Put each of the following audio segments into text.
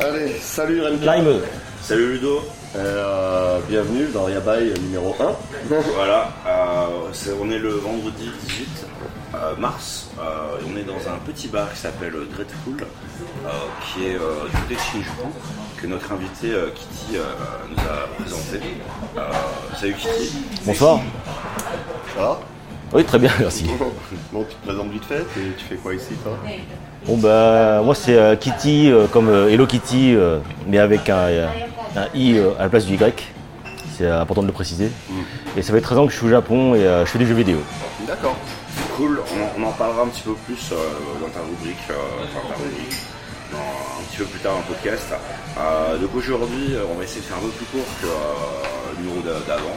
Allez, salut. Lime. Salut Ludo. Euh, bienvenue dans Yabai numéro 1. Voilà, euh, on est le vendredi 18 euh, mars. euh, et on est dans un petit bar qui s'appelle Dreadful, euh, qui est euh, du côté de Shinjuku, que notre invité euh, Kitty euh, nous a présenté. Euh, salut Kitty. Bonsoir. Ça va? Oui, très bien, merci. Bon, tu te présentes vite fait et tu fais quoi ici toi? Bon bah moi c'est euh, Kitty euh, comme euh, Hello Kitty mais avec un, un i à la place du y. C'est important de le préciser. Et ça fait 13 ans que je suis au Japon et je fais des jeux vidéo. D'accord. Cool, on, on en parlera un petit peu plus dans ta rubrique, enfin ta rubrique, dans- un petit peu plus tard dans le podcast. Donc aujourd'hui, on va essayer de faire un peu plus court que le numéro d'a- d'avant,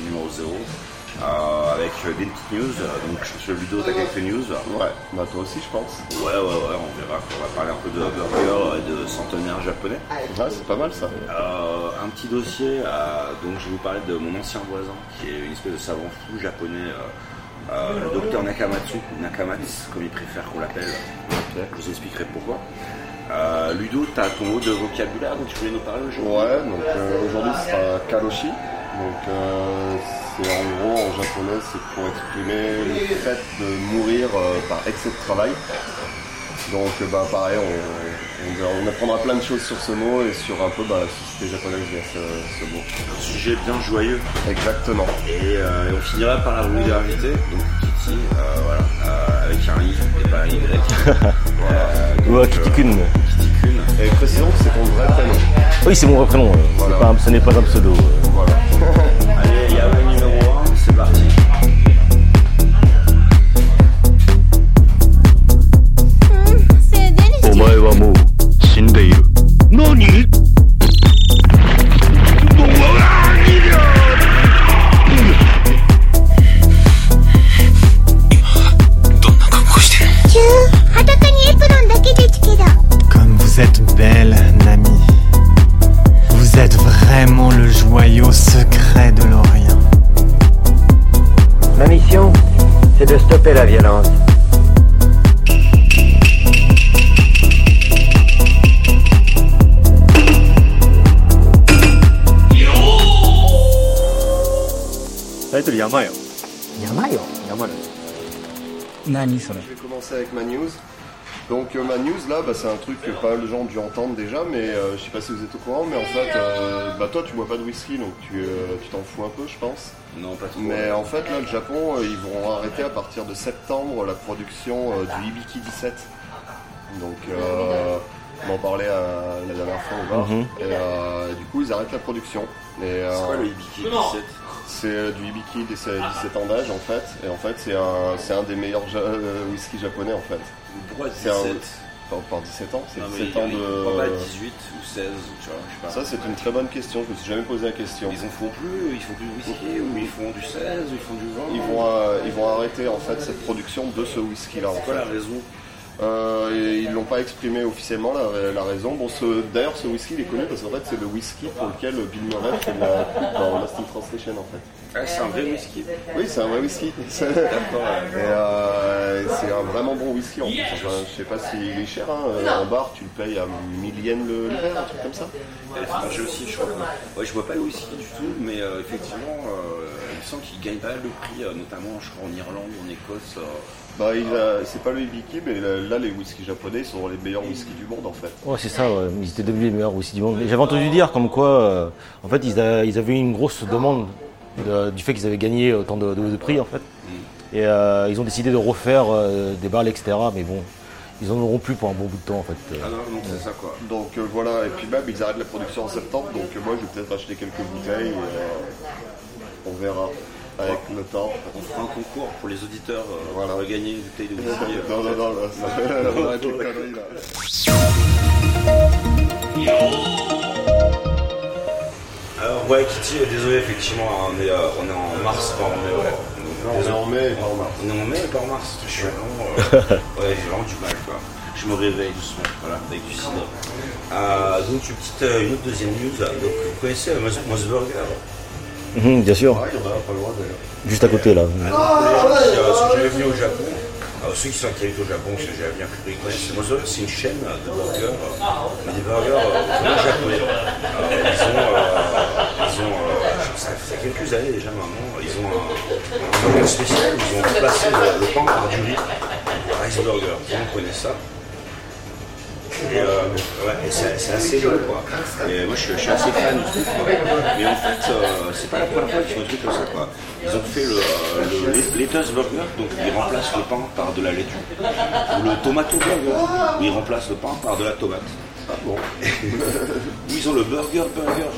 le numéro 0, avec euh, des petites news. Donc je pense que Ludo, t'as quelques news? Ouais, bah toi aussi je pense. Ouais, ouais, ouais, on verra. On va parler un peu de burger et de centenaire japonais. Ouais, c'est pas mal ça. Euh, un petit dossier, euh, donc je vais vous parler de mon ancien voisin qui est une espèce de savant fou japonais, euh, euh, le docteur Nakamatsu, Nakamatsu comme il préfère qu'on l'appelle. Je vous expliquerai pourquoi. Euh, Ludo, tu as ton mot de vocabulaire dont tu voulais nous parler aujourd'hui? Ouais, donc euh, aujourd'hui ce sera Kaloshi. Donc euh, c'est en gros en japonais c'est pour exprimer le fait de mourir euh, par excès de travail. Donc euh, bah pareil, on, on- on apprendra plein de choses sur ce mot et sur un peu bah, la société japonaise via ce, ce mot. Un sujet bien joyeux. Exactement. Et, euh, et on finira par la d'invité, donc Kitty, euh, voilà, euh, avec un I et pas un Y. Euh, donc, Ouais, euh, Kitty Kun. Kitty et précisons que c'est ton vrai prénom. Oui, c'est mon vrai prénom. Ce n'est pas un pseudo. Voilà. Allez, Yahweh numéro 1, c'est parti. Hum, Omae wa mou shinderu. Nani Comme vous êtes belle, Nami. Vous êtes vraiment le joyau secret de l'Orient. Ma mission, c'est de stopper la violence. Je vais commencer avec ma news. Donc euh, ma news là, bah, c'est un truc que pas mal de gens ont dû entendre déjà, mais euh, je sais pas si vous êtes au courant, mais en fait, euh, bah toi tu bois pas de whisky, donc tu euh, tu t'en fous un peu, je pense. Non, pas trop. Mais en fait là, le Japon, euh, ils vont arrêter à partir de septembre la production euh, du Ibiki 17. Donc euh, on en parlait euh, la dernière fois au bar. Mhm. Et euh, du coup, ils arrêtent la production. Euh, C'est quoi le Ibiki 17 c'est euh, du Ibiki 17 17 ans d'âge en fait. Et en fait, c'est un, c'est un des meilleurs ja- euh, whisky japonais en fait. Pourquoi C'est un- 17 Par, par 17 ans, c'est Non, mais 17 ans Pourquoi pas de. 18 ou 16 tu vois, je sais pas. Ça, c'est une très bonne question. Je me suis jamais posé la question. Ils en font plus, ils font du whisky, ou ils font du 16, ou ils font du vin. Ils vont, euh, ils vont arrêter en fait cette production de ce whisky là. C'est quoi la raison? Euh, et ils l'ont pas exprimé officiellement la, la raison. Bon, d'ailleurs, ce whisky il est connu parce qu'en fait, c'est le whisky pour lequel Bill Murray fait la pub dans Lost in Translation en fait. Ah, c'est un vrai whisky. Oui, c'est un vrai whisky. C'est euh, c'est un vraiment bon whisky en plus. Enfin, je sais pas s'il est cher. Hein. Euh, En bar, tu le payes à 1000 yens le, verre, un truc comme ça. Fromage aussi, je crois. Ouais, je bois pas le whisky du tout, mais euh, effectivement, euh, il me semble qu'il gagne pas mal de prix, notamment, je crois, en Irlande en Écosse. euh. Bah, il a- c'est pas le Ibiki, mais là, les whiskies japonais sont les meilleurs whiskies du monde en fait. Ouais, c'est ça, ouais. ils étaient devenus les meilleurs aussi du monde. Mais J'avais entendu dire comme quoi, euh, en fait, ils, a- ils avaient une grosse demande de- du fait qu'ils avaient gagné autant de, de- de prix, en fait. Et euh, ils ont décidé de refaire euh, des balles, etc. Mais bon, ils en auront plus pour un bon bout de temps, en fait. Ah non, non, c'est ça quoi. Donc euh, voilà, et puis même ils arrêtent la production en septembre, donc euh, moi je vais peut-être acheter quelques bouteilles, et, euh, on verra avec le temps. On fera un concours pour les auditeurs euh, Voilà. pour gagner une bouteille de whisky. euh. Non, non, non, là, ça on arrête les conneries là. Alors, ouais, Kitty, euh, désolé, effectivement, on est, euh, on est en mars, pas en mai, ouais. Donc, Non, on est en mai et pas en mars. On est en mai et pas en mars. Je suis vraiment. euh, ouais, j'ai vraiment du mal, quoi. Je me réveille doucement, voilà, avec du cidre. Euh, donc, une petite, euh, une autre deuxième news. Donc, vous connaissez euh, Mos- Mosburger Mhm, bien sûr, Ah, il y en a pas loin d'ailleurs. juste à côté, là. Les gens qui sont jamais venus au Japon, Alors, ceux qui sont actifs au Japon, c'est j'ai bien compris, connaissent. Mozo Burger, c'est une chaîne de burgers, mais des burgers euh, vraiment japonais. Alors, ils ont, euh, ils ont euh, je- ça fait quelques années déjà maintenant, ils ont un, un burger spécial ils ont remplacé le, pain par du riz. Rice burger, monde connaît ça. Euh, ouais, c'est assez long quoi. Moi je suis, assez fan du truc. Mais en fait, euh, c'est pas la première fois qu'ils font un truc comme ça quoi. Ils ont fait le, le let- lettuce burger, donc ils remplacent le pain par de la laitue. Ou le tomato burger, où ils remplacent le pain par de la tomate. Ah bon ils ont le burger burger.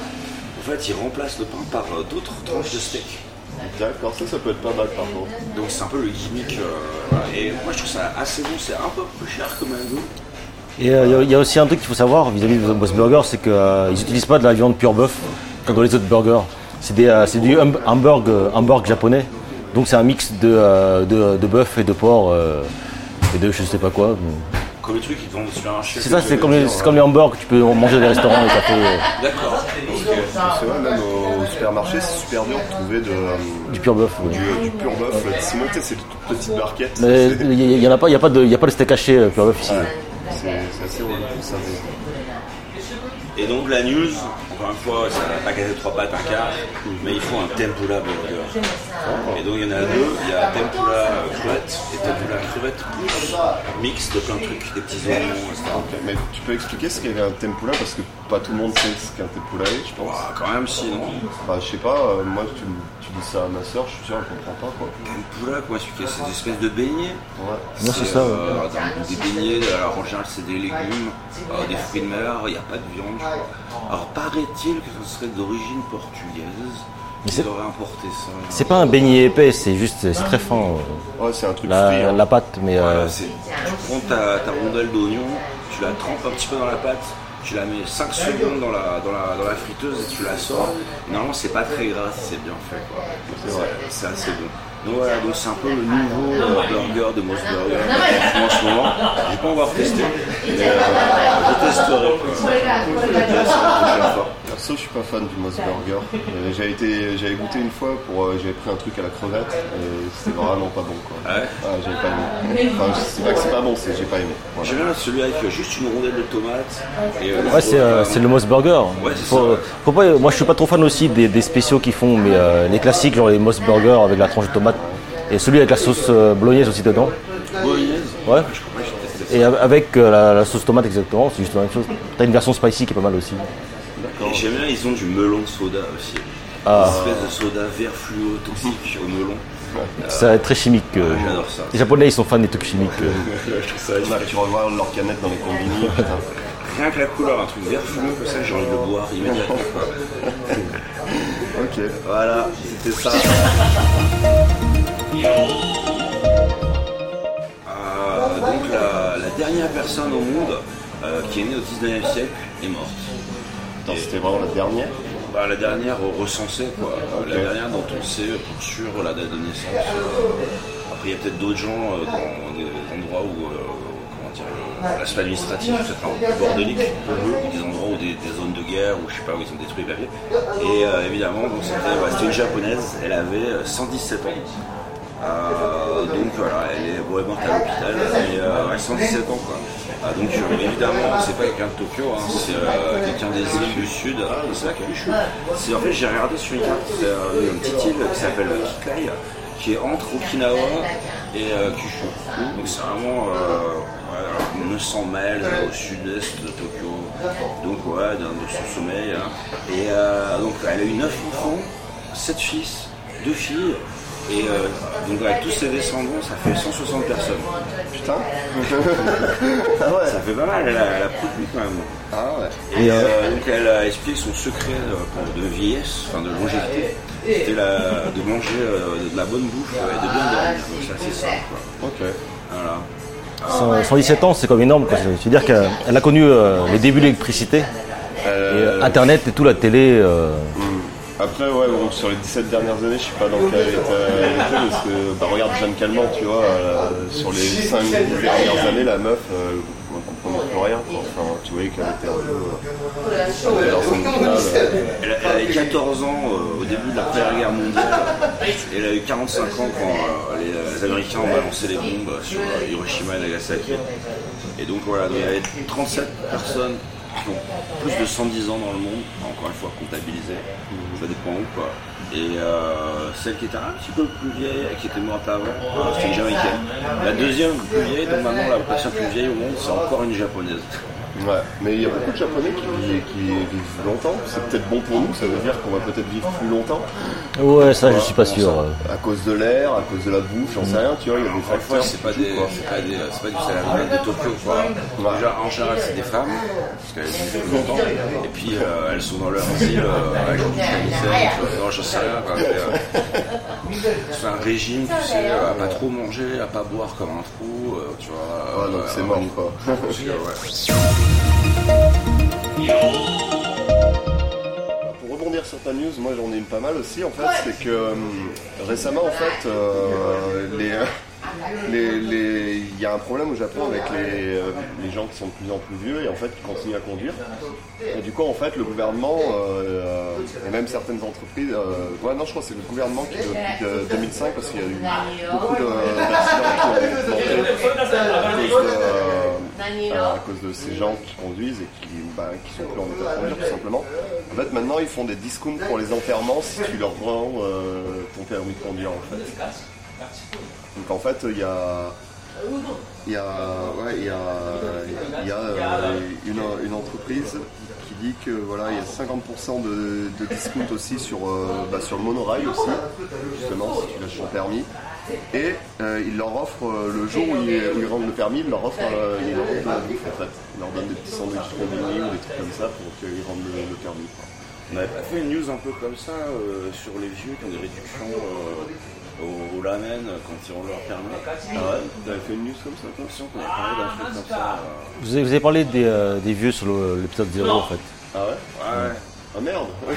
En fait, ils remplacent le pain par euh, d'autres tranches de steak. D'accord, ça, ça peut être pas mal par contre. Donc c'est un peu le gimmick. euh, voilà. Et moi je trouve ça assez bon, c'est un peu plus cher que McDo. Et euh, il y a- il y, a aussi un truc qu'il faut savoir vis-à-vis de Boss Burger, c'est qu'ils n'utilisent pas de la viande pure bœuf comme dans les autres burgers. C'est euh, du hum- hamburg, euh, hamburg japonais. Donc c'est un mix de, euh, de, de bœuf et de porc euh, et de je sais pas quoi. Comme le truc qu'ils vendent au supermarché. C'est ça, c'est comme, les- comme les hamburgs que tu peux manger dans les restaurants et cafés. euh, C'est vrai, même au supermarché, c'est super dur de trouver de, euh, du pur bœuf. ouais. du, du pur bœuf. Simon, tu sais, c'est des toutes petites barquettes. Mais il n'y en a pas, il y a pas de, y a pas de steak haché euh, pur bœuf ici. C'est assez relou ça. Et donc la news, encore une fois, ça va pas casser trois pattes, un quart, mais il faut un tempura burger. Et donc il y en a deux, il y a tempura crevette et tempura crevette mix de plein de trucs, des petits oignons, etc. Ok, Mais tu peux expliquer ce qu'est un tempura parce que pas tout le monde sait ce qu'est un tempura est, je pense. Quand même sinon. Bah, je sais pas, euh, moi tu, tu dis ça à ma soeur, je suis sûr elle comprend pas quoi. Tempura, comment expliquer C'est des espèces de beignets. Ouais. Non, c'est ça. ouais. euh, dans- des beignets, alors en général c'est des légumes, euh, des fruits de mer, il n'y a pas de viande, je crois. Alors paraît-il que ce serait d'origine portugaise. Mais Ils c'est- auraient importé ça. C'est pas un beignet épais, c'est juste, c'est très fin. euh, Ouais, c'est un truc La, frit. hein. la pâte, mais euh, Voilà, c'est- tu prends ta, ta rondelle d'oignon, tu la trempes un petit peu dans la pâte, tu la mets 5 secondes dans la, dans la, dans la friteuse et tu la sors. Normalement, c'est pas très gras si c'est bien fait. quoi. C'est vrai. C'est assez bon. Donc voilà, donc c'est un peu le nouveau euh, burger de Moss Burger en ce moment. J'ai pas encore testé, mais euh, je testerai. Je testerai la prochaine fois. Perso, je suis pas fan du Moss Burger. Euh, J'avais été, j'avais goûté une fois pour, euh, j'avais pris un truc à la crevette et c'était vraiment pas bon quoi. Ouais. Ah, j'avais pas aimé. Enfin, c'est pas que c'est pas bon, c'est j'ai pas aimé. Voilà. J'aime bien celui avec juste une rondelle de tomate. Et, euh, ouais, c'est euh, c'est le Moss Burger. Ouais, c'est Faut- ça. faut pas- moi, je suis pas trop fan aussi des, des spéciaux qu'ils font, mais euh, les classiques, genre les Moss Burger avec la tranche de tomate et celui avec la sauce euh, bolognaise aussi dedans. Bolognaise. Ouais. Je. Et avec euh, la, la sauce tomate exactement, c'est juste la même chose. T'as une version spicy qui est pas mal aussi. Et J'aime bien, ils ont du melon soda aussi. Ah. Une espèce de soda vert fluo toxique au melon. Ça va être très chimique. euh. J'adore ça. Les Japonais, ils sont fans des trucs chimiques. euh. Je trouve ça Là, tu revois leur canette dans les combini. Rien que la couleur, un truc vert fluo comme ça, j'ai envie de le boire immédiatement. Ok. Voilà, c'était ça. Euh, donc la, la dernière personne au monde euh, qui est née au 19e siècle est morte. Attends, c'était vraiment la dernière Bah, la dernière recensée, quoi. Euh, La dernière dont on sait pour sûr la date de naissance. Après, il y a peut-être d'autres gens euh, dans des endroits où, euh, comment dire, l'aspect administratif peut être un peu bordélique, ou des endroits où des, des zones de guerre, ou je sais pas, où ils ont détruit les papiers. Et euh, évidemment, donc, c'était bah, une japonaise, elle avait euh, 117 ans. Euh, donc voilà, elle est, est morte à l'hôpital, mais euh, ouais, 117 ans quoi. Ah, donc évidemment, c'est pas quelqu'un de Tokyo, hein, c'est euh, quelqu'un des îles du sud. Ah, c'est là Kyushu. C'est en fait, j'ai regardé sur une carte, c'est euh, une petite île qui s'appelle Kikai, qui est entre Okinawa et euh, Kyushu. Donc c'est vraiment euh, ouais, 900 miles au sud-est de Tokyo. Donc ouais, dans de son sommeil. hein. Et euh, donc elle a eu 9 enfants, 7 fils, 2 filles. Et euh, donc avec tous ses descendants, ça fait 160 personnes. Putain Ah ouais Ça fait pas mal, elle a, elle a produit quand même. Ah ouais Et Et, euh, donc elle a expliqué son secret euh, de vieillesse, enfin de longévité, c'était de manger euh, de la bonne bouffe et de bien dormir. Donc c'est assez simple. Quoi. Ok. Voilà. 100 117 ans, c'est comme énorme. quoi. C'est-à-dire qu'elle elle a connu euh, les débuts de l'électricité, et, Euh, euh, Internet et tout, la télé. euh, Après, ouais, bon, sur les 17 dernières années, je sais pas dans quel état elle parce que, bah, regarde Jeanne Calment, tu vois, euh, sur les 5 dernières années, la meuf, euh, on comprenait plus rien. Enfin, tu voyais qu'elle était un peu. euh, Elle, avait 14 ans euh, au début de la Première Guerre mondiale et elle a eu 45 ans quand les, Américains ont balancé les bombes sur Hiroshima et Nagasaki. Et donc voilà, il y avait 37 personnes ont plus de 110 ans dans le monde, encore une fois comptabilisées, ça dépend où quoi. Et euh, celle qui était un petit peu plus vieille, qui était morte avant, euh, c'était une Jamaïcaine. La deuxième plus vieille, donc maintenant la personne plus vieille au monde, c'est encore une Japonaise. Ouais, mais il y a beaucoup de Japonais qui, qui vivent longtemps. C'est peut-être bon pour nous, ça veut dire qu'on va peut-être vivre plus longtemps. Ouais, ça, je suis pas sûr. À cause de l'air, à cause de la bouffe, j'en sais rien, tu vois, il y a des facteurs. c'est pas des, c'est pas des, c'est pas du salarié de Tokyo, quoi. Déjà, en général, c'est des femmes, parce qu'elles vivent plus longtemps, et puis euh, elles sont dans leur asile, euh, avec une camisette, euh, non, je sais rien, euh, c'est un régime, tu sais, euh, à pas trop manger, à pas boire comme un trou, euh, tu vois. Ah, donc euh, c'est mort, quoi. Ouais. Pour rebondir sur ta news, moi j'en ai une pas mal aussi en fait, c'est que euh, récemment en fait, euh, les, les- il y a un problème au Japon avec les, euh, les gens qui sont de plus en plus vieux et en fait qui continuent à conduire. Et du coup en fait le gouvernement euh, euh, et même certaines entreprises, euh, ouais non je crois que c'est le gouvernement qui depuis euh, 2005 parce qu'il y a eu beaucoup de- d'accidents qui ont augmenté à cause de, euh, à cause de ces gens qui conduisent et qui, bah, qui sont plus en état de conduire tout simplement. En fait, maintenant, ils font des discounts pour les enterrements si tu leur rends euh, ton permis de conduire, en fait. Donc, en fait, il y a... Il y a, ouais, il y a, il y a euh, une, entreprise que voilà, il y a 50% de, de discount aussi sur, euh, bah, sur le monorail aussi, justement, si tu lâches ton permis. Et euh, il leur offre, euh, le jour où ils, rendent le permis, il leur offre, euh, il bouffe en fait. Il leur donne des petits sandwichs ou des trucs comme ça pour qu'ils rendent le, permis. On avait pas fait une news un peu comme ça sur les vieux qui ont des réductions au, au lamen quand ils ont leur permis. Ah ouais Vous avez fait une news comme ça J'ai l'impression qu'on a parlé d'un truc comme ça. euh. Vous avez, vous avez parlé des, euh, des vieux sur le- l'épisode 0 en fait. Ah ouais? Ouais. Ah merde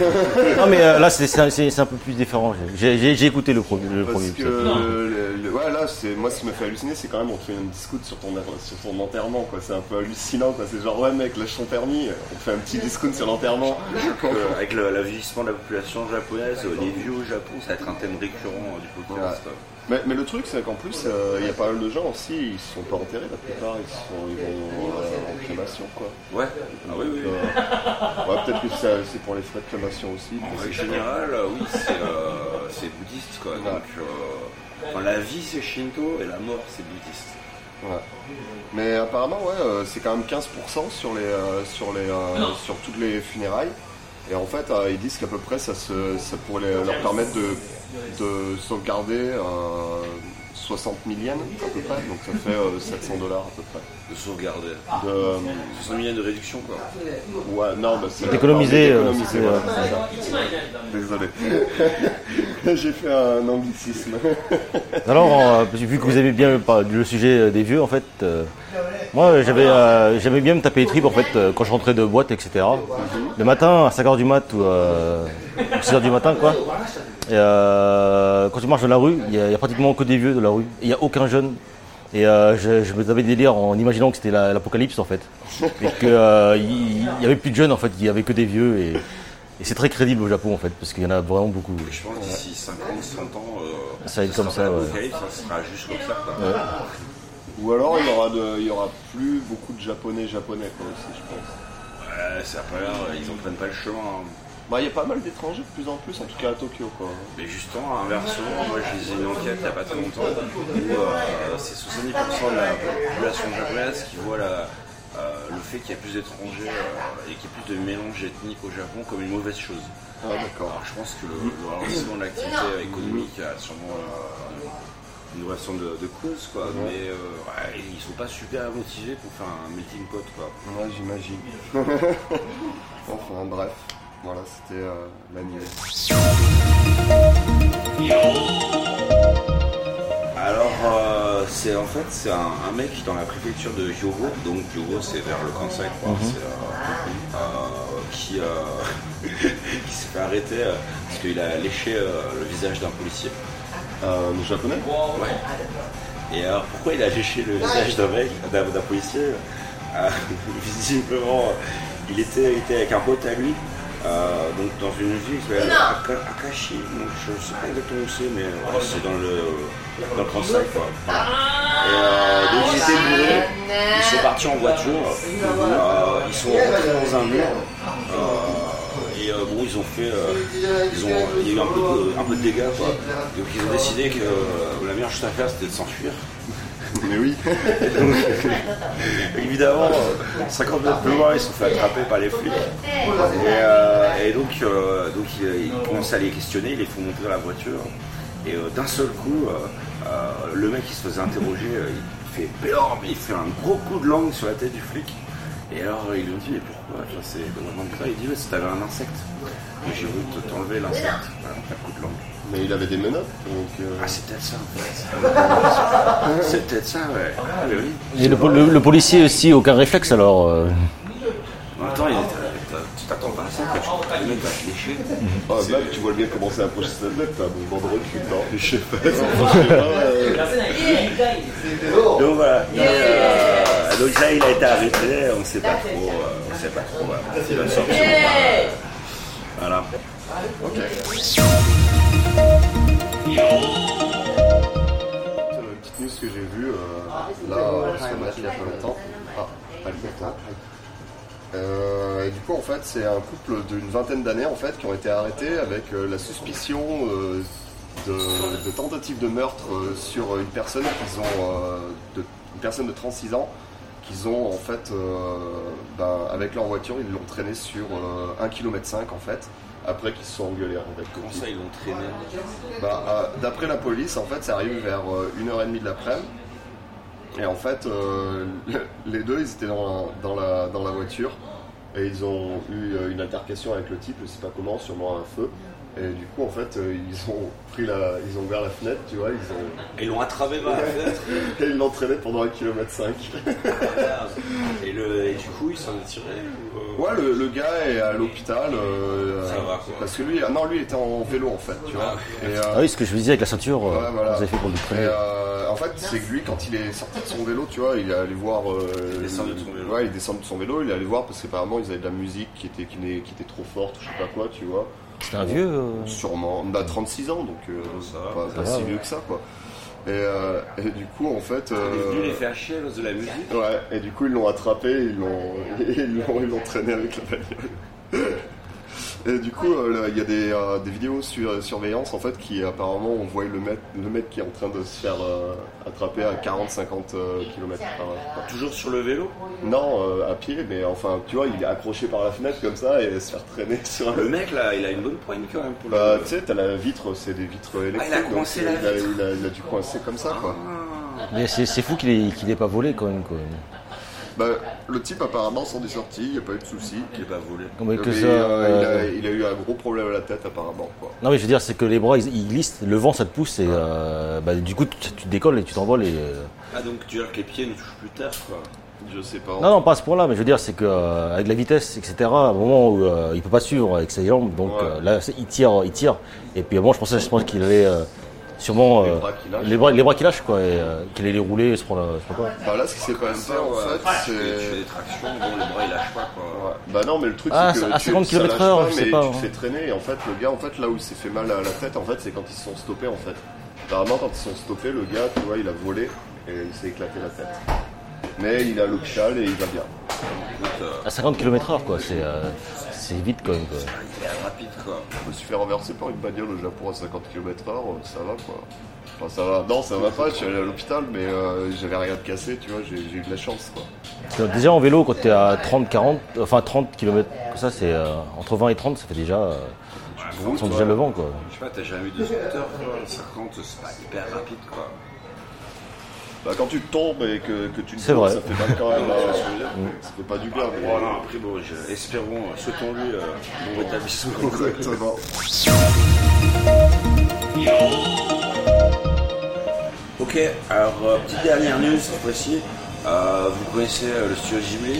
Non mais euh, là c'est c'est un, peu plus différent. J'ai écouté le, pro- le Parce premier que le- le- ouais, là, c'est moi ce qui m'a fait halluciner, c'est quand même on te fait un discours sur ton sur ton enterrement, quoi. C'est un peu hallucinant, quoi. C'est genre ouais mec, lâche ton permis, on te fait un petit discount sur l'enterrement. Euh, avec le, le vieillissement de la population japonaise, les vieux au Japon, ça va être un thème récurrent euh, du podcast. Mais, mais le truc, c'est qu'en plus, euh, il y a pas mal de gens aussi, ils se sont pas enterrés la plupart, ils, sont, ils vont euh, en crémation, quoi. Ouais, ah oui, oui. Euh, ouais, peut-être que ça- c'est pour les frais de crémation aussi. En règle générale, oui, c'est euh, c'est bouddhiste quoi. Donc, euh, la vie c'est shinto et la mort c'est bouddhiste. Ouais. Mais apparemment, ouais, euh, c'est quand même 15% sur, les, euh, sur, les, euh, sur toutes les funérailles. Et en fait, euh, ils disent qu'à peu près, ça, se, ça pourrait leur permettre de, de sauvegarder euh, 60 000 yens, à peu près. Donc ça fait euh, 700 dollars à peu près. De sauvegarder. De, euh, 60 millions de réduction quoi. ouais, non, bah, c'est D'économiser, euh, euh. Désolé. J'ai fait un anglicisme. Alors, euh, vu que vous avez bien le sujet euh, des vieux, en fait, euh, moi j'avais euh, j'aimais bien me taper les tripes en fait euh, quand je rentrais de boîte, etc. Le matin à 5h du mat ou euh, 6h du matin, quoi. Et, euh, quand tu marches dans la rue, il y, a- a pratiquement que des vieux de la rue. Il n'y a aucun jeune. Et euh, je, je me tapais des délires en imaginant que c'était la- l'apocalypse en fait. Et qu'il n'y avait plus de jeunes en fait, il n'y avait que des vieux. Et, et c'est très crédible au Japon en fait, parce qu'il y en a vraiment beaucoup. Je pense que d'ici 50, 100 ans, euh, Ça va être comme ça, pas ouais. ça sera juste comme ça. Ou alors, il y, aura de, il y aura plus beaucoup de japonais japonais, quoi, aussi, je pense. Ouais, c'est après là, ils en prennent pas le chemin. hein. Bah, il y a pas mal d'étrangers de plus en plus, en tout cas à Tokyo, quoi. Mais justement, inversement, moi je lisais une enquête il n'y a pas très longtemps où euh, c'est 70% de la population japonaise qui voit la- euh, le fait qu'il y ait plus d'étrangers euh, et qu'il y ait plus de mélange ethnique au Japon comme une mauvaise chose. Ah, d'accord. Alors je pense que le, le ralentissement de l'activité économique a sûrement euh, une relation de, de cause, quoi. Mais euh, ouais, ils sont pas super motivés pour faire un melting pot, quoi. Ouais, j'imagine. enfin, bref. Voilà, c'était euh, la. Alors, euh, c'est en fait c'est un, un mec dans la préfecture de Hyogo, donc Hyogo c'est vers le Kansai, quoi. C'est, euh, euh, qui, euh, qui s'est fait arrêter euh, parce qu'il a léché euh, le visage d'un policier. Euh, le japonais? Ouais. Et alors pourquoi il a léché le visage d'un mec, d'un d'un policier? Euh, visiblement, il était, il était avec un pote à lui, euh, donc dans une ville qui s'appelle Aka- Akashi, donc je ne sais pas exactement où c'est, mais euh, c'est dans le, dans le Kansai, quoi. Voilà. Et euh, donc ils étaient bourrés, ils sont partis en voiture, euh, ils sont rentrés dans un mur, euh, et euh, bon, ils ont fait, euh, ils ont, il y a eu un peu de, un peu de dégâts, quoi. Donc ils ont décidé que euh, la meilleure chose à faire c'était de s'enfuir. Mais oui. Évidemment, euh, 50 mètres plus loin, ils sont fait attraper par les flics. Et, euh, donc, euh, donc ils, ils commencent à les questionner, ils les font monter dans la voiture. Et euh, d'un seul coup, euh, euh, le mec qui se faisait interroger, euh, il fait il fait un gros coup de langue sur la tête du flic. Et alors ils lui ont dit mais pourquoi? C'est. Il dit ouais, t'avais un insecte. J'ai voulu te- t'enlever l'insecte. Un coup de langue. Mais il avait des menottes, donc. euh, Ah c'est peut-être ça en fait. c'est peut-être ça ouais. Ah mais oui. Et le, po- le- le policier aussi, aucun réflexe alors. euh. Il est- tu t'attends pas à ça. Tu- le mec va te lécher. Ah, là, tu vois le gars commencer à approcher sa tête, t'as un mouvement de recul, non? Je sais pas. Euh, Donc voilà. Euh, donc là, il a été arrêté, on sait pas trop, euh, on sait pas trop. Voilà. Il va sortir. euh, Voilà. C'est une petite news que j'ai vue là le net il y a pas longtemps. Ah, du coup, en fait, c'est un couple d'une vingtaine d'années en fait qui ont été arrêtés avec euh, la suspicion de, tentative de meurtre euh, sur une personne qu'ils ont, de, une personne de 36 ans qu'ils ont en fait, euh, ben, avec leur voiture, ils l'ont traîné sur euh, 1 km 5 en fait. Après qu'ils se sont engueulés avec Comment ça, ils l'ont traîné bah, euh, D'après la police, en fait, c'est arrivé vers euh, 1h30 de l'après-midi. Et en fait, euh, les deux, ils étaient dans, dans, la, dans la voiture. Et ils ont eu euh, une altercation avec le type, je sais pas comment, sûrement un feu. Et du coup, en fait, euh, ils ont pris la, ils ont ouvert la fenêtre, tu vois, ils ont, Ils l'ont attrapé par la fenêtre. et ils l'ont traîné pendant un kilomètre 5. Et, le, et du coup, ils s'en est tiré ou, euh, Ouais, le, le gars est à l'hôpital. euh, Ça va, quoi. Parce que lui, ah non, lui était en vélo en fait, tu vois. Et, euh, Ah oui, ce que je vous disais avec la ceinture, euh, Ouais, voilà. vous avez fait pour le euh, en fait, c'est que lui, quand il est sorti de son vélo, tu vois, il est allé voir. euh, Il descend de son vélo. Ouais, il descend de son vélo, il est allé voir parce qu'apparemment, ils avaient de la musique qui était, qui, n'est- qui était trop forte, ou je sais pas quoi, tu vois. C'était un vieux. euh, Sûrement. Bah, 36 ans, donc euh, Ça pas, ça pas va, si ouais. vieux que ça, quoi. Et, euh, et du coup, en fait. Il est venu euh, les faire chier à cause de la musique. Ouais, et du coup, ils l'ont attrapé, ils l'ont, ils l'ont, ils l'ont traîné avec la bagnole. Et du coup, euh, il y a des, euh, des vidéos sur surveillance en fait qui apparemment on voit le mec, le mec qui est en train de se faire euh, attraper à 40-50 km par heure. Toujours sur le vélo? Non, euh, à pied, mais enfin, tu vois, il est accroché par la fenêtre comme ça et se faire traîner sur Le le. mec là, il a une bonne poigne quand même pour le. Bah, tu sais, t'as la vitre, c'est des vitres électriques. Ah, il a donc, coincé euh, la il a- vitre. il a- il a dû coincer comme ça, quoi. Mais c'est fou qu'il ait, qu'il ait pas volé quand même. Quoi. Bah, le type apparemment s'en est sorti, il n'y a pas eu de souci. Il est pas volé. Non, mais que Mais, ça, euh, il, a, il a eu un gros problème à la tête apparemment quoi. Non, mais je veux dire, c'est que les bras ils, ils glissent, le vent ça te pousse et euh, bah, du coup tu, tu décolles et tu t'envoles. Et, euh, Ah donc tu veux dire que les pieds ne touchent plus terre quoi. Je sais pas. Non, non, pas à ce point-là, mais je veux dire, c'est que euh, avec la vitesse, etc., à un moment où euh, il peut pas suivre avec ses jambes, donc Ouais. euh, là il tire, il tire. Et puis bon, je pensais, je pense qu'il allait euh, sûrement Les euh, bras qui lâchent. les bras, les bras qui lâchent quoi, et euh, qu'il allait les rouler, et se prendre, je sais pas quoi. Bah là ce qui s'est passé en fait tu, fais, tu fais c'est. des tractions, bon les bras ils lâchent pas quoi. Ouais. Bah non mais le truc Ah, c'est que à tu- 50 ça km/h, lâche je sais pas, tu hein. te fais traîner et en fait le gars en fait là où il s'est fait mal à la tête en fait c'est quand ils se sont stoppés en fait. Apparemment quand ils se sont stoppés le gars tu vois il a volé et il s'est éclaté la tête. Mais il à l'hôpital et il va bien. À 50 km/h quoi, c'est euh, c'est vite quand même quoi. rapide quoi. Je me suis fait renverser par une bagnole au Japon à 50 km/h, ça va quoi. Enfin ça va. Non ça va pas, je suis allé à l'hôpital mais euh, j'avais rien de cassé tu vois, j'ai eu de la chance quoi. Déjà en vélo, quand tu es à 30, 40, enfin 30 km, ça c'est euh, entre 20 et 30, ça fait déjà, euh, Bon, ils sont toi, déjà le vent quoi. Je sais pas, t'as jamais eu de scooter quoi. 50 c'est pas hyper rapide quoi. Bah, quand tu tombes et que, que tu te vrai. ça fait mal quand même. hein. Ça fait pas du bien. mais- Voilà, après bon, je- espérons, euh, souhaitons-lui euh, bon rétablissement. Exactement. Ok, alors euh, petite dernière news cette fois-ci. Euh, vous connaissez euh, le studio Ghibli?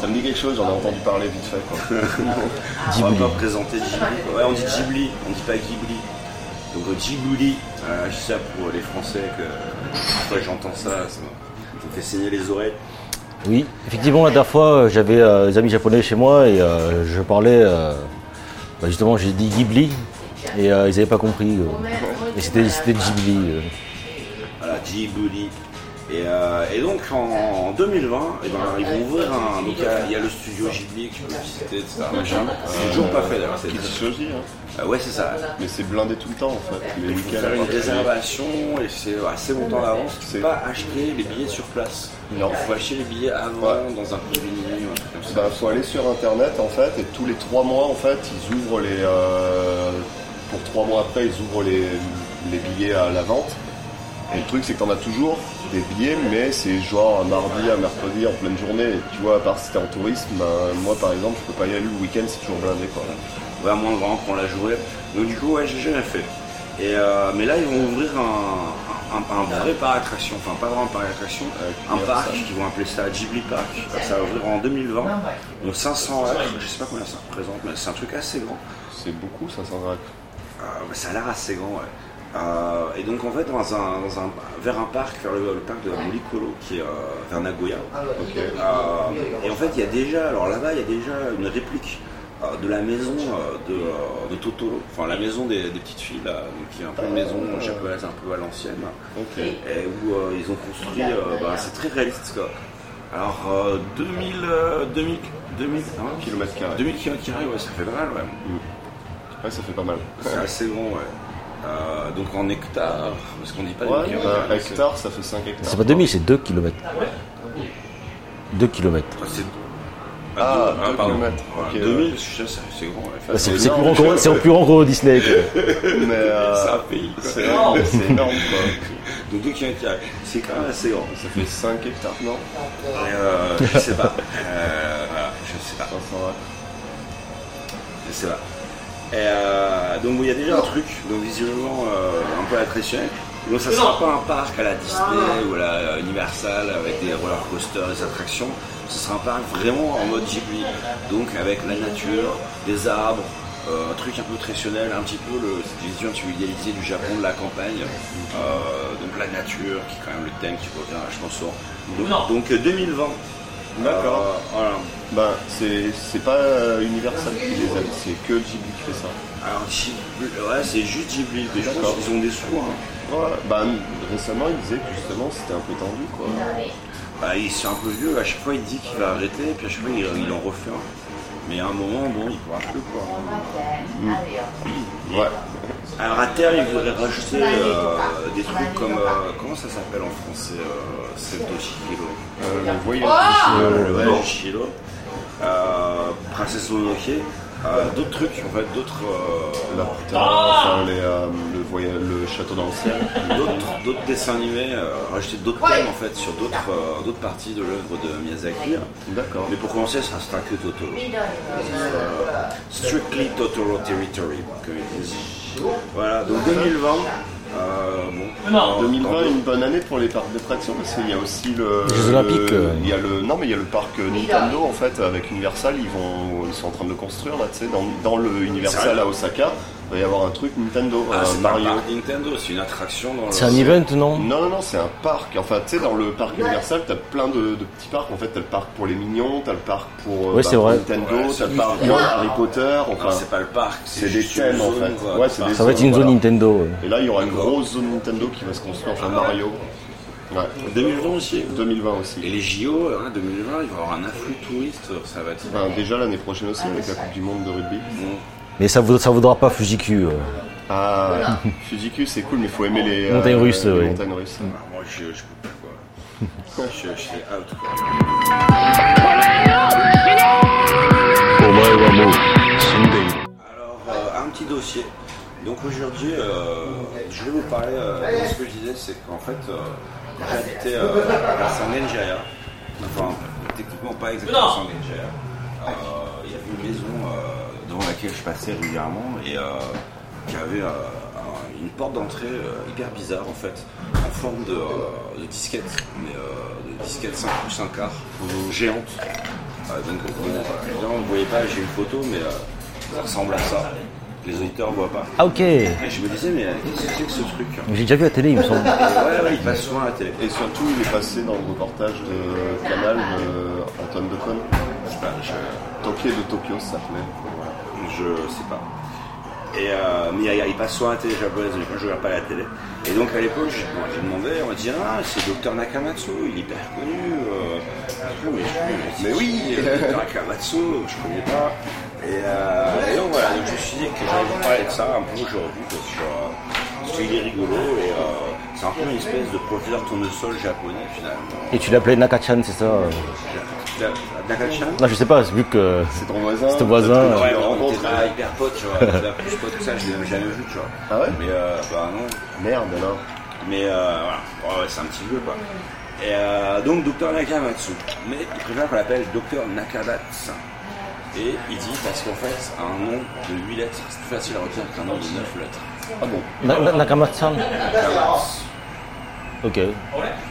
Ça me dit quelque chose, j'en ai entendu parler vite fait. Quoi. On va pas présenter Ghibli. quoi. Ouais, on dit Ghibli, on dit pas Ghibli. Donc euh, Ghibli, euh, je sais ça pour les Français que que j'entends ça, ça me, fait saigner les oreilles. Oui, effectivement, la dernière fois, euh, j'avais euh, des amis japonais chez moi et euh, je parlais, euh, bah, justement, j'ai dit Ghibli et ils n'avaient pas compris. et c'était Ghibli. Voilà, Ghibli. Et, euh, et donc en, en 2020, eh ben, ils vont ouvrir un. Donc il y a- il y, a le studio Ghibli que tu peux visiter, etc. Machin. C'est toujours pas fait d'ailleurs. c'est- Kichijoji, hein. Euh, ouais, c'est ça. Mais c'est blindé tout le temps en fait. Les Il faut faire une réservation et c'est assez longtemps à l'avance. Tu peux pas acheter les billets sur place. Non. Il faut acheter les billets avant Ouais. dans un comme ça. Bah, faut aller sur internet en fait et tous les trois mois en fait ils ouvrent les euh, pour trois mois après ils ouvrent les, les billets à la vente et le truc c'est que t'en as toujours des billets mais c'est genre un mardi un mercredi en pleine journée et tu vois à part si t'es en tourisme bah, moi par exemple je peux pas y aller le week-end c'est toujours blindé quoi Ouais, à moins vraiment prendre la journée. Donc du coup, ouais, j'ai jamais fait. Et, euh, mais là, ils vont ouvrir un, un, un vrai parc d'attraction, enfin pas vraiment un parc d'attraction, un Avec parc, ils vont appeler ça Ghibli Park. Ça va ouvrir en 2020. Donc 500 acres, je sais pas combien ça représente, mais c'est un truc assez grand. c'est beaucoup ça s'en va Euh, mais ça a l'air assez grand, ouais. Euh, et donc en fait, dans un, dans un, vers un parc, vers le, le parc de Molikolo, qui est euh, vers Nagoya. Euh, et en fait, il y a déjà, alors là-bas, il y a déjà une réplique euh, de la maison euh, de, euh, de Totoro, enfin la maison des, des petites filles, là, donc, qui est un peu une maison japonaise un peu à l'ancienne, et où euh, ils ont construit, euh, bah, c'est très réaliste quoi. Alors euh, 2000, euh, 2000, 2000, hein, kilomètres carrés 2000 km ouais, ça fait pas mal, ouais. ouais ça fait pas mal C'est assez grand, ouais. Euh, donc en hectares, parce qu'on dit pas ouais des kilomètres, un c'est- hectare ça fait 5 hectares C'est pas 2000, c'est 2 km. 2 km. c'est- Ah, deux- deux pardon. kilomètres, Ouais, ok, 2000, je sais, c'est c'est grand. Enfin, C'est c'est plus énorme. grand que- c'est plus grand que Disney. quoi. mais euh, c'est un pays. c'est c'est énorme quoi Donc 2 km, c'est quand même assez grand. ça fait 5 hectares non? Et, euh, je sais pas. Euh, je sais pas. 500 ouais. Je sais pas. Et euh, donc il y a déjà un truc, donc visiblement euh, un peu traditionnel. Donc ça sera pas un parc à la Disney ou à la Universal avec des roller coasters, des attractions. Ce sera un parc vraiment en mode Ghibli, donc avec la nature, des arbres, euh, un truc un peu traditionnel, un petit peu le, cette vision tu idéalisée du Japon, de la campagne, Euh, donc la nature qui est quand même le thème qui revient vachement souvent. Donc, donc, euh, 2020. D'accord. Euh, voilà. Ben, c'est pas euh, Universal qui les aide, c'est que Ghibli qui fait ça. Alors Ghibli, ouais c'est juste Ghibli, mais je pense qu'ils ont des sous. Hein. Ouais, ben, récemment, il disait que justement c'était un peu tendu, quoi. Bah, il c'est un peu vieux, à chaque fois il dit qu'il va arrêter, puis à chaque fois il, il en refait un. Mais à un moment, bon, il pourra plus quoi. Ouais. Alors à terre, il voudrait rajouter euh, des trucs comme. euh, comment ça s'appelle en français euh. Euh, le voyage voyage de Shiro. Euh, Princesse Mononoke. Euh, d'autres trucs, en fait, d'autres. euh, la putain, enfin, les, euh, le, voyage, le château dans le ciel. d'autres, d'autres dessins animés, euh, rajouter d'autres thèmes en fait sur d'autres, euh, d'autres parties de l'œuvre de Miyazaki. D'accord. Mais pour commencer, ça sera que Totoro. Euh, strictly Totoro Territory, comme ils disent. Voilà, donc 2020. Euh, bon. 2020 une bonne année pour les parcs d'attractions parce qu'il y a aussi le. Les Jeux Olympiques, le- euh. il y a le, non mais il y a le parc Nintendo en fait avec Universal, ils vont, ils sont en train de le construire là, tu sais, dans, dans le Universal à Osaka, il va y avoir un truc Nintendo, Ah, un c'est pas un Mario. parc Nintendo, c'est une attraction dans le. C'est un event, non Non, non, non, c'est un parc. Enfin, tu sais, dans le parc Universal, t'as plein de, de petits parcs. En fait, t'as le parc pour les mignons, t'as le parc pour euh, Ouais, pour vrai. Nintendo, Ouais, t'as le parc pour Harry Potter. Non, Enfin, c'est pas le parc, c'est des thèmes en fait. quoi, Ouais, c'est des Ça va être une zones, zone voilà. Nintendo. ouais. Et là, il y aura une grosse zone Nintendo qui va se construire, enfin Mario. Ouais. 2020 aussi. 2020 Et aussi. les JO, hein, 2020, il va y avoir un afflux de touristes, ça va être. Enfin, déjà l'année prochaine aussi avec la Coupe du Monde de rugby. Mais ça ne ça vaudra pas Fujiku. Euh. Ah. Fujiku c'est cool, mais il faut aimer les euh, montagnes russes. Montagnes russes. Moi je, je peux plus quoi. je, suis out quoi. Alors, euh, un petit dossier. Donc aujourd'hui, euh, je vais vous parler de ce que je disais, c'est qu'en fait, j'habitais en Nigeria. Enfin, techniquement pas exactement en Nigeria. Il y avait une maison laquelle je passais régulièrement et euh, qui avait euh, un- une porte d'entrée euh, hyper bizarre en fait, en forme de, euh, de disquette, mais euh, de disquette 5 pouces 1 quart, géante. Euh, donc, vous ne voyez pas, j'ai une photo, mais euh, ça ressemble à ça. Les auditeurs voient pas. Ah ok Et je me disais, mais qu'est-ce que c'est que ce truc J'ai déjà vu à la télé, il me semble. Et Ouais, ouais, il passe souvent à la télé. Et surtout, il est passé dans le reportage de Canal de Antoine Decon. Je sais pas, je- Tokyo de Tokyo, ça s'appelait. Je sais pas. Et euh, mais il, passe à la télé japonaise, mais je regarde pas la télé. Et donc à l'époque, j'ai bon, demandé, on m'a dit ah c'est Docteur Nakamatsu, il est hyper connu. Euh, je mais, oui, Docteur Nakamatsu, je connais pas. Et, euh, et donc voilà, donc je me suis dit que j'allais vous parler de ça un peu aujourd'hui parce euh, qu'il est rigolo et euh, c'est un peu une espèce de professeur tournesol japonais finalement. Et tu l'appelais Nakachan, c'est ça euh? Non, je sais pas, vu que. C'est ton voisin C'est ton voisin, Ouais, on était rencontré. pas hyper potes, tu vois. Là, plus potes que ça, je l'ai jamais vu, tu vois. Ah ouais Mais euh, bah non. Merde alors. Mais euh, voilà, ouais, c'est un petit vieux quoi. Et euh, donc Docteur Nakamatsu. Mais il préfère qu'on l'appelle Docteur Nakadatsu. Et il dit parce qu'en fait, un nom de 8 lettres, c'est plus facile à retenir qu'un nom de 9 lettres. Ah bon Na- Na- Nakamatsu Nakamatsu. Ok.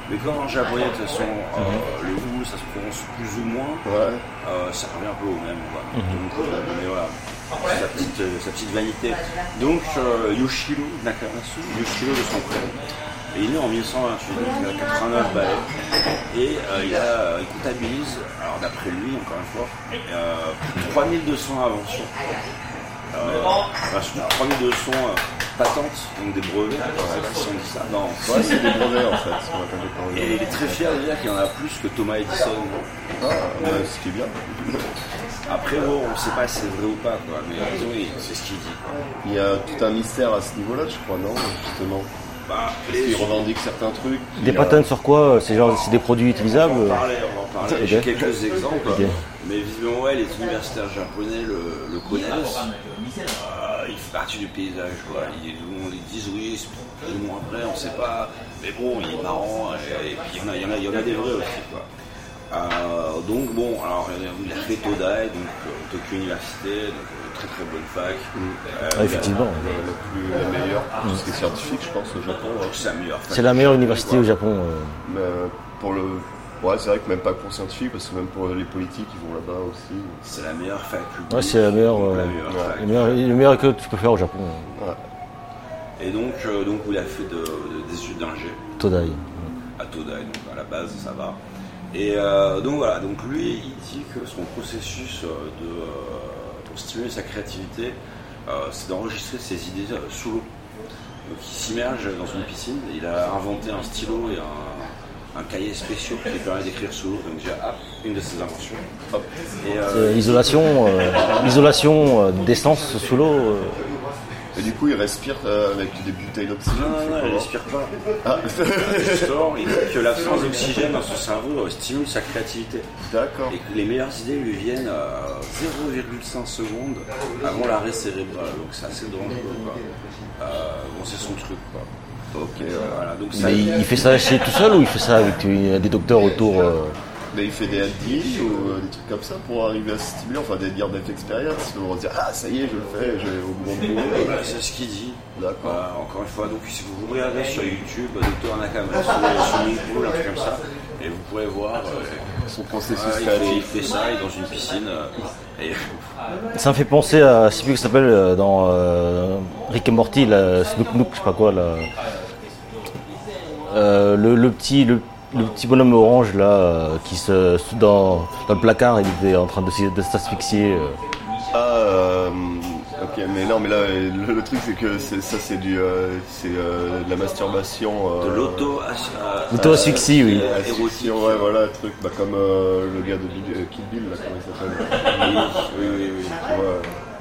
Mais comme en japonais, de toute façon, euh, le ou ça se prononce plus ou moins, Ouais. Euh, ça revient un peu au même. Quoi. Donc, euh, mais voilà, sa petite, euh, sa petite vanité. Donc, euh, Yoshiro Nakamatsu, Yoshiro de son prénom. Et il est né en 1928, donc il a 89 balais. Et euh, il, a, il comptabilise, alors d'après lui, encore une fois, euh, 3200 inventions. Euh, enfin, 3200 euh, patentes, donc des brevets, si on dit ça. Non, Ouais, c'est des brevets en fait. et il est très fier de dire qu'il y en a plus que Thomas Edison. Ah, ouais, ce qui est bien. Après, bon, on ne sait pas si c'est vrai ou pas, quoi. Mais euh, oui, c'est ce qu'il dit. quoi. Il y a tout un mystère à ce niveau-là, je crois, non Justement? Bah, Parce qu'il revendique certains trucs. Des a- patents sur quoi euh, C'est genre c'est des produits utilisables On euh va en parler, on va en parler. J'ai quelques exemples, mais visiblement, ouais, les universitaires japonais le, le connaissent. Il partie du paysage, quoi. Ils, ils disent oui, c'est plus ou moins vrai, on sait pas. Mais bon, il est marrant, et, et puis il y en a, il y en a, il y en a des vrais aussi, quoi. Euh, donc bon, alors il a fait Todai, donc euh, Tokyo Université, donc euh, très très bonne fac. Euh, Ah, Effectivement. La, la plus la meilleure, tout ce qui est scientifique, je pense, au Japon. hein. C'est la meilleure fac. C'est la meilleure université au Japon. euh. Mais pour le. Ouais, c'est vrai que même pas pour scientifique, parce que même pour les politiques, ils vont là-bas aussi. C'est la meilleure fac. Ouais, c'est la meilleure, euh, La meilleure fac. Le meilleur, le meilleur que tu peux faire au Japon. euh. Ouais. Et donc, euh, donc il a fait de- de- des études d'ingé Todai. à Todai, donc à la base ça va. Et euh, donc voilà, donc lui il dit que son processus euh, de, euh, pour stimuler sa créativité, euh, c'est d'enregistrer ses idées euh, sous l'eau. Donc il s'immerge dans une piscine, il a inventé un stylo et un, un cahier spéciaux qui lui permet d'écrire sous l'eau, donc déjà hop, une de ses inventions. Hop. Et, euh, C'est Isolation, euh, isolation euh, d'essence sous l'eau. euh. Et du coup, ils respirent euh, avec des bouteilles d'oxygène. non, non, non, il respire pas. Ah, Justement, il dit que l'absence d'oxygène dans son cerveau euh, stimule sa créativité. d'accord. Et que les meilleures idées lui viennent à 0,5 secondes avant l'arrêt cérébral. Donc c'est assez dangereux. Quoi. Euh, bon, c'est son truc. Quoi. Ok, ouais. Voilà, donc ça, Mais il, il fait ça chez tout seul ou il fait ça avec euh, des docteurs autour euh, Mais il fait des LD ou euh, des trucs comme ça pour arriver à se stimuler, enfin des dire d'expérience, pour dire ah ça y est je le fais, je vais au de mourir. Voilà, c'est ce qu'il dit. D'accord. Voilà, encore une fois, donc si vous regardez sur YouTube, Docteur Nakamatsu, Swimming Pool, un truc comme ça, et vous pourrez voir. euh, Son processus il, fait, il fait ça, il est dans une piscine. euh, et Ça me fait penser à, je sais plus ça s'appelle dans euh, Rick et Morty, là, Snoop Nook, je sais pas quoi, là. Euh, le, le petit, le, le petit bonhomme orange là, euh, qui se dans, dans le placard, il était en train de, s'asphyxier. euh. Ah euh, ok mais non mais là le, le truc c'est que c'est- ça c'est du euh, c'est euh, de la masturbation. euh, de l'auto L'auto-asphyxie, oui. ouais voilà truc bah, comme euh, le gars de Bill- Kill Bill là comment il s'appelle. Oui, oui, oui, oui. Tu vois,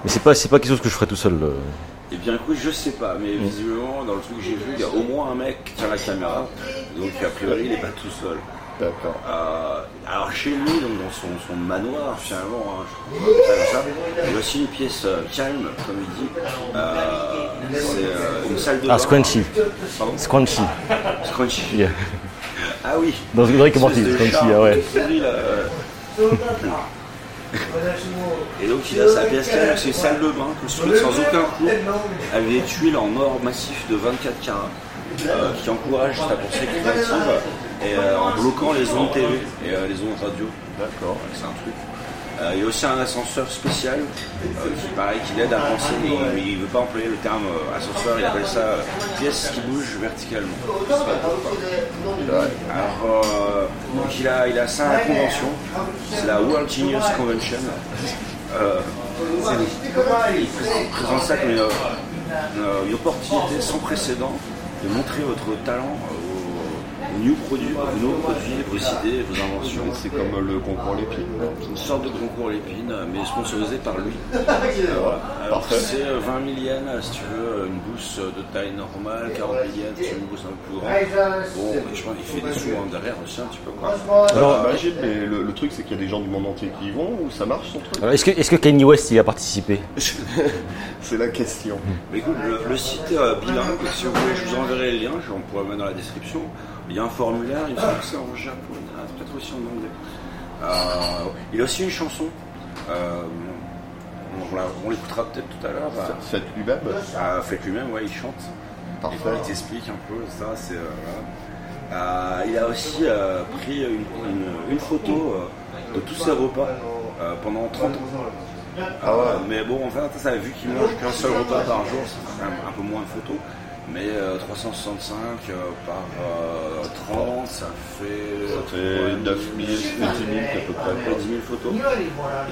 Mais c'est pas, c'est pas quelque chose que je ferais tout seul. Eh bien écoute, je sais pas, mais visiblement dans le truc que j'ai vu, il y a au moins un mec qui tient la caméra, donc a priori il n'est pas tout seul. D'accord. Euh, alors chez lui, donc dans son, son manoir finalement, hein, je ça, il y a aussi une pièce euh, calme, comme il dit. Euh, c'est euh, une salle de Ah. Scrunchy. Pardon Scrunchy. Scrunchy. Yeah. Ah oui. Dans et Morty, Espèce de Scrunchy, ah ouais. là, euh. Et donc il a sa pièce calme, c'est une salle de bain construite sans aucun coût, avec des tuiles en or massif de 24 carats, euh, qui encouragent sa pensée créative et euh, en bloquant les ondes TV et euh, les ondes radio. D'accord. C'est un truc. Euh, il y a aussi un ascenseur spécial euh, qui paraît qu'il aide à avancer, mais il- ne veut pas employer le terme euh, ascenseur, il appelle ça pièce qui bouge verticalement. Alors, il a, il a ça à la convention, c'est la World Genius Convention. Il présente ça comme une, opportunité sans précédent de montrer votre talent new produits, nouveaux produits, vos idées, vos inventions. C'est comme le concours Lépine. C'est une sorte de concours Lépine, mais sponsorisé par lui. Voilà. C'est euh, 20 000 yens si tu veux une bourse de taille normale, 40 000 yens si tu veux une bourse un peu plus grande. Bon, je pense qu'il fait des sous hein, derrière aussi un petit peu. Quoi. Alors, bah, mais le, le truc, c'est qu'il y a des gens du monde entier qui y vont ou ça marche son truc? Est-ce que, est-ce que Kanye West y a participé C'est la question. Mais écoute, le, le site euh, bilingue, si vous voulez, je vous enverrai le lien, je- on pourrait le mettre dans la description. Il y a un formulaire, il me semble que c'est en japonais, ah, peut-être aussi en anglais. Euh, il a aussi une chanson. Euh, on, l'écoutera peut-être tout à l'heure. Faites lui-même? Ah, fait lui-même, ouais, il chante. Parfait. Il t'explique un peu ça. C'est, euh, voilà. Il a aussi pris une, une- une photo de tous ses repas pendant 30 ans. Ah ouais. Mais bon, en fait, ça, vu qu'il mange qu'un seul repas par jour, ça fait quand même un peu moins de photos. Mais euh, 365 euh, par euh, 30, ça fait, Ça fait 9 000, 10 000 à peu près. à peu près 10 000 photos.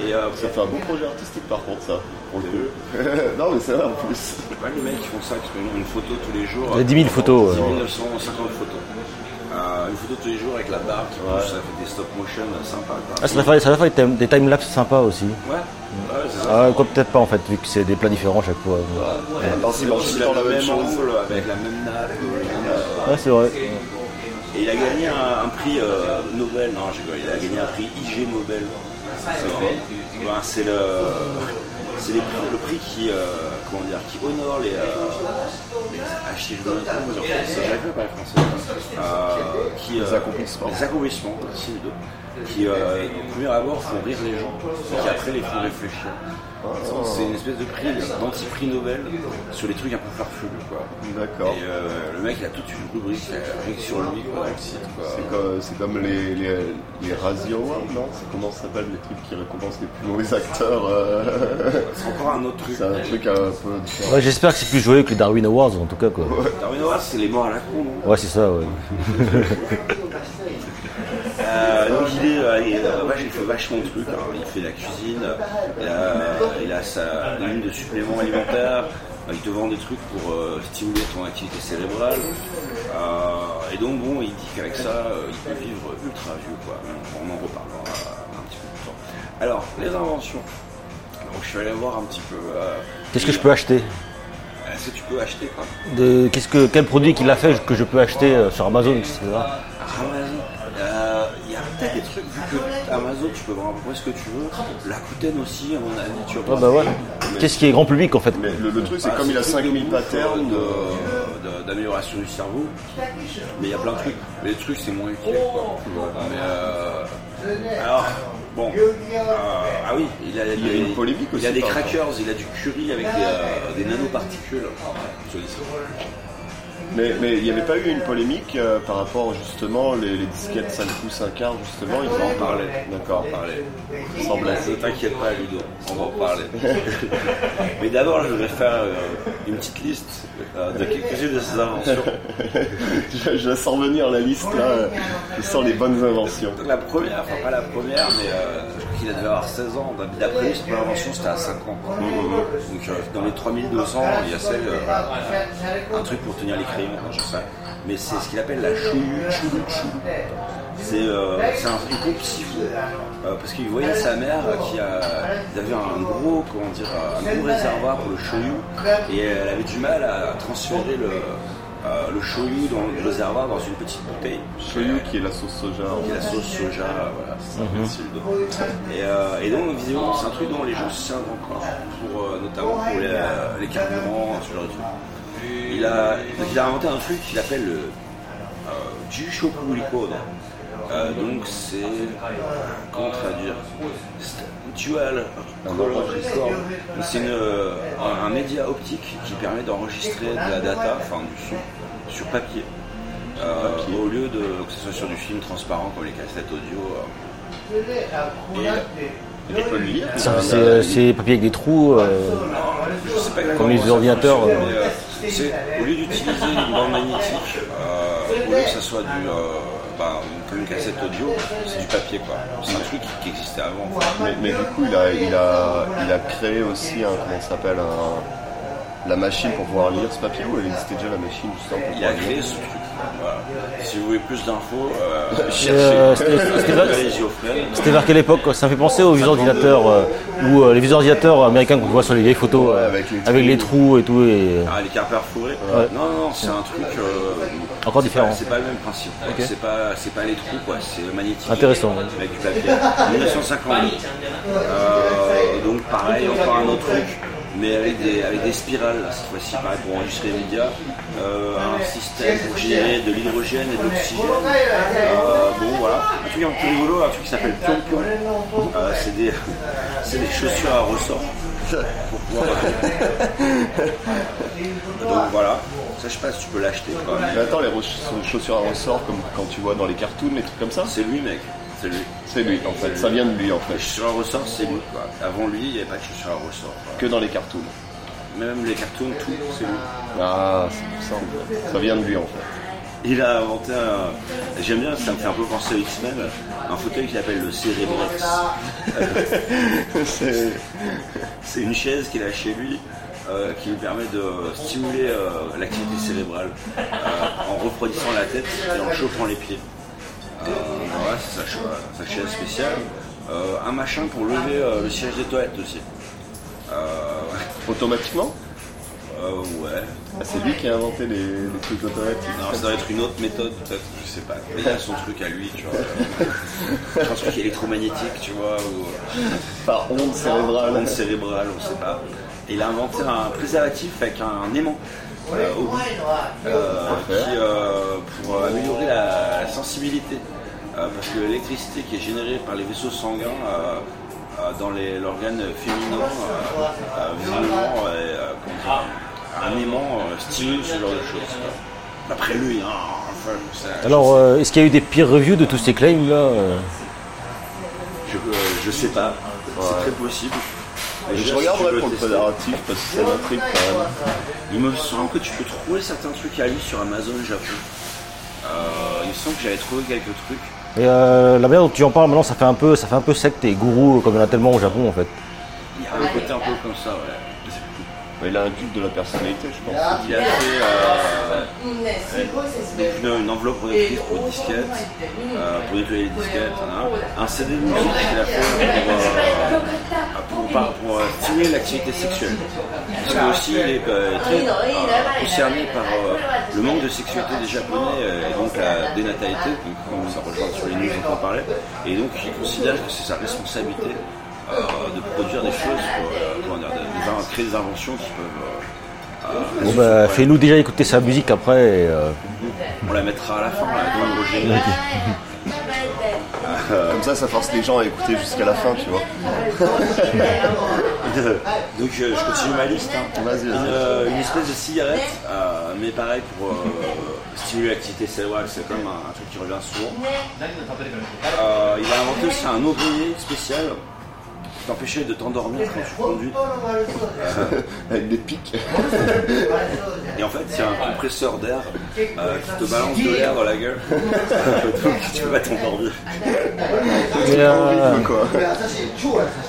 Et euh, Ça fait un beau projet artistique par contre ça, pour le coup. non mais c'est vrai en plus. Ouais, les mecs qui font ça, qui font une photo tous les jours. Il y a 10 000 photos, 10 ouais. 950 photos. Euh, une photo tous les jours avec la barre qui bouge, ça fait des stop motion sympas. ah, Ça va faire, ça va faire des time- des timelapses sympas aussi. Ouais, ouais ça. Ah, quoi, peut-être pas en fait, vu que c'est des plats différents chaque fois. C'est le dans la même même chose. angle, avec la même nappe. euh, le Ouais, c'est vrai. Et il a gagné un, un prix euh, Nobel, non, j'ai il a gagné un prix IG Nobel. C'est quoi Ben, C'est le, c'est les prix- le prix qui, euh, comment dire, qui honore les, euh, les c'est pas à parler français. Euh, qui, Les euh, accomplissements. Qui, euh, au premier abord, font rire les gens, et qui après les font réfléchir. C'est une espèce de prix, d'anti-prix Nobel sur les trucs un peu farfelus, quoi. D'accord. Et euh, le mec, il a toute une rubrique rien que sur lui, quoi, dans le site, quoi. C'est comme, c'est comme les, les, les Razzie Awards, non? C'est comment ça s'appelle les trucs qui récompensent les plus mauvais acteurs euh, C'est encore un autre truc. C'est un truc un peu différent. Ouais, J'espère que c'est plus joyeux que les Darwin Awards en tout cas. Quoi. Darwin Awards, c'est les morts à la con, non? Ouais, c'est ça. Ouais. Euh, donc il est, euh, il, est, euh, il fait vachement de trucs. hein. Il fait la cuisine, il a, il a sa ligne de suppléments alimentaires. Il te vend des trucs pour euh, stimuler ton activité cérébrale. Euh, et donc bon, il dit qu'avec ça, euh, il peut vivre ultra vieux. Quoi. On en reparlera un petit peu plus tard. Alors, les inventions. Donc je suis allé voir un petit peu. euh, Qu'est-ce que je peux acheter? Est-ce que tu peux acheter quoi? De, qu'est-ce que, Quel produit qu'il a fait que je peux acheter euh, sur Amazon, etc. Amazon. Euh, Il y a peut-être des trucs, vu que Amazon, tu peux voir à peu près ce que tu veux. La Rakuten aussi, à mon avis, tu vas Ah bah ouais. Qu'est-ce qui est grand public en fait Mais le, le truc, c'est Bah, comme il a c'est des trucs 5000 de bouffe, patterns. d'amélioration du cerveau. Mais il y a plein de trucs. Mais les trucs, c'est moins utile. Quoi. Mais euh, alors, bon. euh, ah oui, il a, Il y a une polémique Il a aussi des crackers, il a du curry avec des, euh, des nanoparticules. Mais mais il n'y avait pas eu une polémique euh, par rapport justement les, les disquettes 5 pouces 1 quart justement ils en parlaient. D'accord. parler. Semble assez. Ne t'inquiète pas, Ludo, on va en parler. Mais d'abord, je voudrais faire euh, une petite liste euh, de quelques-unes de ces inventions. je, je sens venir la liste là. Je sens les bonnes inventions. Donc la première, enfin pas la première, mais euh, qu'il a dû avoir 16 ans. D'après lui, sa première invention, c'était à 5 ans. quoi. Donc euh, dans les 3200, il y a celle, euh, un truc pour tenir les je sais pas. Mais c'est ce qu'il appelle la. C'est euh, c'est un pompe siphon. Euh, parce qu'il voyait sa mère qui a, ils avaient un gros, comment dire, un gros réservoir pour le shoyu et elle avait du mal à transférer le, euh, le shoyu dans le réservoir dans une petite bouteille. Shoyu qui est la sauce soja. qui est la sauce soja, voilà, c'est. Et, euh, et donc, visiblement, c'est un truc dont les gens se servent encore, pour, euh, notamment pour les, les carburants, ce genre de trucs. Il a, donc, il a inventé un truc qu'il appelle le euh, Jushoku Record. Euh, donc, c'est. Comment traduire? C'est Dual Color Record. Donc, C'est une, euh, un, un média optique qui permet d'enregistrer de la data, enfin du son, sur papier. Euh, au lieu de que ce soit sur du film transparent comme les cassettes audio. euh. Et Peux le lire. C'est papier avec des trous. euh, Je sais pas exactement Comme les ordinateurs, euh. euh, au lieu d'utiliser une bande magnétique, euh, au lieu que ça soit du, euh, bah, comme une cassette audio, c'est du papier quoi. C'est un truc qui existait avant. Mais, mais du coup, il a, il, a, il a créé aussi un, comment ça s'appelle, un- la machine pour pouvoir lire ce papier ou elle existait déjà la machine justement pour Il a pouvoir lire créé ce truc. Si vous voulez plus d'infos, euh, euh, c'était- c'était vers- allez Geoffrey. C'était vers quelle époque Ça me fait penser aux vieux ordinateurs, euh, ou euh, les ordinateurs américains qu'on voit sur les vieilles photos, Ouais, euh, avec les avec les trous. et tout. Et, Ah, les perforées Ouais. Non, non, non, c'est un truc. euh, Encore différent. C'est pas le même principe. C'est pas, pas les trous, quoi. C'est magnétique. Intéressant. Avec du papier. 1952. Euh, donc pareil, encore un autre truc, mais avec des, avec des spirales. Cette fois-ci, pareil pour enregistrer les médias. Euh, un système pour générer de l'hydrogène et de l'oxygène. Euh, bon, voilà. Un truc un peu rigolo, un truc qui s'appelle Pion Pion. Euh, c'est des, des chaussures à ressort. Pour pouvoir. Donc voilà. Ça, je sais pas si tu peux l'acheter. Mais attends, les chaussures à ressort comme quand tu vois dans les cartoons, les trucs comme ça C'est lui, mec. C'est lui. C'est lui en fait, ça vient de lui en fait, chaussures à ressort, c'est lui. Quoi. Avant lui, il n'y avait pas de chaussures à ressort. quoi. que dans les cartoons. Même les cartoons, tout, c'est lui. Ah, c'est pour ça en fait. Ça vient de lui en fait. Il a inventé un. J'aime bien, ça me fait un peu penser aux X-Men, un fauteuil qu'il appelle le Cérébrex. C'est- C'est une chaise qu'il a chez lui euh, qui lui permet de stimuler euh, l'activité cérébrale euh, en refroidissant la tête et en chauffant les pieds. Voilà, c'est sa, cha- sa chaise spéciale. Euh, un machin pour lever euh, le siège des toilettes aussi. Euh, Automatiquement euh, ouais. Ah, C'est lui qui a inventé les, les trucs automatiques. Non, ça doit être une autre méthode, peut-être, je sais pas. Mais il a son truc à lui, tu vois. un truc électromagnétique, tu vois, ou Par onde cérébrale. onde cérébrale, on sait pas. Et il a inventé un préservatif avec un aimant euh, euh, euh, pour améliorer la, la sensibilité. Euh, parce que l'électricité qui est générée par les vaisseaux sanguins euh, euh, dans les- l'organe féminin, euh, euh, visiblement, est, euh, un aimant euh, stimule ce genre de choses. quoi. D'après lui, hein, enfin, ça- Alors, euh, est-ce qu'il y a eu des peer reviews de tous ces claims là je, euh, je sais pas, c'est très possible. Je regarderai pour le fédératif parce que ça m'intrigue quand même. Il me semble que tu peux trouver certains trucs à lui sur Amazon Japon. Euh, il me semble que j'avais trouvé quelques trucs. Et euh, la manière dont tu en parles maintenant, ça fait un peu, ça fait un peu secte et gourou comme il y en a tellement au Japon en fait. Il y a un côté un peu comme ça, ouais. Il a un culte de la personnalité, je pense. Il a fait euh, une, enveloppe protectrice pour disquettes, euh, pour nettoyer les disquettes, hein. un CD de musique qu'il a fait pour, euh, pour, pour- pour, euh, stimuler l'activité sexuelle. Parce que aussi est euh, très euh, concerné par euh, le manque de sexualité des Japonais euh, et donc la dénatalité, comme ça rejoint sur les news dont on parlait, et donc il considère que c'est sa responsabilité euh, de produire des choses, pour, euh, de- de créer des inventions qui peuvent euh, euh, Bon bah, fais-nous déjà écouter sa musique après. et, euh, on la mettra à la fin, la au générique. Comme ça, ça force les gens à écouter jusqu'à la fin, tu vois. Donc je, je continue ma liste. hein. Vas-y, Une, vas-y. euh, une espèce de cigarette, euh, mais pareil pour euh, stimuler l'activité cérébrale, c'est comme un, un truc qui revient souvent. Euh, il a inventé aussi un oreiller spécial qui t'empêchait de t'endormir quand tu conduis. Avec des pics. Et en fait, il y a un compresseur d'air euh, qui te balance de l'air dans la gueule. Donc tu peux pas t'endormir. mais, euh, Horrible, quoi.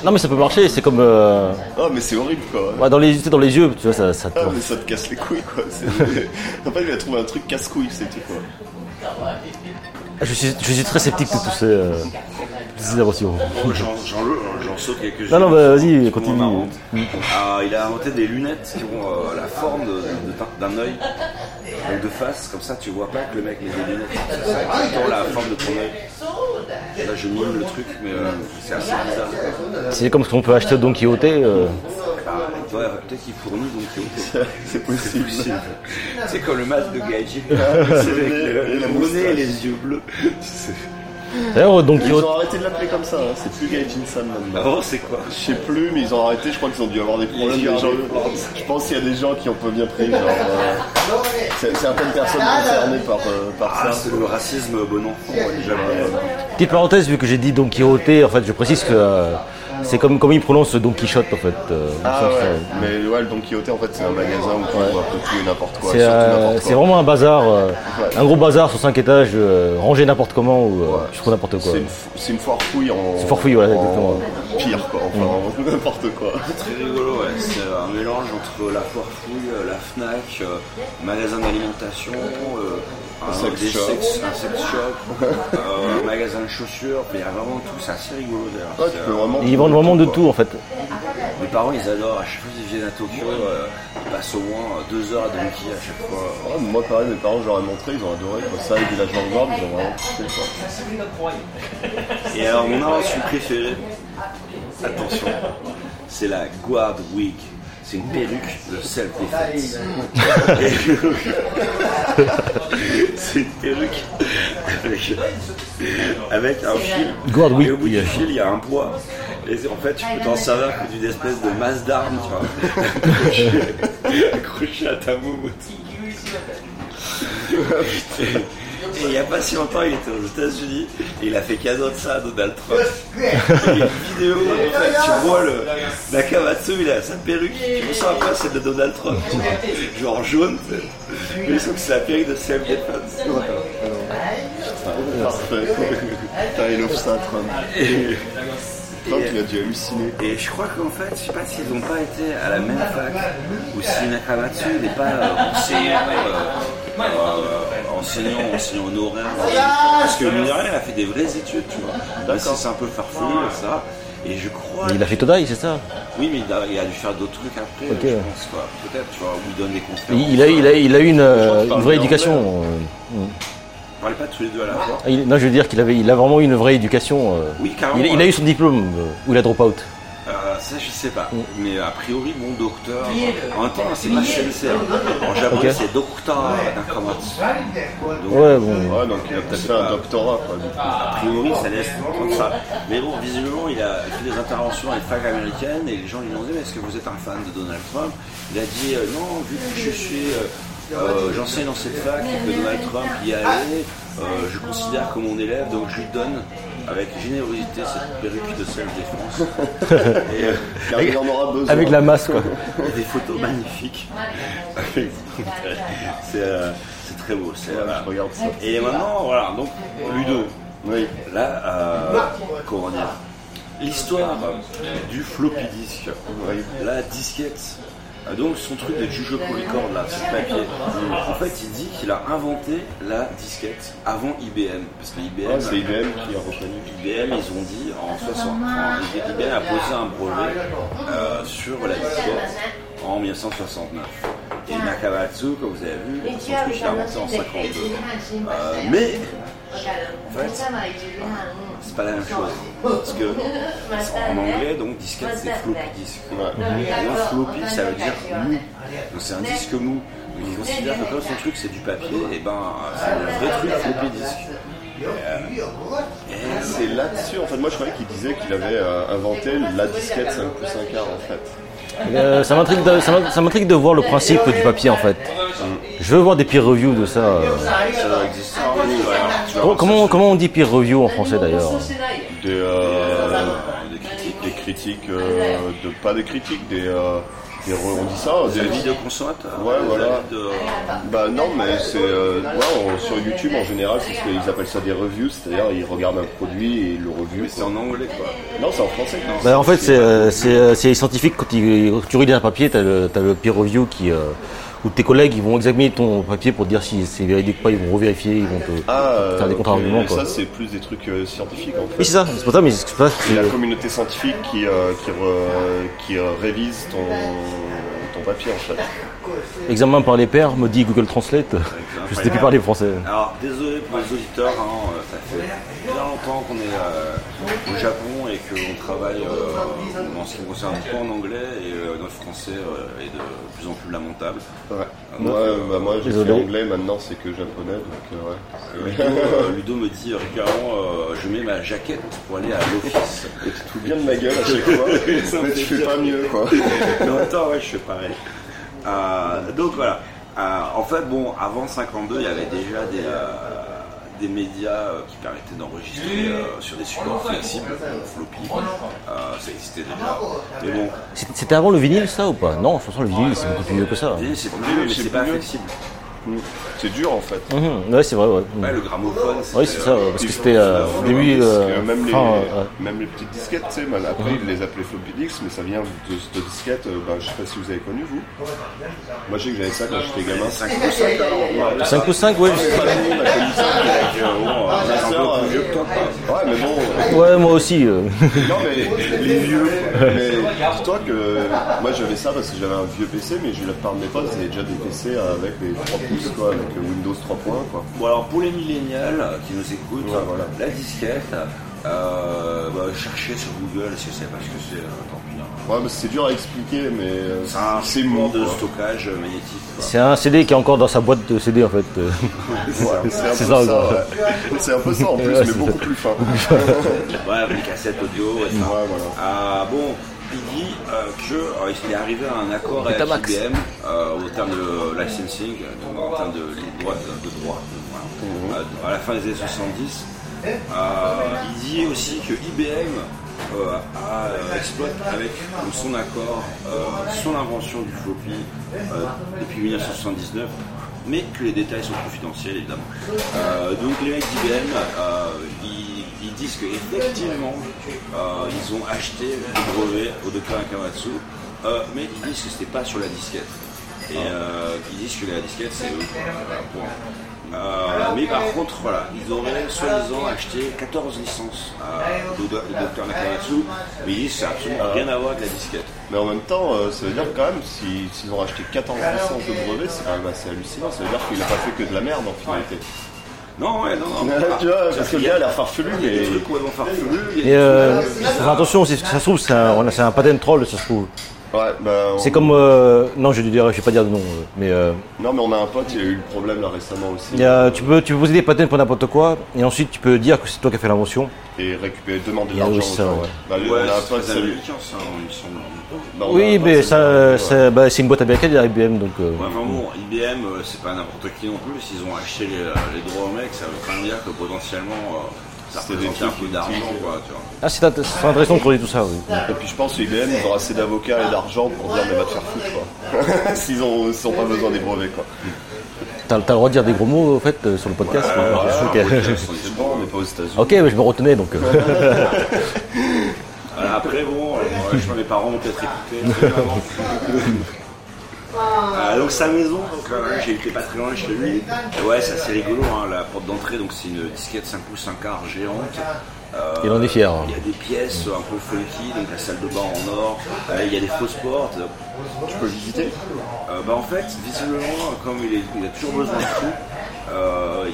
non mais ça peut marcher, c'est comme euh, Oh, mais c'est horrible, quoi. ouais, dans les, tu sais, dans les yeux, tu vois, ça, ça te- Ah, mais ça te casse les couilles, quoi. C'est- En fait, il a trouvé un truc casse-couille, c'est tout, quoi. Je suis, je suis très sceptique de tous ces, euh, toutes ces inventions. J'en- saute quelques-unes. Non, non, bah, vas-y, continue. marrantes. Ah, il a inventé des lunettes qui ont euh, la forme de- de- d'un œil. Donc de face, comme ça tu vois pas que le mec met des lunettes. C'est ça, exactement la forme de ton œil. Là je mime le truc, mais euh, c'est assez bizarre. C'est comme ce qu'on peut acheter au Don Quijote. euh, Ah, doit- Peut-être qu'il fournit donc. C'est possible. C'est comme le masque de Gaiji. C'est avec vrai, le, la le bonnet et les yeux bleus. D'ailleurs, Don Ils ont arrêté de l'appeler comme ça, hein. c'est plus Gaijin-san maintenant. Avant c'est quoi Je sais plus, mais ils ont arrêté, je crois qu'ils ont dû avoir des problèmes. des gens-. Je pense qu'il y a des gens qui ont pas bien pris, genre. euh, c'est- certaines personnes concernées par, euh, par Ah, ça. c'est le racisme bon enfant, ouais, petite parenthèse, vu que j'ai dit Don Quijote, en fait, je précise que euh, C'est comme, comme ils prononcent Don Quichotte en fait. euh, Ah ouais, ça- mais ouais, le Don Quixote en fait c'est un magasin où tu trouves un peu tout et n'importe quoi. C'est surtout euh, c'est vraiment un bazar, euh, Ouais. un gros bazar sur 5 étages, euh, rangé n'importe comment ou euh, je trouve n'importe quoi. C'est une, fo- c'est une foire fouille en. C'est foire fouille, voilà, en exactement. Pire quoi, enfin en n'importe quoi. Très rigolo, ouais. C'est un mélange entre la foire fouille, euh, la Fnac, euh, magasin d'alimentation, euh, un, sex shop. sex- un sex shop, euh, un magasin de chaussures. Mais il y a vraiment tout, c'est assez rigolo d'ailleurs. Ouais, euh, vraiment. Ils vendent vraiment de tout en fait. Mes parents ils adorent, à chaque fois qu'ils viennent à Tokyo, euh, ils passent au moins deux heures à Donkey à chaque fois. Ouais, moi pareil, mes parents je leur ai montré, ils ont adoré quoi. Ça et Village Vanguard, ils ont vraiment kiffé quoi. Et alors mon invention préférée, attention, c'est la Guard Wig. C'est une perruque de self-defense. c'est une perruque avec, avec un fil. Et au bout du fil, il y a un poids. Et en fait, tu peux t'en servir que d'une espèce de masse d'armes, tu vois. accroché à ta moumoute. Et il n'y a pas si longtemps, il était aux États-Unis et il a fait cadeau de ça à Donald Trump. Il y a une vidéo où en fait, tu vois le Nakamatsu, il a sa perruque qui ressemble à quoi celle de Donald Trump. Genre jaune, mais il semble que c'est la perruque de il offre ça à Trump. Il a dû halluciner. Et je crois qu'en fait, je sais pas s'ils n'ont pas été à la même fac ou si Nakamatsu n'est pas euh, enseignant, euh, euh, enseignant, enseignant honoraire. Parce que mine il a fait des vraies études, tu vois. Si c'est un peu farfelu, ça. Et je crois. Il a fait Todai, c'est ça Oui, mais il a, il a dû faire d'autres trucs après, Ok. je pense, quoi. Peut-être, tu vois, où il donne des conférences. il, il a, il, a, il a eu une, vraie éducation. anglais. Mm. On parlait pas tous les deux à la fois. Ah, il- non, je veux dire qu'il avait, il a vraiment eu une vraie éducation. euh. Oui, carrément. il, il a eu son diplôme euh, ou il a drop out. Euh, ça, je sais pas. Mais a priori, bon docteur. En même temps, c'est pas sensei. hein. En japonais, c'est docteur Nakamatsu. Donc, Ouais, bon. Ouais, donc il a peut-être fait un doctorat quoi. du coup. A priori, ça laisse comme ça. Mais bon, visiblement, il a fait des interventions à une fac américaine et les gens lui demandaient Mais est-ce que vous êtes un fan de Donald Trump? Il a dit euh, non, vu que je suis, euh, j'enseigne dans cette fac que Donald Trump y allait, euh, je considère comme mon élève, donc je lui donne avec générosité cette perruque de self-défense. euh, Car il en aura besoin. Avec la masse, quoi. des photos magnifiques. c'est euh, c'est très beau. voilà. je regarde ça. Et maintenant, voilà, donc Ludo. Oui. Là, comment dire L'histoire du floppy disk, Oui. la disquette, euh, donc son truc de Jujo Polycord là, sur le papier. En fait, il dit qu'il a inventé la disquette avant IBM. Parce que IBM, Ouais, c'est IBM qui a reconnu. IBM, ils ont dit en 60 enfin, IBM a posé un brevet euh, sur la disquette en 1969. Et Nakamatsu, comme vous avez vu, son truc il a inventé en 52. Euh, mais en fait, c'est pas la même chose. Parce que en anglais, donc disquette c'est floppy. Et donc floppy ça veut dire mou. Donc c'est un disque mou. Donc ils considèrent que comme son truc c'est du papier, et ben c'est un vrai truc floppy disk. C'est là-dessus, en fait, moi je croyais qu'il disait qu'il avait euh, inventé la disquette 5 plus 1 quart en fait. Euh, ça m'intrigue de, de voir le principe du papier en fait. Je veux voir des peer reviews de ça. euh. Comment, comment, on dit peer review en français d'ailleurs? Des, euh, critiques. des critiques, euh, de, pas des critiques, des, on dit ça, Des des, vidéos consommateurs. Ouais, voilà. de- Bah non, mais c'est euh, ouais, on- sur YouTube en général, c'est ce qu'ils appellent ça des reviews, c'est-à-dire ils regardent un produit et ils le review. Mais c'est en anglais quoi. Non, c'est en français. Bah, En fait, c'est euh, c'est, euh, c'est scientifique quand, quand tu relis un papier, tu as le, t'as le peer review qui, euh, où tes collègues ils vont examiner ton papier pour te dire si c'est véridique ou pas, ils vont revérifier, ils vont te Ah, faire des contre-arguments. ça c'est plus des trucs euh, scientifiques en fait. Oui, c'est ça, c'est pour ça, mais c'est pas C'est la communauté scientifique qui, euh, qui, re- qui euh, révise ton, ton papier en fait. examen par les pairs, me dit Google Translate. Je sais plus parler français. Alors désolé pour les auditeurs, hein, ça fait bien longtemps qu'on est euh, au Japon et qu'on travaille euh, en ce qui me concerne pas en anglais et euh, notre français euh, est de plus en plus lamentable. Ouais. Moi, bah, moi j'ai fait anglais, maintenant c'est que japonais, donc euh, ouais. Ludo, Ludo me dit régulièrement euh, je mets ma jaquette pour aller à l'office. Et tu te fous bien de ma gueule à chaque fois, mais tu fais pas mieux quoi. Mais en même temps, ouais, je fais pareil. Euh, donc voilà. Euh, en fait, bon, avant 52, il y avait déjà des, euh, des médias euh, qui permettaient d'enregistrer euh, sur des supports flexibles, floppy. Euh, ça existait déjà. Mais bon, C'était avant le vinyle, ça ou pas? Non, de toute façon, le vinyle, c'est beaucoup plus vieux que ça. vinyle, c'est plus vieux, mais c'est pas flexible. C'est dur en fait. Mhm, Ouais, c'est vrai, ouais. Ouais, le gramophone. Oui, c'est ça, euh, parce que des c'était euh, au début. Euh, que même, les, fin, euh, ouais. même les petites disquettes, tu sais, après ils les appelaient floppy disks, mais ça vient de cette disquette, ben, je sais pas si vous avez connu vous. Moi je sais que j'avais ça quand j'étais gamin. 5 pouces, ouais. 5 pouces 5, ouais. je- Famille m'a connu ça. Avec, euh, bon, euh, Ma un peu plus vieux que toi. Ouais, mais bon, Ouais, moi aussi. non mais les vieux. Mais dis-toi que moi j'avais ça parce que j'avais un vieux PC, mais j'ai la plupart de mes potes, avaient déjà des PC avec les 3 pouces, quoi, avec le Windows 3 points, quoi. Bon alors pour les millénials euh, qui nous écoutent, Ouais, voilà. la disquette, euh, bah, cherchez sur Google si vous savez pas ce que c'est, euh, tant pis. hein. Ouais, mais c'est dur à expliquer, mais euh, C'est un c'est mou. de quoi. stockage magnétique. C'est un CD qui est encore dans sa boîte de CD, en fait. Ouais, c'est un C'est ça, ça, ouais. C'est un peu ça en plus, Ouais, mais c'est beaucoup plus fin. Ouais, avec les cassettes audio et ça. Ouais, voilà. Ah, bon, il dit euh, que euh, est arrivé à un accord avec. IBM euh, au terme de licensing, donc en termes de, de droits de, de droits, voilà. Euh, à la fin des années 70. Euh, il dit aussi que IBM euh, euh, exploite avec son accord euh, son invention du floppy depuis 1979 mais que les détails sont confidentiels évidemment. Euh, donc les mecs d'IBM, euh, ils, disent qu'effectivement, euh, ils ont acheté le brevet au docteur Akamatsu, mais ils disent que c'était pas sur la disquette. Et ils disent que la disquette c'est eux. Point. Euh, mais par contre, voilà, ils auraient soi-disant acheté 14 licences euh, au docteur Nakamatsu, mais ils disent ça n'a absolument rien à voir avec la disquette. Mais en même temps, euh, ça veut dire quand même, si- s'ils ont racheté 14 licences de brevets, c'est quand même assez hallucinant. Ça veut dire qu'il a pas fait que de la merde en finalité. Non, ouais, non, non. tu vois, parce que le gars, il a farfelu, Il y a des mais. trucs complètement farfelus. il y a des Et euh, attention ça se trouve, c'est un, c'est un patent troll, ça se trouve. Ouais, bah, on- C'est comme. euh, non, je vais dire, je vais pas dire de nom, euh, mais euh, Non, mais on a un pote, il a eu le problème là récemment aussi. il y a- tu, peux, tu peux poser des patents pour n'importe quoi, et ensuite tu peux dire que c'est toi qui as fait l'invention. Et récupérer, demander de Il y a l'argent. aussi ça, aux gens, ouais. ouais. Bah, lui, Ouais, on a un pote, ça lui- ça, il semble. bah, Oui, mais ça ça, ça- bah, c'est une boîte américaine, il IBM, donc. euh, Ouais, enfin bon, IBM, euh, c'est pas n'importe qui non plus. S'ils ont acheté les, les droits au mec, ça veut quand même dire que potentiellement, euh, ça C'était des trucs d'argent, quoi, tu vois. Ah, c'est int- c'est intéressant de creuser tout ça, oui. Et puis je pense que IBM, ils ont assez d'avocats et d'argent pour dire mais va te faire foutre quoi. S'ils ont, s'ils ont pas besoin des brevets quoi. T'as t'as le droit de dire des gros mots, au fait, euh, sur le podcast Ouais, ou- ouais, ouais, bon, on n'est pas aux États-Unis. Ok, mais je me retenais, donc. euh, Voilà, après, bon, euh, je pas, mes parents ont peut-être écouté. Euh, donc sa maison, donc, euh, j'ai été pas très loin chez lui. Et ouais, c'est assez rigolo, hein, la porte d'entrée, donc c'est une disquette 5 pouces 1 quart géante. Euh, Il en est fier. hein. Il y a des pièces un peu funky, donc la salle de bain en or. Euh, il y a des fausses portes. Tu peux visiter Euh, bah en fait, visiblement, comme il, est- il a toujours besoin de tout, euh,